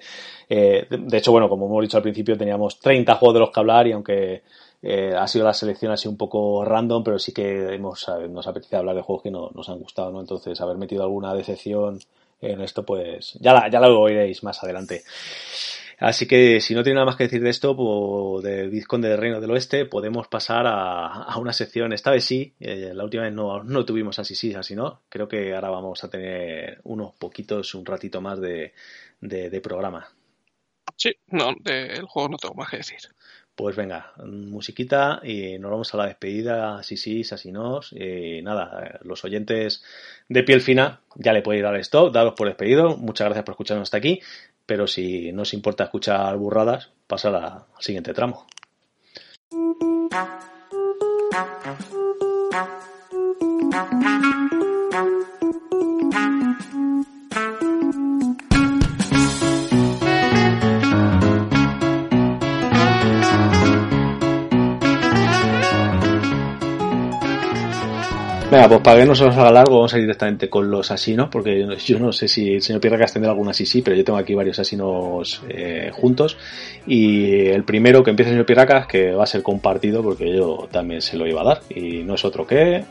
Eh, de, hecho, bueno, como hemos dicho al principio, teníamos 30 juegos de los que hablar, y aunque eh, ha sido la selección así un poco random, pero sí que hemos, nos apetece hablar de juegos que no, nos han gustado, ¿no? Entonces, haber metido alguna decepción en esto, pues ya, ya lo oiréis más adelante. Así que si no tiene nada más que decir de esto, pues, del Vizconde del Reino del Oeste, podemos pasar a, una sección. Esta vez sí, eh, la última vez no, no tuvimos así sí, así no. Creo que ahora vamos a tener unos poquitos, un ratito más de, de, programa. Sí, no, del juego no tengo más que decir. Pues venga, musiquita y nos vamos a la despedida, así sí, así no. Y nada, los oyentes de piel fina ya le podéis dar stop, daros por despedido. Muchas gracias por escucharnos hasta aquí pero si no os importa escuchar burradas, pasar al siguiente tramo. Venga, pues para que no se nos haga largo, vamos a ir directamente con los asinos, porque yo no sé si el señor Pierracas tendrá alguna así, sí, pero yo tengo aquí varios asinos eh, juntos. Y el primero que empieza el señor Pierracas, que va a ser compartido, porque yo también se lo iba a dar. Y no es otro que.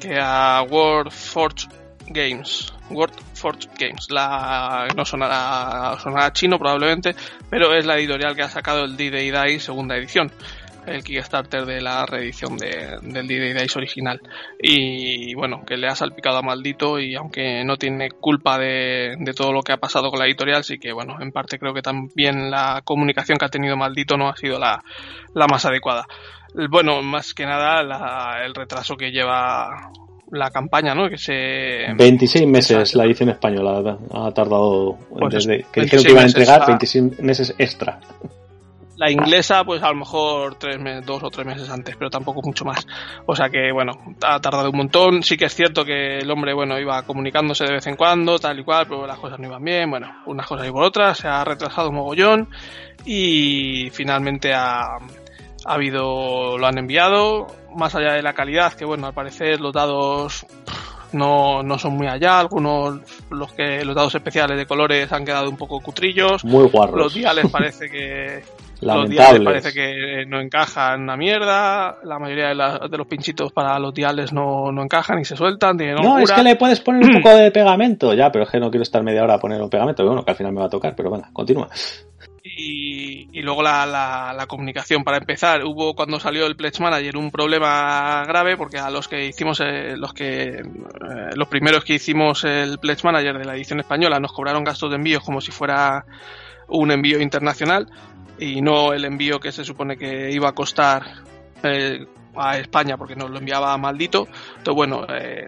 Que a World Forge Games. World Forge Games. La, no sonará, sonará chino probablemente, pero es la editorial que ha sacado el D-Day segunda edición el Kickstarter de la reedición de, del D-Day Dice original. Y bueno, que le ha salpicado a Maldito y aunque no tiene culpa de, de, todo lo que ha pasado con la editorial, sí que bueno, en parte creo que también la comunicación que ha tenido Maldito no ha sido la, la más adecuada. Bueno, más que nada el retraso que lleva la campaña, ¿no? Que se... 26 meses la edición española ha tardado pues desde que dijeron que iban a entregar 26 meses extra La inglesa, pues a lo mejor tres meses, dos o tres meses antes, pero tampoco mucho más. O sea que, bueno, ha tardado un montón. Sí que es cierto que el hombre, bueno, iba comunicándose de vez en cuando, tal y cual, pero las cosas no iban bien. Bueno, unas cosas y por otras, se ha retrasado un mogollón y finalmente ha, ha habido, lo han enviado, más allá de la calidad, que bueno, al parecer los dados no, no son muy allá, algunos los que los dados especiales de colores han quedado un poco cutrillos, Muy guarros. los diales parece que los diales parece que no encajan una mierda, la mayoría de, la- de los pinchitos para los diales no, no encajan y se sueltan, tienen No, es que le puedes poner un poco de pegamento. Ya, pero es que no quiero estar media hora a poner un pegamento. Bueno, que al final me va a tocar, pero bueno, continúa. Y, y luego la, la- la comunicación. Para empezar, hubo cuando salió el Pledge Manager un problema grave porque a los que hicimos, eh, los que eh, los primeros que hicimos el Pledge Manager de la edición española nos cobraron gastos de envío como si fuera un envío internacional y no el envío que se supone que iba a costar eh, a España porque nos lo enviaba maldito. Entonces, bueno, eh,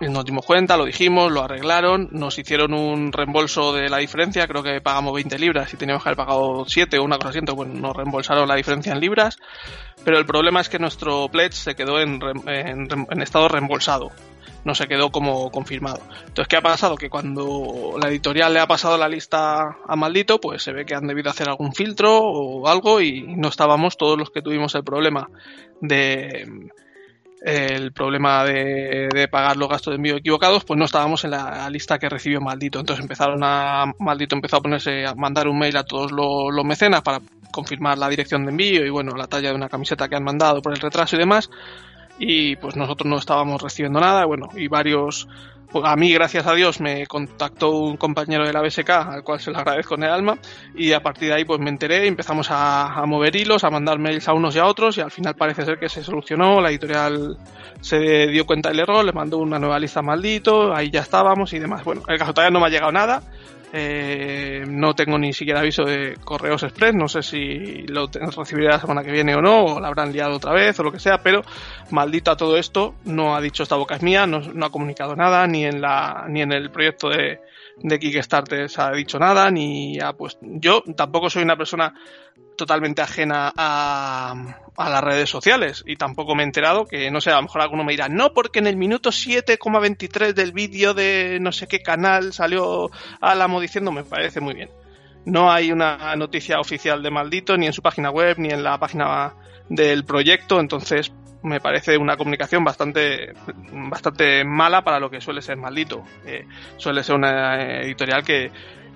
nos dimos cuenta, lo dijimos, lo arreglaron, nos hicieron un reembolso de la diferencia, creo que pagamos 20 libras y teníamos que haber pagado 7 o una cosa así, entonces bueno, nos reembolsaron la diferencia en libras, pero el problema es que nuestro pledge se quedó en, en en estado reembolsado, no se quedó como confirmado. Entonces, ¿qué ha pasado? Que cuando la editorial le ha pasado la lista a Maldito, pues se ve que han debido hacer algún filtro o algo y no estábamos todos los que tuvimos el problema de el problema de, de pagar los gastos de envío equivocados, pues no estábamos en la lista que recibió Maldito. Entonces empezaron a, Maldito empezó a ponerse, a mandar un mail a todos los, los mecenas para confirmar la dirección de envío y bueno, la talla de una camiseta que han mandado por el retraso y demás. Y pues nosotros no estábamos recibiendo nada, bueno, y varios, pues a mí gracias a Dios me contactó un compañero de la BSK, al cual se lo agradezco en el alma, y a partir de ahí pues me enteré, empezamos a, a mover hilos, a mandar mails a unos y a otros, y al final parece ser que se solucionó, la editorial se dio cuenta del error, le mandó una nueva lista maldito, ahí ya estábamos y demás. Bueno, el caso todavía no me ha llegado nada, eh, no tengo ni siquiera aviso de correos express, no sé si lo recibiré la semana que viene o no, o la habrán liado otra vez o lo que sea, pero maldito a todo esto, no ha dicho esta boca es mía, no, ha comunicado nada, ni en la, ni en el proyecto de, de Kickstarter se ha dicho nada, ni ha pues yo tampoco soy una persona totalmente ajena a, a las redes sociales y tampoco me he enterado que, no sé, a lo mejor alguno me dirá, no, porque en el minuto 7,23 del vídeo de no sé qué canal salió Álamo diciendo, me parece muy bien. No hay una noticia oficial de Maldito, ni en su página web, ni en la página del proyecto, entonces me parece una comunicación bastante, bastante mala para lo que suele ser Maldito. Eh, suele ser una editorial que,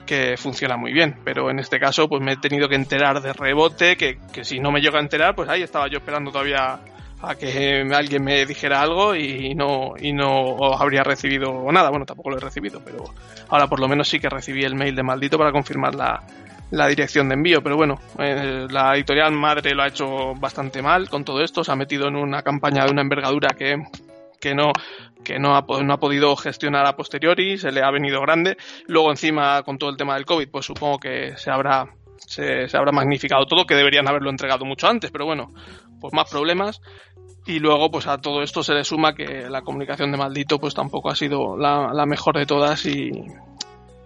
que funciona muy bien, pero en este caso pues me he tenido que enterar de rebote, que, que si no me llego a enterar, pues ahí estaba yo esperando todavía a que alguien me dijera algo y no y no habría recibido nada, bueno tampoco lo he recibido, pero ahora por lo menos sí que recibí el mail de maldito para confirmar la, la dirección de envío, pero bueno, eh, la editorial madre lo ha hecho bastante mal con todo esto, se ha metido en una campaña de una envergadura que que no que no ha, no ha podido gestionar a posteriori, se le ha venido grande. Luego encima con todo el tema del COVID, pues supongo que se habrá se, se habrá magnificado todo, que deberían haberlo entregado mucho antes, pero bueno, pues más problemas. Y luego, pues a todo esto se le suma que la comunicación de Maldito, pues tampoco ha sido la, la mejor de todas y,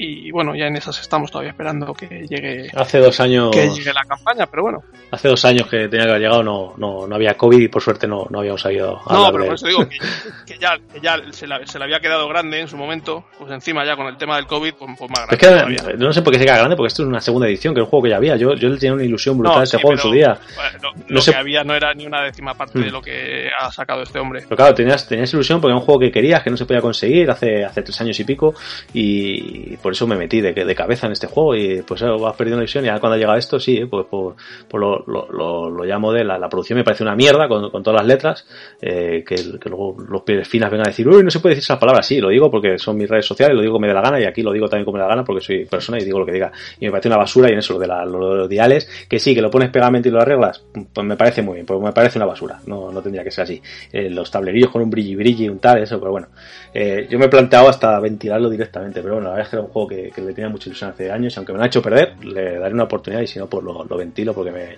y bueno, ya en esas estamos todavía esperando que llegue, Hace dos años, que llegue la campaña, pero bueno. hace dos años que tenía que haber llegado, no, no, no había COVID y por suerte no, no habíamos sabido a No, pero por eso digo que, que ya, que ya se, la- se le había quedado grande en su momento, pues encima ya con el tema del COVID, pues, pues más Es grande. que todavía. no sé por qué se queda grande, porque esto es una segunda edición, que es un juego que ya había. Yo, yo le tenía una ilusión brutal No, a ese sí, juego en pero, su día. bueno, lo No sé- que había no era ni una décima parte Mm. de lo que ha sacado este hombre. Pero claro, tenías, tenías ilusión porque era un juego que querías, que no se podía conseguir hace, hace tres años y pico, y por eso me metí de, de cabeza en este juego, y pues vas perdiendo la ilusión, y ahora cuando ha llegado esto, sí, eh, pues, pues, pues lo, lo, lo, llamo de la, la producción, me parece una mierda con, todas las letras, eh, que, que luego los pieles finas vengan a decir, uy, no se puede decir esas palabras, sí, lo digo porque son mis redes sociales, lo digo como me dé la gana, y aquí lo digo también como me da la gana porque soy persona y digo lo que diga. Y me parece una basura, y en eso, lo de, la, los diales, que sí, que lo pones pegamento y lo arreglas, pues me parece muy bien, pues me parece una basura, no, no tendría que ser así. Eh, los tablerillos con un brilli brilli, un tal, eso, pero bueno. Eh, yo me he planteado hasta ventilarlo directamente, pero bueno, la verdad es que era un juego que, le tenía mucha ilusión hace años, y aunque me lo ha hecho perder, le daré una oportunidad y si no, pues lo, lo ventilo porque me,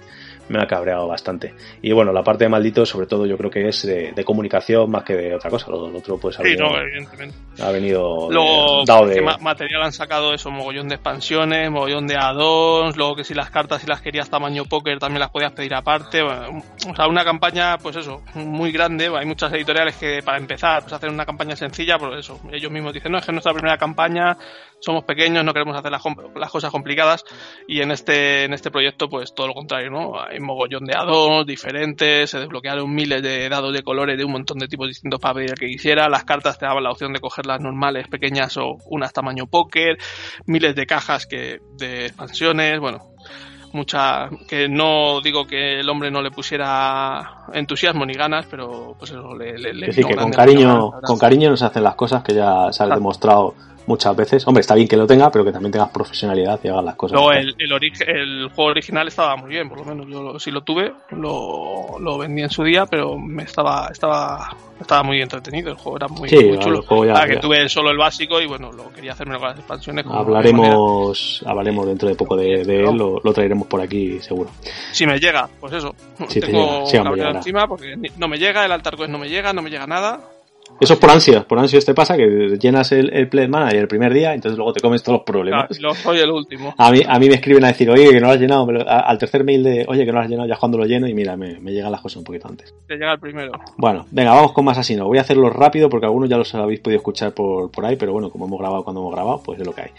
me ha cabreado bastante. Y bueno, la parte de maldito, sobre todo, yo creo que es de, comunicación más que de otra cosa. Lo, otro, pues, ha venido, Ha venido luego, dado de... material han sacado eso, mogollón de expansiones, mogollón de add-ons, luego que si las cartas, si las querías tamaño póker, también las podías pedir aparte. o sea, una campaña, pues eso, muy grande. Hay muchas editoriales que, para empezar, pues hacer una campaña sencilla, pues eso, ellos mismos dicen, no, es que nuestra primera campaña, somos pequeños, no queremos hacer las, las cosas complicadas. Y en este, en este proyecto, pues todo lo contrario, ¿no? Hay mogollón de add diferentes, se desbloquearon miles de dados de colores de un montón de tipos distintos para pedir que quisiera, las cartas te daban la opción de coger las normales, pequeñas o unas tamaño póker, miles de cajas que, de expansiones, bueno, mucha que no digo que el hombre no le pusiera entusiasmo ni ganas pero pues eso le, le, sí, que con cariño con cariño nos hacen las cosas que ya se ha demostrado muchas veces. Hombre, está bien que lo tenga, pero que también tengas profesionalidad y hagas las cosas. No, el, el, el, juego original estaba muy bien, por lo menos yo sí lo tuve, lo, lo vendí en su día, pero me estaba, estaba, estaba muy entretenido, el juego era muy, chulo. ya, que tuve solo el básico y bueno, lo quería hacerme con las expansiones. hablaremos, hablaremos dentro de poco de, él, lo, traeremos por aquí seguro. Si me llega, pues eso. Si Tengo te llega, encima porque no me llega, el altar no me llega, no me llega nada eso es por ansia, por ansia te pasa que llenas el, el Play Manager el primer día, entonces luego te comes todos los problemas. lo soy el último. A mí, a mí me escriben a decir, oye, que no lo has llenado, al tercer mail de, oye, que no lo has llenado, ya cuando lo lleno y mira, me, me llegan las cosas un poquito antes. Te llega el primero. Bueno, venga, vamos con más así, no voy a hacerlo rápido porque algunos ya los habéis podido escuchar por, por ahí, pero bueno, como hemos grabado cuando hemos grabado, pues es lo que hay.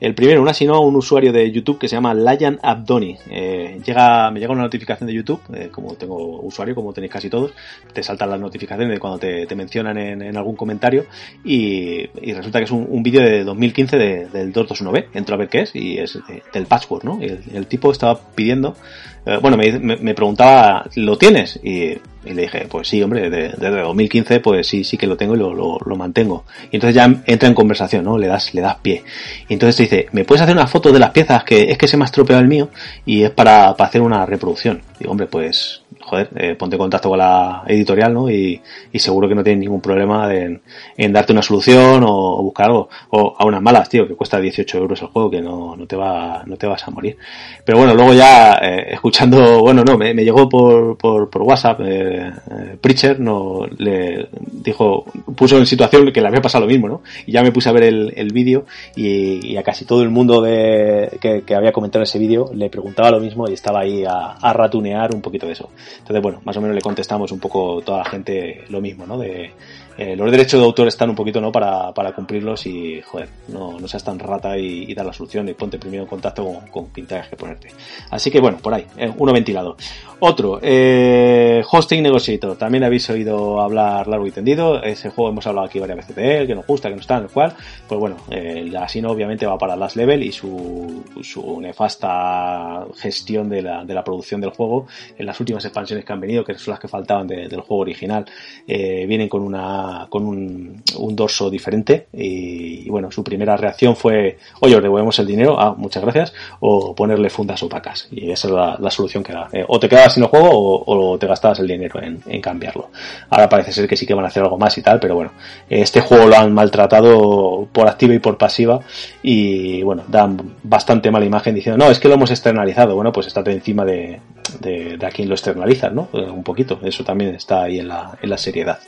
El primero, un asino, un usuario de YouTube que se llama Layan Abdoni. Eh, llega, me llega una notificación de YouTube, eh, como tengo usuario, como tenéis casi todos, te saltan las notificaciones de cuando te, te mencionan en, en algún comentario y, resulta que es un, vídeo de 2015 del 221B, entro a ver qué es y es del patchwork, ¿no? El, el tipo estaba pidiendo, eh, bueno, me, me, preguntaba, ¿lo tienes? Y, le dije, pues sí, hombre, desde 2015 pues sí, sí que lo tengo y lo, lo, mantengo. Y entonces ya entra en conversación, ¿no? Le das, le das pie. Y entonces te dice, ¿me puedes hacer una foto de las piezas que es que se me ha estropeado el mío y es para, para hacer una reproducción? Digo, hombre, pues joder, eh, ponte en contacto con la editorial, ¿no? Y, seguro que no tienen ningún problema en, en darte una solución o, buscar algo. O a unas malas, tío, que cuesta 18 euros el juego, que no, no te va, no te vas a morir. Pero bueno, luego ya, eh, escuchando, bueno, no, me, me llegó por, por, por WhatsApp, eh, eh, Preacher, no, le dijo, puso en situación que le había pasado lo mismo, ¿no? Y ya me puse a ver el, el vídeo y, y, a casi todo el mundo de, que, que había comentado ese vídeo le preguntaba lo mismo y estaba ahí a, a ratunear un poquito de eso. Entonces, bueno, más o menos le contestamos un poco toda la gente lo mismo, ¿no? De, eh, los derechos de autor están un poquito no para, para cumplirlos y joder no, no seas tan rata y, y dar la solución y ponte primero en contacto con, con que ponerte. Así que bueno por ahí eh, uno ventilado. Otro eh, Hosting Negotiator. También habéis oído hablar largo y tendido. Ese juego hemos hablado aquí varias veces de él que nos gusta que no está en el cual pues bueno eh, la Asino obviamente va para Last Level y su, su nefasta gestión de la, de la producción del juego en las últimas expansiones que han venido que son las que faltaban de, del juego original vienen con una con un, dorso diferente y, bueno, su primera reacción fue, oye, os devolvemos el dinero, ah, muchas gracias, o ponerle fundas opacas. Y esa es la, solución que da. Eh, o te quedabas sin el juego o, te gastabas el dinero en, cambiarlo. Ahora parece ser que sí que van a hacer algo más y tal, pero bueno, este juego lo han maltratado por activa y por pasiva y bueno, dan bastante mala imagen diciendo, no, es que lo hemos externalizado. Bueno, pues estate encima de, de, a quien lo externaliza, ¿no? Un poquito, eso también está ahí en la seriedad.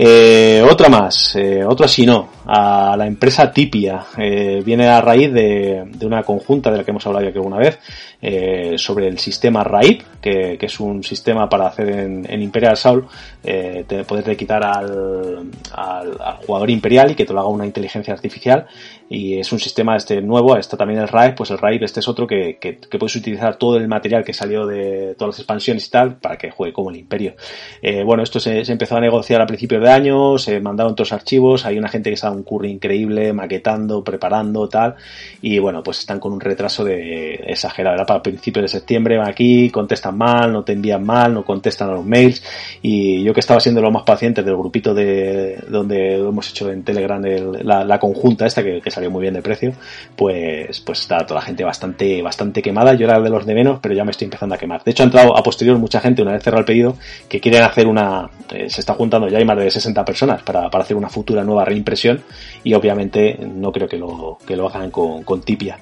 Eh, otra más, eh, otro así no, a la empresa Tipia. Eh, viene a raíz de, de, una conjunta de la que hemos hablado ya que alguna vez, eh, sobre el sistema RAID, que, que, es un sistema para hacer en, en Imperial Soul, eh, te, poder quitar al, al, al, jugador imperial y que te lo haga una inteligencia artificial. Y es un sistema este nuevo, está también el RAID, pues el RAID este es otro que, que, que, puedes utilizar todo el material que salió de todas las expansiones y tal para que juegue como el imperio. Eh, bueno, esto se, se, empezó a negociar a principios de año, se mandaron todos los archivos, hay una gente que está un curry increíble, maquetando, preparando, tal, y bueno, pues están con un retraso de exagerado, era para principios de septiembre, van aquí, contestan mal, no te envían mal, no contestan a los mails, y yo que estaba siendo lo más paciente del grupito de donde lo hemos hecho en Telegram, el, la, la, conjunta esta que, que, salió muy bien de precio, pues, pues está toda la gente bastante, bastante quemada, yo era de los de menos, pero ya me estoy empezando a quemar. De hecho, ha entrado a posterior mucha gente, una vez cerrado el pedido, que quieren hacer una... Eh, se está juntando, ya hay más de 60 personas para, para, hacer una futura nueva reimpresión y obviamente no creo que lo, que lo hagan con, con tipia.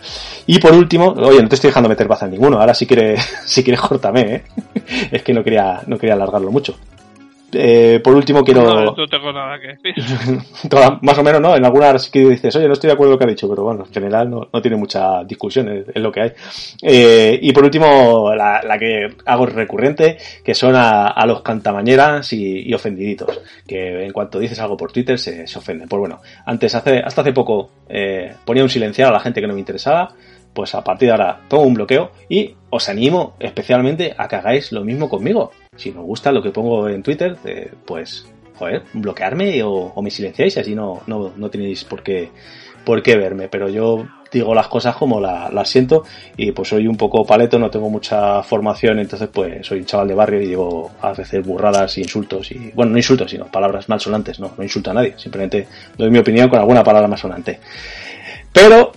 Y por último, oye, no te estoy dejando meter baza en ninguno, ahora si quieres, si quieres cortame, ¿eh? es que no quería, no quería alargarlo mucho. Eh, por último quiero... No, no tengo nada que decir. Más o menos, ¿no? En alguna sí que dices, oye, no estoy de acuerdo con lo que ha dicho, pero bueno, en general no, no tiene mucha discusión, es, es lo que hay. Eh, y por último, la, la, que hago recurrente, que son a, a los cantamañeras y, y, ofendiditos, que en cuanto dices algo por Twitter se, se ofenden. Pues bueno, antes, hace, hasta hace poco, eh, ponía un silenciado a la gente que no me interesaba, pues a partir de ahora pongo un bloqueo y os animo especialmente a que hagáis lo mismo conmigo. Si os gusta lo que pongo en Twitter, eh, pues, joder, bloquearme o, me silenciáis, así no, no, no tenéis por qué, por qué verme. Pero yo digo las cosas como las la siento y pues soy un poco paleto, no tengo mucha formación, entonces pues soy un chaval de barrio y digo a veces burradas, insultos y, bueno, no insultos, sino palabras malsonantes, no, no insulto a nadie, simplemente doy mi opinión con alguna palabra malsonante. Pero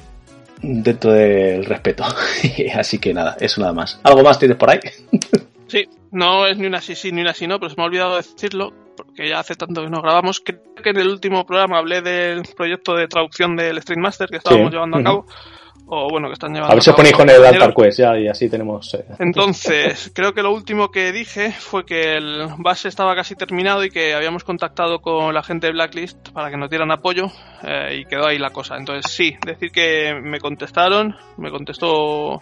dentro del respeto. Así que nada, eso nada más. ¿Algo más tienes por ahí? sí, no es ni una sí sí ni una sí no, pero se me ha olvidado decirlo, porque ya hace tanto que no grabamos. Creo que en el último programa hablé del proyecto de traducción del Stream Master que estábamos sí. llevando a cabo. Uh -huh. O bueno, que están llevando a ver si os ponéis con el Altar Quest ya y así tenemos. Eh. Entonces, creo que lo último que dije fue que el base estaba casi terminado y que habíamos contactado con la gente de Blacklist para que nos dieran apoyo eh, y quedó ahí la cosa. Entonces, sí, decir que me contestaron, me contestó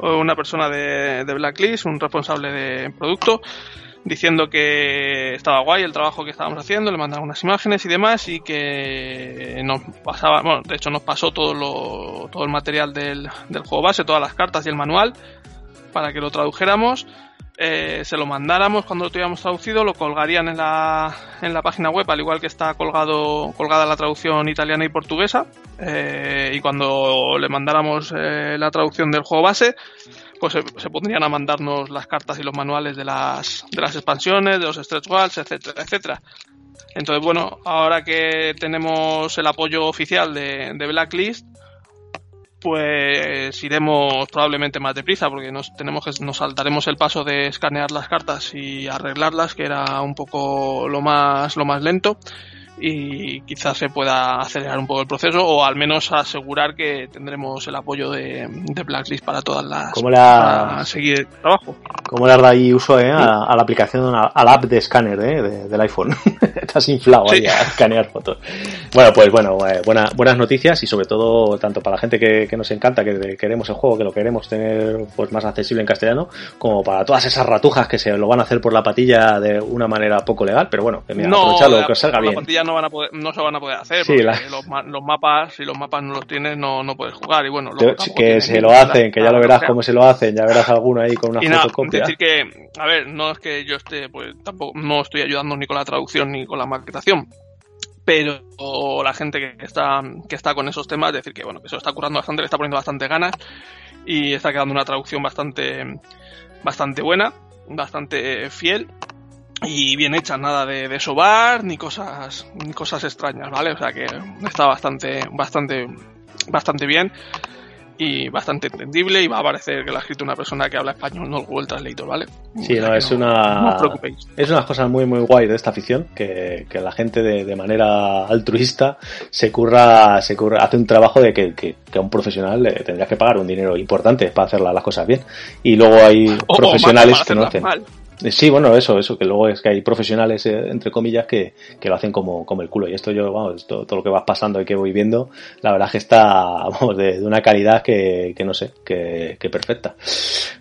una persona de, de Blacklist, un responsable de producto, diciendo que estaba guay el trabajo que estábamos haciendo, le mandaron unas imágenes y demás y que nos pasaba, bueno, de hecho nos pasó todo lo, todo el material del, del juego base, todas las cartas y el manual para que lo tradujéramos, eh, se lo mandáramos cuando lo tuviéramos traducido, lo colgarían en la, en la página web, al igual que está colgado, colgada la traducción italiana y portuguesa, eh, y cuando le mandáramos eh, la traducción del juego base, pues se, se, pondrían a mandarnos las cartas y los manuales de las, de las expansiones, de los stretch goals, etcétera, etcétera. Entonces, bueno, ahora que tenemos el apoyo oficial de, de Blacklist, pues iremos probablemente más deprisa porque nos tenemos que nos saltaremos el paso de escanear las cartas y arreglarlas que era un poco lo más lo más lento y quizás se pueda acelerar un poco el proceso o al menos asegurar que tendremos el apoyo de, de Blacklist para todas las ¿Cómo la, para seguir el trabajo. ¿Cómo le has dado ahí uso eh, a, a, la aplicación, a, a, la app de escáner eh, de, del iPhone? Estás inflado sí. ahí a escanear fotos. Bueno, pues bueno, eh, buena, buenas noticias y sobre todo tanto para la gente que, que, nos encanta, que queremos el juego, que lo queremos tener pues más accesible en castellano, como para todas esas ratujas que se lo van a hacer por la patilla de una manera poco legal, pero bueno, que mira, no, aprovecharlo, que salga bien. No van a poder, no se van a poder hacer, sí, porque la... los, los, mapas, si los mapas no los tienes, no, no puedes jugar. Y bueno, que se lo hacen, que ya lo verás cómo se lo hacen, ya verás alguno ahí con una y fotocopia. decir que, a ver, no es que yo esté, pues tampoco, no estoy ayudando ni con la traducción ni con la maquetación. Pero la gente que está, que está con esos temas, decir que bueno, que se lo está currando bastante, le está poniendo bastante ganas y está quedando una traducción bastante, bastante buena, bastante fiel y bien hecha, nada de, de, sobar ni cosas ni cosas extrañas, ¿vale? O sea que está bastante bastante bastante bien y bastante entendible y va a parecer que lo ha escrito una persona que habla español, no el Google Translator, ¿vale? Sí, no, es una no os preocupéis. es una cosa muy muy guay de esta afición que, que la gente de, de, manera altruista se curra, se curra, hace un trabajo de que, que, que a un profesional le tendrías que pagar un dinero importante para hacer las cosas bien y luego hay o, profesionales o que no hacen. Mal. Sí, bueno, eso, eso, que luego es que hay profesionales, eh, entre comillas, que, que, lo hacen como, como el culo. Y esto yo, vamos, todo, todo, lo que vas pasando y que voy viendo, la verdad es que está, vamos, de, de una calidad que, que, no sé, que, que, perfecta.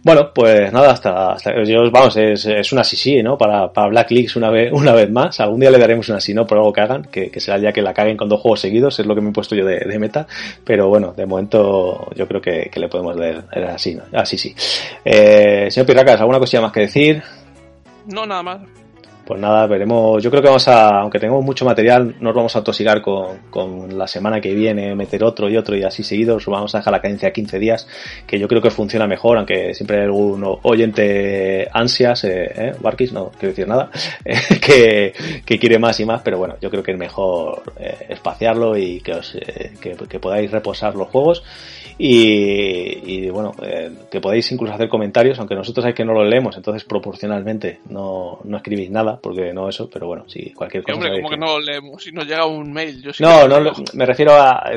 Bueno, pues nada, hasta, hasta yo, vamos, es, es una sí sí, ¿no? Para, para Blacklist una vez, una vez más. Algún día le daremos una sí, ¿no? Por algo que hagan, que, que será día que la caguen con dos juegos seguidos, es lo que me he puesto yo de, de meta. Pero bueno, de momento yo creo que, que le podemos dar así, ¿no? Así sí. Eh, señor Pirracas, ¿alguna cosilla más que decir? No, nada más. Pues nada, veremos. Yo creo que vamos a, aunque tengamos mucho material, nos vamos a tosigar con, con la semana que viene, meter otro y otro y así seguidos. Vamos a dejar la cadencia a 15 días, que yo creo que funciona mejor, aunque siempre hay algún oyente ansias, eh, ¿eh? Barkis, no quiero decir nada, que, que, quiere más y más, pero bueno, yo creo que es mejor eh, espaciarlo y que, os, eh, que podáis reposar los juegos y, y bueno, eh, que podéis incluso hacer comentarios, aunque nosotros hay que no lo leemos, entonces proporcionalmente no, no escribís nada, porque no eso, pero bueno, si cualquier cosa. hombre, como que... no lo leemos, si nos llega un mail, yo sí No, no, me refiero a.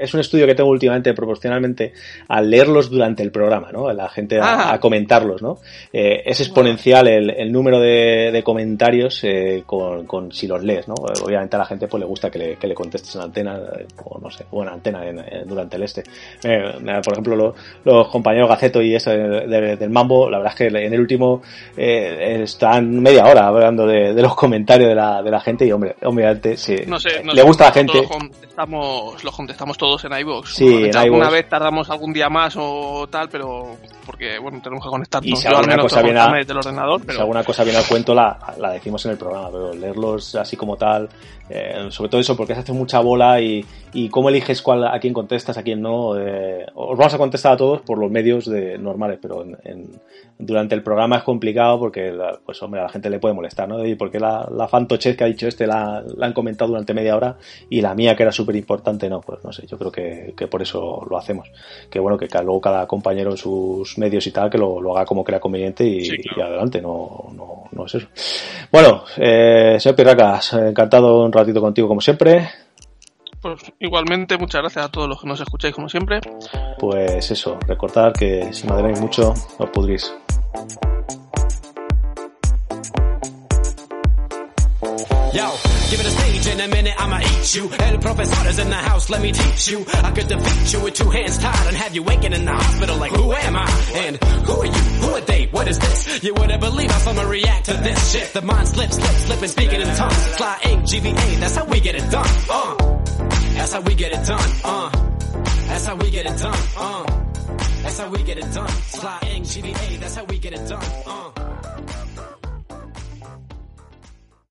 Es un estudio que tengo últimamente proporcionalmente a leerlos durante el programa, ¿no? La gente a, ah. a comentarlos, ¿no? Eh, es exponencial el, el número de, de comentarios eh, con, con, si los lees, ¿no? Obviamente a la gente pues le gusta que le, que le contestes en antena, o no sé, o en antena en, en, durante el este. Eh, por ejemplo, los, los compañeros Gaceto y eso de, de, del Mambo, la verdad es que en el último eh, están media hora hablando de, de, los comentarios de la, de la gente y, hombre, obviamente, sí, no sé, no le gusta a la gente. Los contestamos, los contestamos todos en iVoox. Sí, en alguna iVox. vez tardamos algún día más o tal, pero porque, bueno, tenemos que conectarnos. Y si alguna cosa viene a, del ordenador, pero... si alguna cosa viene al cuento, la, la decimos en el programa, pero leerlos así como tal, eh, sobre todo eso, porque se hace mucha bola y, y cómo eliges cuál, a quién contestas, a quién no. Eh, os vamos a contestar a todos por los medios de, normales, pero en, en, durante el programa es complicado porque, la, pues hombre, a la gente le puede molestar, ¿no? Y porque la, la fantochez que ha dicho este la, la, han comentado durante media hora y la mía, que era súper importante, no, pues no sé, yo creo que, que, por eso lo hacemos. Que bueno, que luego cada compañero en sus medios y tal, que lo, lo haga como crea conveniente y, sí, claro. y adelante, no, no, no es eso. Bueno, eh, señor Pirracas, encantado un ratito contigo como siempre. Pues igualmente, muchas gracias a todos los que nos escucháis como siempre. Pues eso, recordar que si madréis mucho, os pudrís. Yo, give it a stage in a minute, I'ma eat you. El profesor in the house, let me teach you. I could defeat you with two hands tied and have you waking in the hospital like, who am I? And who are you? Who are they? What is this? You wouldn't believe how someone react to this shit. The mind slips, slips, slipping, speaking in tongues. Fly ink, GVA, that's how we get it done. Uh, that's how we get it done. Uh, that's how we get it done. Uh, that's how we get it done. Fly ink, GVA, that's how we get it done. Uh.